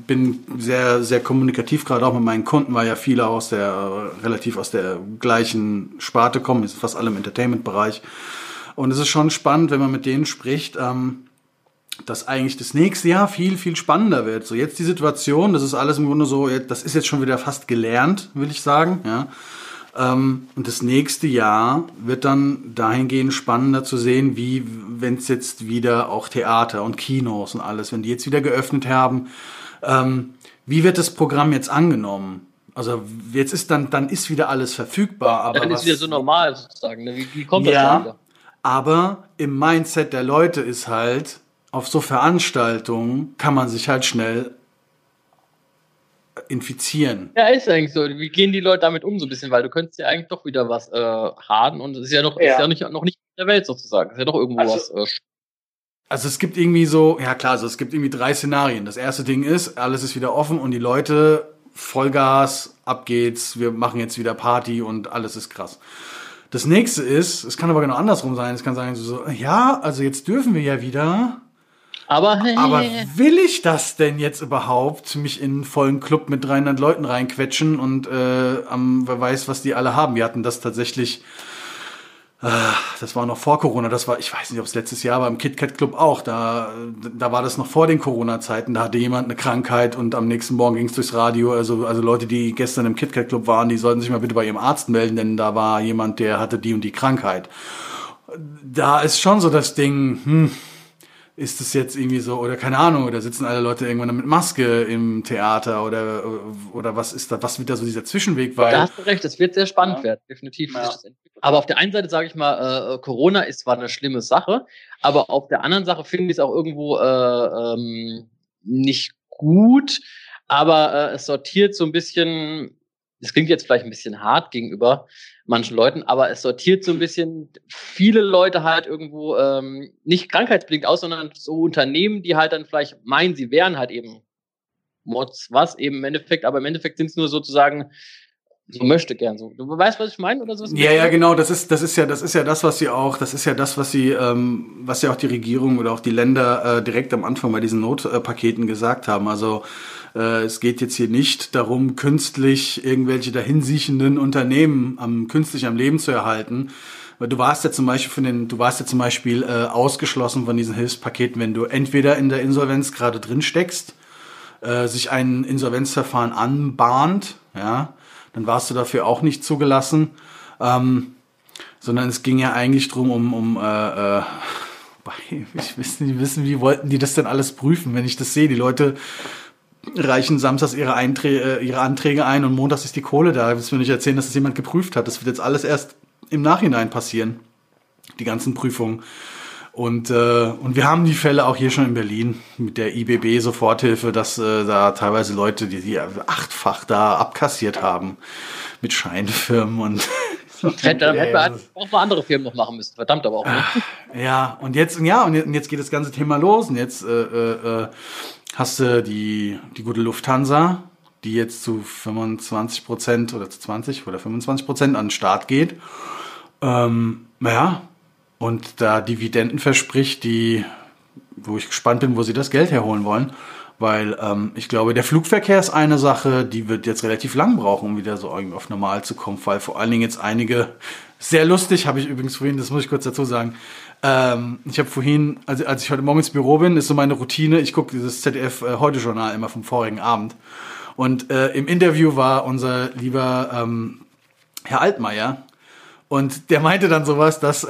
bin sehr, sehr kommunikativ, gerade auch mit meinen Kunden, weil ja viele aus der, relativ aus der gleichen Sparte kommen, ist fast alle im Entertainment-Bereich. Und es ist schon spannend, wenn man mit denen spricht, ähm, dass eigentlich das nächste Jahr viel, viel spannender wird. So jetzt die Situation, das ist alles im Grunde so, das ist jetzt schon wieder fast gelernt, will ich sagen, ja. Ähm, und das nächste Jahr wird dann dahingehend spannender zu sehen, wie wenn es jetzt wieder auch Theater und Kinos und alles, wenn die jetzt wieder geöffnet haben, ähm, wie wird das Programm jetzt angenommen? Also jetzt ist dann, dann ist wieder alles verfügbar. Aber dann ist was, wieder so normal sozusagen. Ne? Wie, wie kommt das ja, wieder? Aber im Mindset der Leute ist halt, auf so Veranstaltungen kann man sich halt schnell infizieren. Ja, ist eigentlich so. Wie gehen die Leute damit um so ein bisschen? Weil du könntest ja eigentlich doch wieder was äh, haben und es ist ja noch, ja. Ist ja nicht, noch nicht in der Welt sozusagen. Es ist ja doch irgendwo also, was. Äh, also es gibt irgendwie so, ja klar, also es gibt irgendwie drei Szenarien. Das erste Ding ist, alles ist wieder offen und die Leute Vollgas, ab geht's, wir machen jetzt wieder Party und alles ist krass. Das nächste ist, es kann aber genau andersrum sein. Es kann sein so, ja, also jetzt dürfen wir ja wieder, aber, aber will ich das denn jetzt überhaupt, mich in einen vollen Club mit 300 Leuten reinquetschen und äh, am, wer weiß, was die alle haben. Wir hatten das tatsächlich, das war noch vor Corona, das war, ich weiß nicht, ob es letztes Jahr war, im KitKat Club auch, da, da war das noch vor den Corona-Zeiten, da hatte jemand eine Krankheit und am nächsten Morgen ging es durchs Radio, also, also Leute, die gestern im KitKat Club waren, die sollten sich mal bitte bei ihrem Arzt melden, denn da war jemand, der hatte die und die Krankheit. Da ist schon so das Ding, hm, ist es jetzt irgendwie so, oder keine Ahnung, oder sitzen alle Leute irgendwann mit Maske im Theater oder, oder was ist da, was wird da so dieser Zwischenweg? Weil, da hast du recht, es wird sehr spannend ja. werden, definitiv. Ja. Aber auf der einen Seite sage ich mal, äh, Corona ist zwar eine schlimme Sache, aber auf der anderen Sache finde ich es auch irgendwo äh, ähm, nicht gut, aber äh, es sortiert so ein bisschen, das klingt jetzt vielleicht ein bisschen hart gegenüber manchen Leuten, aber es sortiert so ein bisschen viele Leute halt irgendwo ähm, nicht krankheitsbedingt aus, sondern so Unternehmen, die halt dann vielleicht meinen, sie wären halt eben Mods, was eben im Endeffekt, aber im Endeffekt sind es nur sozusagen so möchte gern so. Du weißt, was ich meine oder so? Ja, ja, genau. Das ist, das ist ja, das ist ja das, was sie auch, das ist ja das, was sie, ähm, was ja auch die Regierung oder auch die Länder äh, direkt am Anfang bei diesen Notpaketen gesagt haben. Also äh, es geht jetzt hier nicht darum, künstlich irgendwelche dahinsiechenden Unternehmen am künstlich am Leben zu erhalten. Du warst ja zum Beispiel von den, du warst ja zum Beispiel äh, ausgeschlossen von diesen Hilfspaketen, wenn du entweder in der Insolvenz gerade drin steckst, äh, sich ein Insolvenzverfahren anbahnt, ja, dann warst du dafür auch nicht zugelassen. Ähm, sondern es ging ja eigentlich drum um, um äh, äh, ich will nicht wissen, wie wollten die das denn alles prüfen, wenn ich das sehe. Die Leute reichen samstags ihre, Einträ äh, ihre Anträge ein und montags ist die Kohle da. Willst du mir nicht erzählen, dass das jemand geprüft hat? Das wird jetzt alles erst im Nachhinein passieren. Die ganzen Prüfungen. Und, äh, und wir haben die Fälle auch hier schon in Berlin mit der IBB Soforthilfe, dass äh, da teilweise Leute, die, die achtfach da abkassiert haben mit Scheinfirmen und Hätte, dann hätten wir auch mal andere Firmen noch machen müssen. Verdammt aber auch. Ne? Ja, und jetzt, ja, und jetzt geht das ganze Thema los. Und jetzt äh, äh, äh hast du die, die gute Lufthansa, die jetzt zu 25 Prozent oder zu 20 oder 25 Prozent an den Start geht. Ähm, naja, und da Dividenden verspricht, die, wo ich gespannt bin, wo sie das Geld herholen wollen. Weil ähm, ich glaube, der Flugverkehr ist eine Sache, die wird jetzt relativ lang brauchen, um wieder so irgendwie auf normal zu kommen, weil vor allen Dingen jetzt einige, sehr lustig, habe ich übrigens vorhin, das muss ich kurz dazu sagen, ähm, ich habe vorhin, also als ich heute Morgen ins Büro bin, ist so meine Routine, ich gucke dieses ZDF äh, immer vom vorigen Abend. Und äh, im Interview war unser lieber ähm, Herr Altmaier. Und der meinte dann sowas, dass,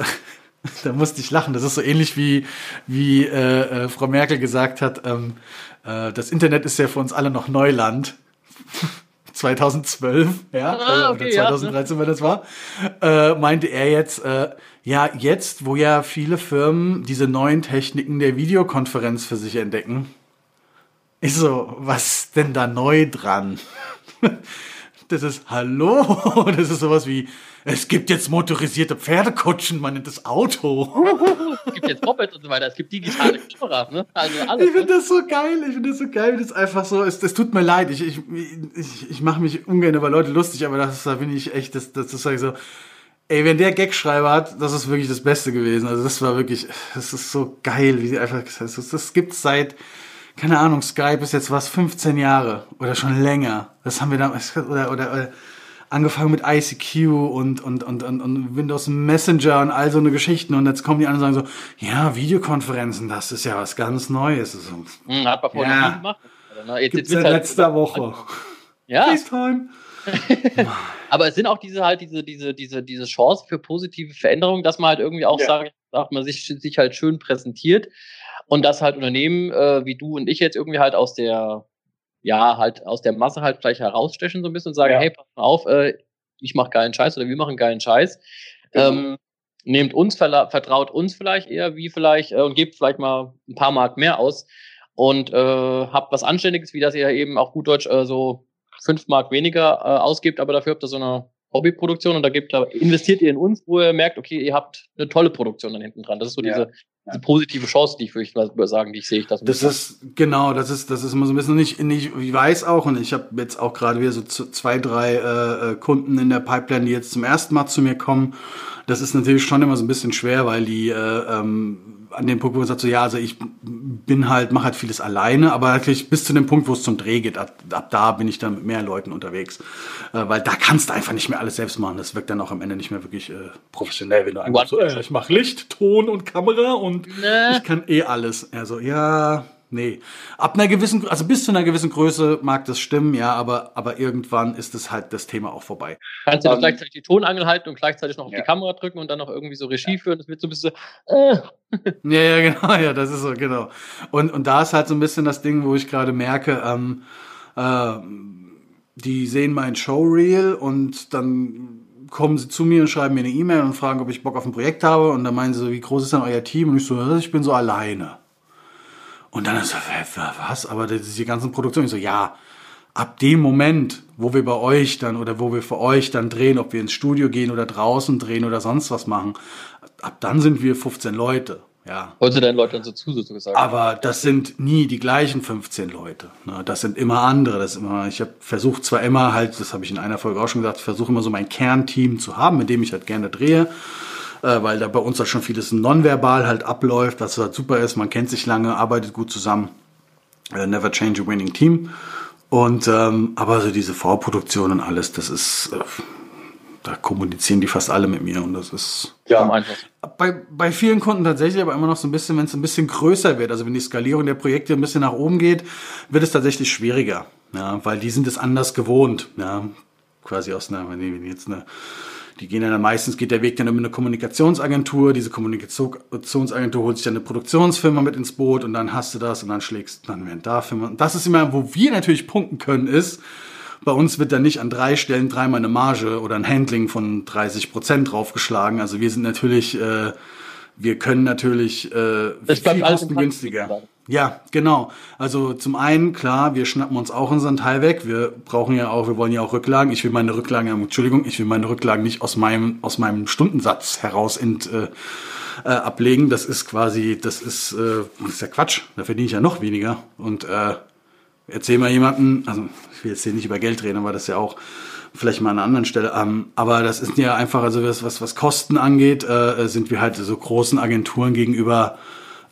da musste ich lachen, das ist so ähnlich wie, wie äh, äh, Frau Merkel gesagt hat, ähm, äh, das Internet ist ja für uns alle noch Neuland. 2012, ja, ah, okay, oder 2013, ja. wenn das war, äh, meinte er jetzt, äh, ja, jetzt, wo ja viele Firmen diese neuen Techniken der Videokonferenz für sich entdecken, ist so, was denn da neu dran? Das ist Hallo, das ist sowas wie, es gibt jetzt motorisierte Pferdekutschen, man nennt das Auto. es gibt jetzt Mopeds und so weiter, es gibt digitale Kameras, ne? Also alles. Ich finde ne? das so geil, ich finde das so geil, das ist einfach so, es, das tut mir leid, ich, ich, ich, ich mache mich ungern über Leute lustig, aber das, da bin ich echt, das, das ist halt so, Ey, wenn der Gagschreiber hat, das ist wirklich das Beste gewesen. Also das war wirklich, das ist so geil, wie sie einfach, das, das gibt's seit, keine Ahnung, Skype ist jetzt was, 15 Jahre oder schon länger. Das haben wir da, oder, oder, oder angefangen mit ICQ und, und, und, und, und Windows Messenger und all so eine Geschichten. Und jetzt kommen die anderen und sagen so, ja, Videokonferenzen, das ist ja was ganz Neues. So, hm, hat man vorher ja. nie gemacht. Jetzt, Gibt's jetzt halt letzter Woche. Ja. FaceTime. Aber es sind auch diese halt diese, diese, diese, diese Chance für positive Veränderungen, dass man halt irgendwie auch ja. sagt, sagt, man sich, sich halt schön präsentiert und dass halt Unternehmen äh, wie du und ich jetzt irgendwie halt aus der, ja, halt aus der Masse halt vielleicht herausstechen so ein bisschen und sagen, ja. hey, pass mal auf, äh, ich mache geilen Scheiß oder wir machen geilen Scheiß. Genau. Ähm, nehmt uns, vertraut uns vielleicht eher wie vielleicht äh, und gebt vielleicht mal ein paar Mark mehr aus und äh, habt was Anständiges, wie das ihr eben auch gut Deutsch äh, so fünf Mark weniger äh, ausgibt, aber dafür habt ihr so eine Hobbyproduktion und da gibt, da investiert ihr in uns, wo ihr merkt, okay, ihr habt eine tolle Produktion dann hinten dran. Das ist so ja, diese, diese positive Chance, die ich würde sagen, die ich sehe. Ich das das ist genau, das ist das ist immer so ein bisschen nicht, nicht ich weiß auch und ich habe jetzt auch gerade wieder so zwei drei äh, äh, Kunden in der Pipeline, die jetzt zum ersten Mal zu mir kommen. Das ist natürlich schon immer so ein bisschen schwer, weil die äh, ähm, an dem Punkt, wo man sagt, so ja, also ich bin halt, mache halt vieles alleine, aber wirklich bis zu dem Punkt, wo es zum Dreh geht, ab, ab da bin ich dann mit mehr Leuten unterwegs. Äh, weil da kannst du einfach nicht mehr alles selbst machen. Das wirkt dann auch am Ende nicht mehr wirklich äh, professionell, wenn du einfach so, äh, ich mache Licht, Ton und Kamera und nee. ich kann eh alles. Also ja, nee. Ab einer gewissen, also bis zu einer gewissen Größe mag das stimmen, ja, aber, aber irgendwann ist es halt das Thema auch vorbei. Kannst du um, gleichzeitig die Tonangel halten und gleichzeitig noch auf ja. die Kamera drücken und dann noch irgendwie so Regie führen? Das wird so ein bisschen, äh. Ja, ja, genau, ja, das ist so, genau. Und, und da ist halt so ein bisschen das Ding, wo ich gerade merke, ähm, äh, die sehen mein Showreel und dann kommen sie zu mir und schreiben mir eine E-Mail und fragen, ob ich Bock auf ein Projekt habe. Und dann meinen sie so, wie groß ist denn euer Team? Und ich so, ich bin so alleine. Und dann ist so, was? Aber die ganzen Produktionen, ich so, ja, ab dem Moment, wo wir bei euch dann oder wo wir für euch dann drehen, ob wir ins Studio gehen oder draußen drehen oder sonst was machen, ab dann sind wir 15 Leute. Ja. Du deinen Leuten so zu, sozusagen? Aber das sind nie die gleichen 15 Leute. Ne? Das sind immer andere. Das immer, ich habe versucht zwar immer halt, das habe ich in einer Folge auch schon gesagt, ich versuche immer so mein Kernteam zu haben, mit dem ich halt gerne drehe weil da bei uns halt schon vieles nonverbal halt abläuft, was halt super ist. Man kennt sich lange, arbeitet gut zusammen. Äh, never change a winning team. Und ähm, aber so diese Vorproduktion und alles, das ist, äh, da kommunizieren die fast alle mit mir und das ist ja einfach. Bei, bei vielen Kunden tatsächlich, aber immer noch so ein bisschen, wenn es ein bisschen größer wird, also wenn die Skalierung der Projekte ein bisschen nach oben geht, wird es tatsächlich schwieriger, ja, weil die sind es anders gewohnt, ja, quasi aus einer, wenn jetzt eine die gehen dann meistens geht der Weg dann über eine Kommunikationsagentur. Diese Kommunikationsagentur holt sich dann eine Produktionsfirma mit ins Boot und dann hast du das und dann schlägst dann werden da Firma. Und das ist immer, wo wir natürlich punkten können, ist, bei uns wird dann nicht an drei Stellen dreimal eine Marge oder ein Handling von 30 Prozent draufgeschlagen. Also wir sind natürlich, äh, wir können natürlich äh, viel kostengünstiger. Ja, genau. Also zum einen, klar, wir schnappen uns auch unseren Teil weg. Wir brauchen ja auch, wir wollen ja auch Rücklagen. Ich will meine Rücklagen, Entschuldigung, ich will meine Rücklagen nicht aus meinem, aus meinem Stundensatz heraus ent, äh, äh, ablegen. Das ist quasi, das ist, äh, das ist ja Quatsch. Da verdiene ich ja noch weniger. Und äh, erzähl mal jemanden, also ich will jetzt hier nicht über Geld reden, aber das ist ja auch vielleicht mal an einer anderen Stelle. Ähm, aber das ist ja einfach, also was, was, was Kosten angeht, äh, sind wir halt so großen Agenturen gegenüber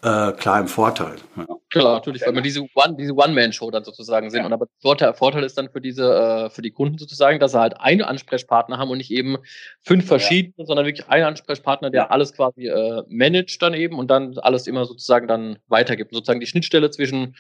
äh, klar im Vorteil. Ja. Klar, natürlich, weil wir diese One, diese One-Man-Show dann sozusagen sind. Ja. Und aber der Vorteil ist dann für diese, äh, für die Kunden sozusagen, dass sie halt einen Ansprechpartner haben und nicht eben fünf verschiedene, ja. sondern wirklich einen Ansprechpartner, der alles quasi äh, managt dann eben und dann alles immer sozusagen dann weitergibt. Sozusagen die Schnittstelle zwischen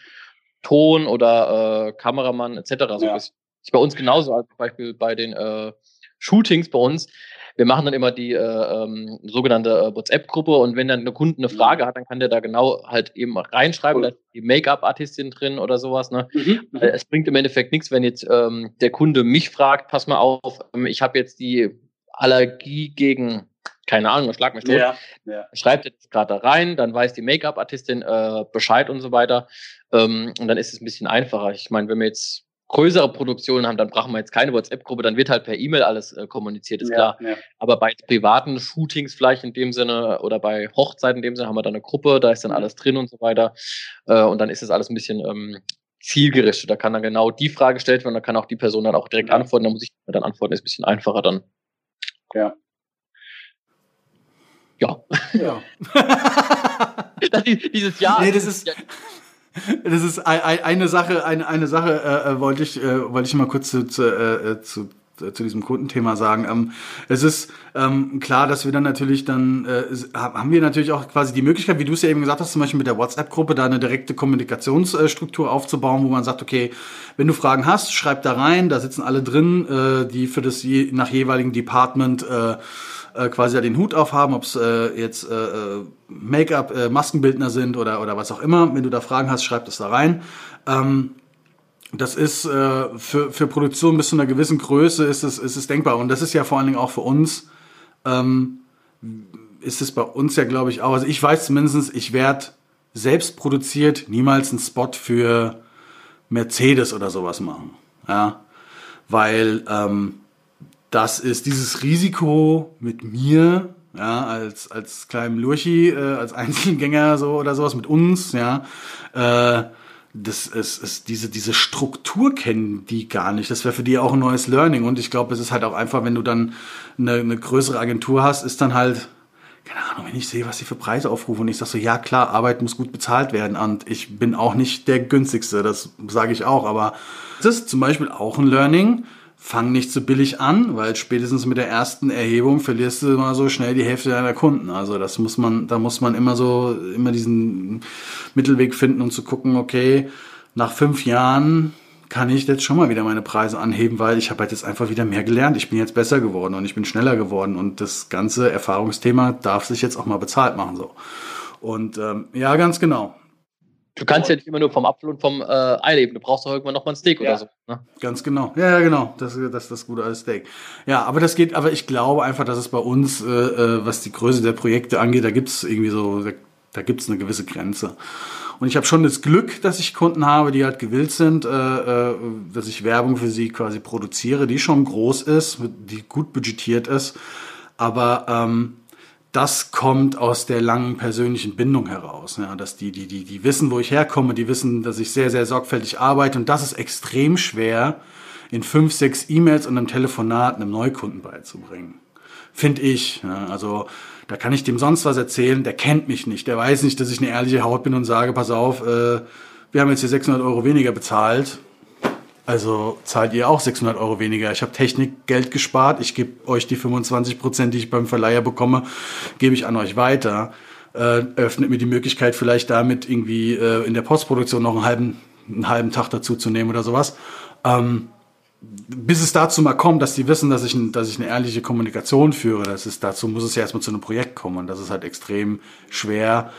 Ton oder äh, Kameramann etc. So ja. ist, ist bei uns genauso, als Beispiel bei den äh, Shootings bei uns wir machen dann immer die äh, ähm, sogenannte äh, WhatsApp-Gruppe und wenn dann eine Kunde eine mhm. Frage hat, dann kann der da genau halt eben reinschreiben, cool. da ist die Make-up-Artistin drin oder sowas. Ne? Mhm. mhm. Es bringt im Endeffekt nichts, wenn jetzt ähm, der Kunde mich fragt, pass mal auf, ähm, ich habe jetzt die Allergie gegen keine Ahnung, schlag mich tot. Ja, ja. Schreibt jetzt gerade da rein, dann weiß die Make-up-Artistin äh, Bescheid und so weiter. Ähm, und dann ist es ein bisschen einfacher. Ich meine, wenn wir jetzt größere Produktionen haben, dann brauchen wir jetzt keine WhatsApp-Gruppe, dann wird halt per E-Mail alles äh, kommuniziert, ist ja, klar. Ja. Aber bei privaten Shootings vielleicht in dem Sinne oder bei Hochzeiten in dem Sinne haben wir dann eine Gruppe, da ist dann mhm. alles drin und so weiter. Äh, und dann ist es alles ein bisschen ähm, zielgerichtet. Da kann dann genau die Frage gestellt werden, da kann auch die Person dann auch direkt ja. antworten, da muss ich dann antworten, ist ein bisschen einfacher dann. Ja. Ja. Ja. das, dieses Jahr. Nee, das ist. Das ist eine Sache, eine, eine Sache äh, äh, wollte ich, äh, wollte ich mal kurz zu, zu, äh, zu zu diesem Kundenthema sagen. Ähm, es ist ähm, klar, dass wir dann natürlich dann, äh, haben wir natürlich auch quasi die Möglichkeit, wie du es ja eben gesagt hast, zum Beispiel mit der WhatsApp-Gruppe da eine direkte Kommunikationsstruktur aufzubauen, wo man sagt, okay, wenn du Fragen hast, schreib da rein, da sitzen alle drin, äh, die für das je, nach jeweiligen Department äh, äh, quasi den Hut aufhaben, ob es äh, jetzt äh, äh, Make-up, äh, Maskenbildner sind oder, oder was auch immer. Wenn du da Fragen hast, schreib das da rein. Ähm, das ist äh, für, für Produktion bis zu einer gewissen Größe ist es, ist es denkbar. Und das ist ja vor allen Dingen auch für uns, ähm, ist es bei uns ja, glaube ich, auch. Also ich weiß zumindest, ich werde selbst produziert niemals einen Spot für Mercedes oder sowas machen. Ja. Weil ähm, das ist dieses Risiko mit mir, ja, als, als kleinem Lurchi, äh, als Einzelgänger so oder sowas mit uns, ja, äh, das ist, ist diese, diese Struktur kennen die gar nicht. Das wäre für die auch ein neues Learning. Und ich glaube, es ist halt auch einfach, wenn du dann eine, eine größere Agentur hast, ist dann halt, keine Ahnung, wenn ich sehe, was sie für Preise aufrufen und ich sage so, ja klar, Arbeit muss gut bezahlt werden und ich bin auch nicht der günstigste, das sage ich auch, aber das ist zum Beispiel auch ein Learning fang nicht so billig an, weil spätestens mit der ersten Erhebung verlierst du mal so schnell die Hälfte deiner Kunden. Also das muss man, da muss man immer so, immer diesen Mittelweg finden und zu gucken, okay, nach fünf Jahren kann ich jetzt schon mal wieder meine Preise anheben, weil ich habe halt jetzt einfach wieder mehr gelernt. Ich bin jetzt besser geworden und ich bin schneller geworden und das ganze Erfahrungsthema darf sich jetzt auch mal bezahlt machen so. Und ähm, ja, ganz genau. Du kannst ja nicht immer nur vom Apfel und vom äh, Ei leben. Du brauchst doch irgendwann noch mal ein Steak ja. oder so. Ne? Ganz genau. Ja, ja, genau. Das, das ist das gute als Steak. Ja, aber das geht, aber ich glaube einfach, dass es bei uns, äh, äh was die Größe der Projekte angeht, da gibt es irgendwie so, da, da gibt es eine gewisse Grenze. Und ich habe schon das Glück, dass ich Kunden habe, die halt gewillt sind, äh, äh, dass ich Werbung für sie quasi produziere, die schon groß ist, die gut budgetiert ist. Aber ähm, das kommt aus der langen persönlichen Bindung heraus. Ja, dass die, die, die, die wissen, wo ich herkomme, die wissen, dass ich sehr, sehr sorgfältig arbeite und das ist extrem schwer, in fünf, sechs E-Mails und einem Telefonat einem Neukunden beizubringen. Finde ich. Ja, also da kann ich dem sonst was erzählen, der kennt mich nicht, der weiß nicht, dass ich eine ehrliche Haut bin und sage, pass auf, äh, wir haben jetzt hier 600 Euro weniger bezahlt also zahlt ihr auch 600 Euro weniger. Ich habe Technik Geld gespart. Ich gebe euch die 25 Prozent, die ich beim Verleiher bekomme, gebe ich an euch weiter. Äh, öffnet mir die Möglichkeit, vielleicht damit irgendwie äh, in der Postproduktion noch einen halben, einen halben Tag dazu zu nehmen oder sowas. Ähm, bis es dazu mal kommt, dass die wissen, dass ich, dass ich eine ehrliche Kommunikation führe, das ist, dazu muss es ja erstmal zu einem Projekt kommen. Und das ist halt extrem schwer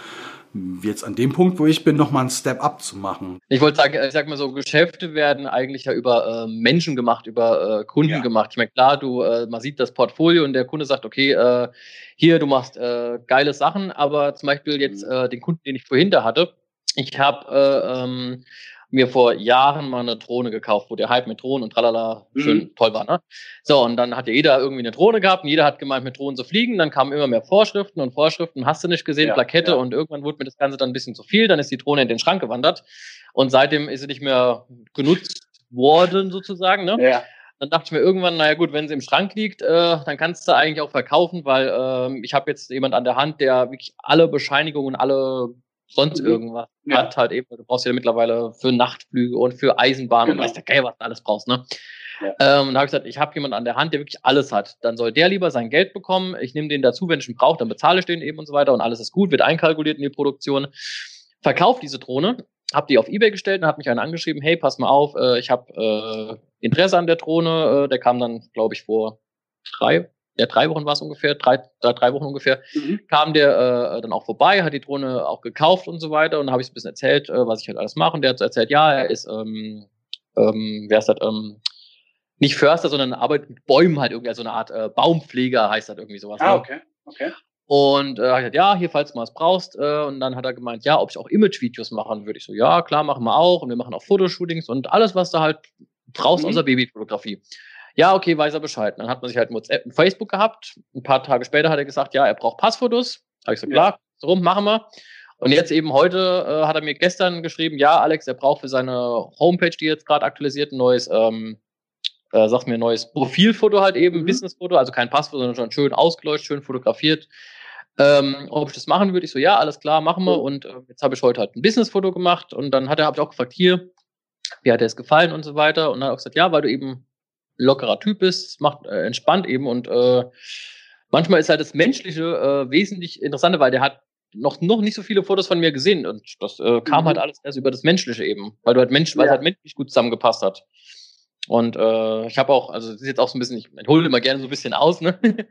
jetzt an dem Punkt, wo ich bin, nochmal einen Step up zu machen. Ich wollte sagen, ich sag mal so, Geschäfte werden eigentlich ja über äh, Menschen gemacht, über äh, Kunden ja. gemacht. Ich meine, klar, du, äh, man sieht das Portfolio und der Kunde sagt, okay, äh, hier, du machst äh, geile Sachen, aber zum Beispiel jetzt mhm. äh, den Kunden, den ich vorhin da hatte, ich habe äh, ähm, mir vor Jahren mal eine Drohne gekauft, wo der Hype mit Drohnen und tralala mhm. schön toll war. Ne? So, und dann hat ja jeder irgendwie eine Drohne gehabt und jeder hat gemeint, mit Drohnen zu fliegen. Dann kamen immer mehr Vorschriften und Vorschriften, hast du nicht gesehen, ja, Plakette ja. und irgendwann wurde mir das Ganze dann ein bisschen zu viel. Dann ist die Drohne in den Schrank gewandert und seitdem ist sie nicht mehr genutzt worden sozusagen. Ne? Ja. Dann dachte ich mir irgendwann, naja gut, wenn sie im Schrank liegt, äh, dann kannst du eigentlich auch verkaufen, weil äh, ich habe jetzt jemand an der Hand, der wirklich alle Bescheinigungen, alle sonst mhm. irgendwas ja. hat halt eben, du brauchst ja mittlerweile für Nachtflüge und für Eisenbahn genau. und weißt ja geil, was du alles brauchst, ne? Ja. Ähm, und da habe ich gesagt, ich habe jemanden an der Hand, der wirklich alles hat. Dann soll der lieber sein Geld bekommen. Ich nehme den dazu, wenn ich ihn brauche, dann bezahle ich den eben und so weiter und alles ist gut, wird einkalkuliert in die Produktion. Verkauf diese Drohne, habe die auf Ebay gestellt und hat mich einer angeschrieben, hey, pass mal auf, äh, ich habe äh, Interesse an der Drohne. Äh, der kam dann, glaube ich, vor drei, ja, drei Wochen war es ungefähr, drei, drei, drei Wochen ungefähr, mhm. kam der äh, dann auch vorbei, hat die Drohne auch gekauft und so weiter und habe ich ein bisschen erzählt, äh, was ich halt alles mache. Und der hat so erzählt, ja, er ist, ähm, ähm, wer ist das, ähm, nicht Förster, sondern arbeitet mit Bäumen halt irgendwie, also eine Art äh, Baumpfleger heißt das irgendwie sowas. Ah, ne? okay, okay. Und äh, hat gesagt, ja, hier, falls du mal was brauchst. Äh, und dann hat er gemeint, ja, ob ich auch Image-Videos machen würde. Ich so, ja, klar, machen wir auch. Und wir machen auch Fotoshootings und alles, was du halt brauchst mhm. außer Babyfotografie. Ja, okay, weiß er Bescheid. Dann hat man sich halt WhatsApp und Facebook gehabt. Ein paar Tage später hat er gesagt, ja, er braucht Passfotos. Habe ich so, klar, so rum, machen wir. Und jetzt eben heute äh, hat er mir gestern geschrieben, ja, Alex, er braucht für seine Homepage, die jetzt gerade aktualisiert, ein neues, ähm, äh, sagt mir, ein neues Profilfoto halt eben, mhm. Businessfoto, also kein Passfoto, sondern schon schön ausgeleuchtet, schön fotografiert. ähm, ob ich das machen würde. Ich so, ja, alles klar, machen wir. Und äh, jetzt habe ich heute halt ein Businessfoto gemacht und dann hat er, habe ich auch gefragt, hier, wie hat er es gefallen und so weiter. Und dann hat er auch gesagt, ja, weil du eben lockerer Typ bist, macht äh, entspannt eben und äh, manchmal ist halt das Menschliche äh, wesentlich interessanter, weil der hat noch, noch nicht so viele Fotos von mir gesehen und das äh, kam mhm. halt alles erst über das Menschliche eben, weil du halt Mensch, ja. weil es halt menschlich gut zusammengepasst hat. Und äh, ich habe auch, also das ist jetzt auch so ein bisschen, ich hole immer gerne so ein bisschen aus, ne?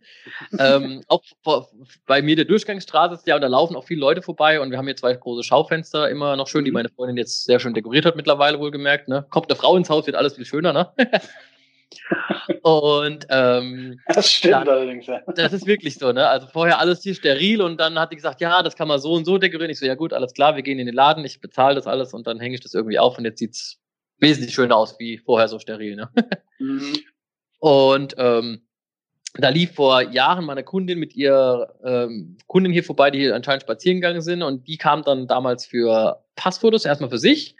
ähm, auch vor, bei mir der Durchgangsstraße ist ja, und da laufen auch viele Leute vorbei und wir haben hier zwei große Schaufenster, immer noch schön, die mhm. meine Freundin jetzt sehr schön dekoriert hat mittlerweile wohlgemerkt, ne? Kommt eine Frau ins Haus, wird alles viel schöner, ne? und ähm, das stimmt dann, allerdings. Ja. Das ist wirklich so, ne? Also vorher alles hier steril und dann hat die gesagt, ja, das kann man so und so dekorieren. Ich so, ja gut, alles klar, wir gehen in den Laden, ich bezahle das alles und dann hänge ich das irgendwie auf und jetzt sieht's wesentlich schöner aus wie vorher so steril. Ne? Mhm. Und ähm, da lief vor Jahren meine Kundin mit ihr ähm, Kundin hier vorbei, die hier anscheinend spazieren gegangen sind und die kam dann damals für Passfotos erstmal für sich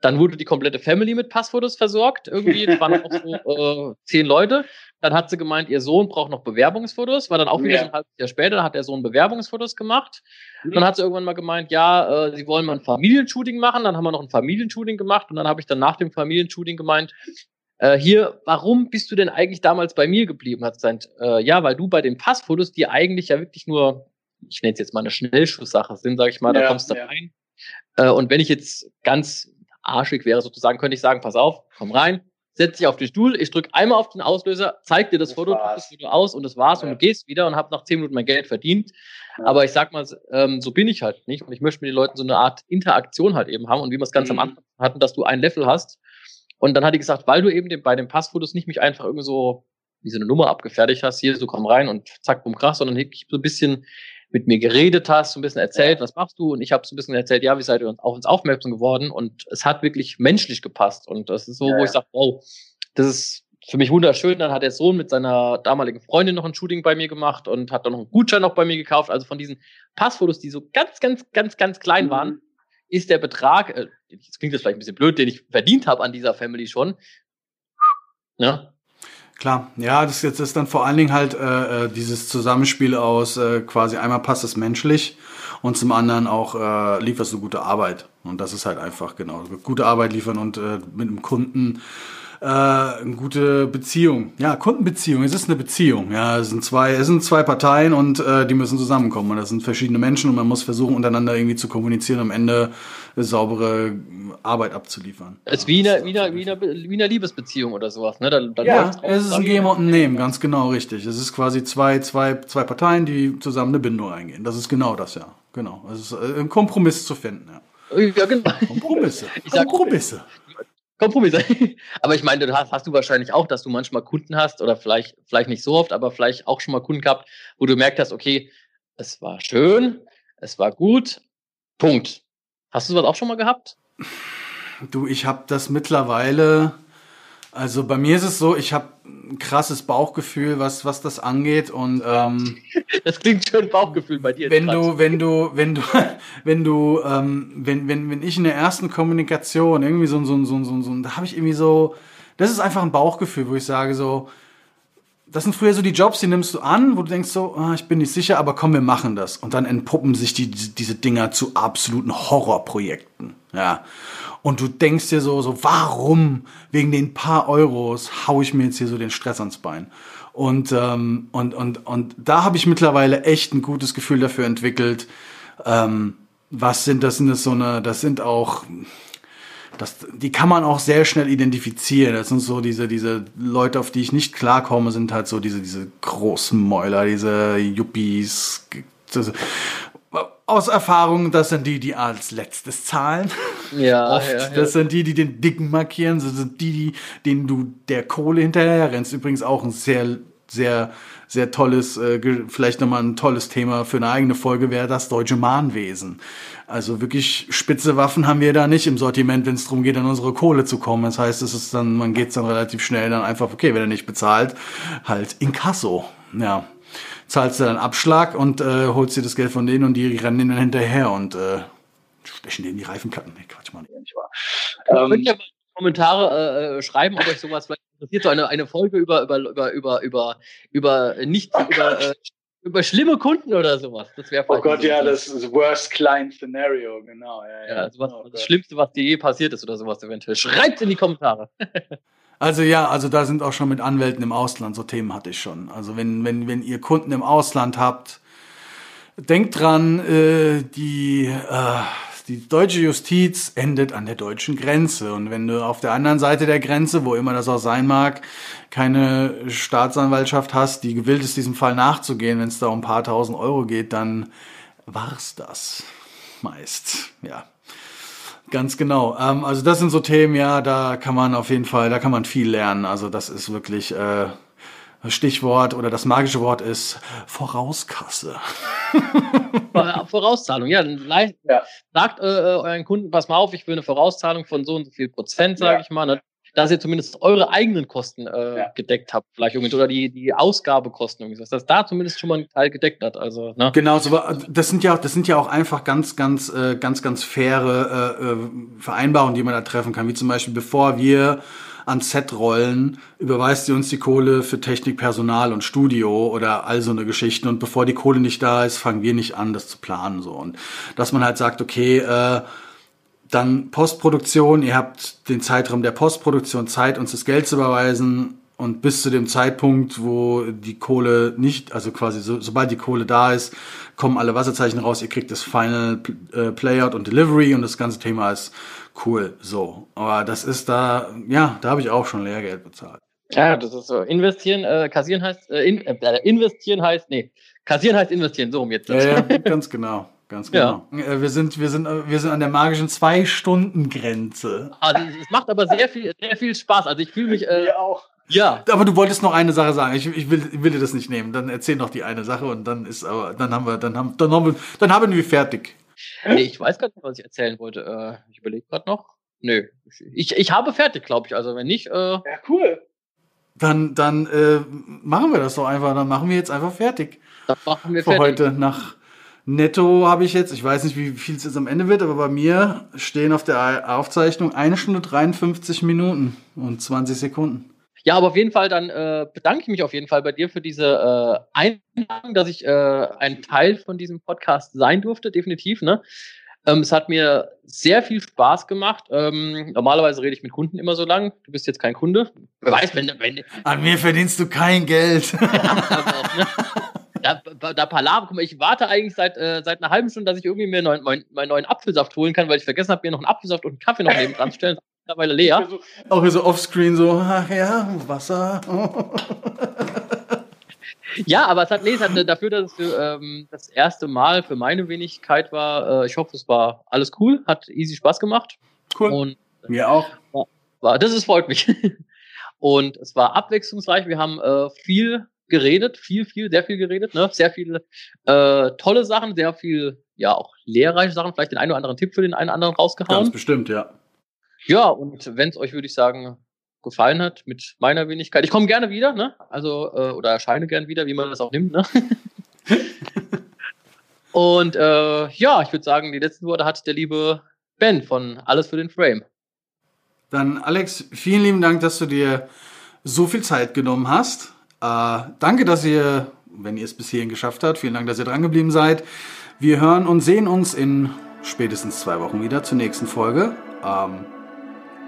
dann wurde die komplette Family mit Passfotos versorgt. Irgendwie es waren auch so äh, zehn Leute. Dann hat sie gemeint, ihr Sohn braucht noch Bewerbungsfotos. War dann auch wieder ja. so ein halbes Jahr später, hat der Sohn Bewerbungsfotos gemacht. Mhm. Dann hat sie irgendwann mal gemeint, ja, äh, sie wollen mal ein Familienshooting machen. Dann haben wir noch ein Familienshooting gemacht. Und dann habe ich dann nach dem Familienshooting gemeint, äh, hier, warum bist du denn eigentlich damals bei mir geblieben? Hat gesagt, äh, ja, weil du bei den Passfotos, die eigentlich ja wirklich nur, ich nenne es jetzt mal eine Schnellschusssache sind, sage ich mal, da ja, kommst du ja. rein. Äh, und wenn ich jetzt ganz arschig wäre sozusagen, könnte ich sagen, pass auf, komm rein, setz dich auf den Stuhl, ich drücke einmal auf den Auslöser, zeig dir das, das Foto, drück das Foto aus und das war's ja. und du gehst wieder und hab nach zehn Minuten mein Geld verdient. Ja. Aber ich sag mal, ähm, so bin ich halt nicht und ich möchte mit den Leuten so eine Art Interaktion halt eben haben und wie wir es ganz mhm. am Anfang hatten, dass du ein Level hast. Und dann hat die gesagt, weil du eben den, bei den Passfotos nicht mich einfach irgendwie so wie so eine Nummer abgefertigt hast, hier so komm rein und zack, bumm, krass, sondern ich so ein bisschen mit mir geredet hast, so ein bisschen erzählt, was machst du? Und ich habe so ein bisschen erzählt, ja, wie seid ihr auf uns aufmerksam geworden? Und es hat wirklich menschlich gepasst. Und das ist so, ja, wo ich sage, wow, das ist für mich wunderschön. Dann hat der Sohn mit seiner damaligen Freundin noch ein Shooting bei mir gemacht und hat dann noch einen Gutschein noch bei mir gekauft. Also von diesen Passfotos, die so ganz, ganz, ganz, ganz klein mhm. waren, ist der Betrag, äh, jetzt klingt das vielleicht ein bisschen blöd, den ich verdient habe an dieser Family schon. Ja, Klar, ja, das jetzt ist dann vor allen Dingen halt äh, äh, dieses Zusammenspiel aus äh, quasi einmal passt es menschlich und zum anderen auch äh, lieferst du gute Arbeit. Und das ist halt einfach genau gute Arbeit liefern und äh, mit dem Kunden äh, eine gute Beziehung. Ja, Kundenbeziehung. Es ist eine Beziehung. Ja, es sind zwei, es sind zwei Parteien und äh, die müssen zusammenkommen. Und das sind verschiedene Menschen und man muss versuchen, untereinander irgendwie zu kommunizieren, am Ende saubere Arbeit abzuliefern. Es ist wie eine, wie eine, wie eine, wie eine Liebesbeziehung oder sowas. Ne? Dann, dann ja, es ist ein Geben und ein Nehmen, ganz genau richtig. Es ist quasi zwei, zwei, zwei Parteien, die zusammen eine Bindung eingehen. Das ist genau das, ja. Genau. Es ist äh, ein Kompromiss zu finden, ja. Ja, genau. Kompromisse. Ich sag, Kompromisse. Kompromisse. Aber ich meine, du hast, hast du wahrscheinlich auch, dass du manchmal Kunden hast oder vielleicht, vielleicht nicht so oft, aber vielleicht auch schon mal Kunden gehabt, wo du merkt hast, okay, es war schön, es war gut, Punkt. Hast du sowas auch schon mal gehabt? Du, ich habe das mittlerweile also bei mir ist es so, ich habe ein krasses Bauchgefühl, was was das angeht und ähm, das klingt schon Bauchgefühl bei dir. Wenn du wenn du wenn du wenn du ähm, wenn wenn wenn ich in der ersten Kommunikation irgendwie so so so so, so da habe ich irgendwie so das ist einfach ein Bauchgefühl, wo ich sage so das sind früher so die Jobs, die nimmst du an, wo du denkst so, ah, ich bin nicht sicher, aber komm, wir machen das. Und dann entpuppen sich die, diese Dinger zu absoluten Horrorprojekten. Ja. Und du denkst dir so, so, warum wegen den paar Euros hau ich mir jetzt hier so den Stress ans Bein? Und, ähm, und, und, und da habe ich mittlerweile echt ein gutes Gefühl dafür entwickelt. Ähm, was sind das? Sind das so eine, das sind auch, das, die kann man auch sehr schnell identifizieren. Das sind so diese, diese Leute, auf die ich nicht klarkomme, sind halt so diese, diese großen Mäuler, diese Yuppies. Aus Erfahrung, das sind die, die als letztes zahlen. Ja, Oft, ja, ja. Das sind die, die den Dicken markieren. Das sind die, die, denen du der Kohle hinterher rennst. Übrigens auch ein sehr, sehr, sehr tolles, äh, vielleicht nochmal ein tolles Thema für eine eigene Folge wäre das deutsche Mahnwesen. Also wirklich spitze Waffen haben wir da nicht im Sortiment, wenn es darum geht, an unsere Kohle zu kommen. Das heißt, es ist dann, man geht dann relativ schnell dann einfach, okay, wenn er nicht bezahlt, halt Inkasso. Ja. Zahlst du dann Abschlag und äh, holst dir das Geld von denen und die rennen denen dann hinterher und äh, stechen denen die Reifenplatten. Nee, Quatsch, mal nicht wahr. Ähm, könnt ihr mal Kommentare äh, schreiben, ob euch sowas vielleicht interessiert, so eine, eine Folge über, über, über, über, über, über nicht, über, äh, über schlimme Kunden oder sowas. Das wäre Oh Gott, ja, das ist Worst Client Scenario, genau. Ja, ja. ja sowas, oh das Schlimmste, was dir je passiert ist oder sowas eventuell. Schreibt in die Kommentare. Also ja, also da sind auch schon mit Anwälten im Ausland, so Themen hatte ich schon. Also wenn, wenn, wenn ihr Kunden im Ausland habt, denkt dran, äh, die, äh, die deutsche Justiz endet an der deutschen Grenze. Und wenn du auf der anderen Seite der Grenze, wo immer das auch sein mag, keine Staatsanwaltschaft hast, die gewillt ist, diesem Fall nachzugehen, wenn es da um ein paar tausend Euro geht, dann war's das meist. Ja. Ganz genau. Ähm, also das sind so Themen, ja, da kann man auf jeden Fall, da kann man viel lernen. Also das ist wirklich äh, Stichwort oder das magische Wort ist Vorauskasse. Vorauszahlung, ja. Dann ja. Sagt äh, euren Kunden, pass mal auf, ich will eine Vorauszahlung von so und so viel Prozent, sage ja. ich mal. Ne? Dass ihr zumindest eure eigenen Kosten äh, ja. gedeckt habt, vielleicht irgendwie, oder die, die Ausgabekosten irgendwie, dass das da zumindest schon mal einen Teil gedeckt hat. Also, ne? Genau, so, das sind ja, das sind ja auch einfach ganz, ganz, äh, ganz, ganz faire äh, äh, Vereinbarungen, die man da treffen kann. Wie zum Beispiel, bevor wir ans Set rollen, überweist ihr uns die Kohle für Technik, Personal und Studio oder all so eine Geschichten. Und bevor die Kohle nicht da ist, fangen wir nicht an, das zu planen. So. Und dass man halt sagt, okay, äh, dann Postproduktion, ihr habt den Zeitraum der Postproduktion Zeit, uns das Geld zu überweisen und bis zu dem Zeitpunkt, wo die Kohle nicht, also quasi so, sobald die Kohle da ist, kommen alle Wasserzeichen raus, ihr kriegt das Final äh, Playout und Delivery und das ganze Thema ist cool, so. Aber das ist da, ja, da habe ich auch schon Lehrgeld bezahlt. Ja, das ist so. Investieren, äh, kassieren heißt, äh, in, äh, investieren heißt, nee, kassieren heißt investieren, so um jetzt. Ja, ja, ganz genau. Ganz genau. Ja. Äh, wir sind, wir sind, äh, wir sind an der magischen Zwei-Stunden-Grenze. Also, es macht aber sehr viel, sehr viel Spaß. Also ich fühle mich. Äh, wir auch. Ja. Aber du wolltest noch eine Sache sagen. Ich, ich, will, ich will dir das nicht nehmen. Dann erzähl noch die eine Sache und dann ist aber, dann haben wir, dann haben, dann haben wir, dann haben wir fertig. Nee, ich weiß gar nicht, was ich erzählen wollte. Äh, ich überlege gerade noch. Nö. Ich, ich habe fertig, glaube ich. Also wenn nicht. Äh, ja, cool. Dann, dann äh, machen wir das doch einfach. Dann machen wir jetzt einfach fertig. Dann machen wir Für fertig. heute nach Netto habe ich jetzt, ich weiß nicht, wie viel es jetzt am Ende wird, aber bei mir stehen auf der Aufzeichnung eine Stunde 53 Minuten und 20 Sekunden. Ja, aber auf jeden Fall, dann äh, bedanke ich mich auf jeden Fall bei dir für diese äh, Einladung, dass ich äh, ein Teil von diesem Podcast sein durfte, definitiv. Ne? Ähm, es hat mir sehr viel Spaß gemacht. Ähm, normalerweise rede ich mit Kunden immer so lang. Du bist jetzt kein Kunde. Wer weiß, wenn, wenn An mir verdienst du kein Geld. Ja, auch, ne? Da, da Palaver, guck mal, ich warte eigentlich seit, äh, seit einer halben Stunde, dass ich irgendwie mir neuen, meinen, meinen neuen Apfelsaft holen kann, weil ich vergessen habe, mir noch einen Apfelsaft und einen Kaffee noch neben dran zu stellen. Mittlerweile leer. Auch hier so offscreen so, ach ja, Wasser. ja, aber es hat, nee, es hat dafür, dass es für, ähm, das erste Mal für meine Wenigkeit war, äh, ich hoffe, es war alles cool, hat easy Spaß gemacht. Cool. Und, Mir auch. War, war, das ist, freut mich. Und es war abwechslungsreich. Wir haben äh, viel geredet, viel, viel, sehr viel geredet, ne? Sehr viele äh, tolle Sachen, sehr viel, ja, auch lehrreiche Sachen, vielleicht den einen oder anderen Tipp für den einen oder anderen rausgehauen. Ganz bestimmt, ja. Ja, und wenn es euch, würde ich sagen, gefallen hat mit meiner Wenigkeit. Ich komme gerne wieder, ne? Also, äh, oder erscheine gern wieder, wie man das auch nimmt, ne? und äh, ja, ich würde sagen, die letzten Worte hat der liebe Ben von Alles für den Frame. Dann, Alex, vielen lieben Dank, dass du dir so viel Zeit genommen hast. Äh, danke, dass ihr, wenn ihr es bis hierhin geschafft habt, vielen Dank, dass ihr dran geblieben seid. Wir hören und sehen uns in spätestens zwei Wochen wieder zur nächsten Folge. Ähm,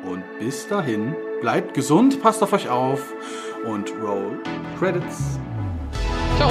und bis dahin, bleibt gesund, passt auf euch auf und roll Credits. Ciao.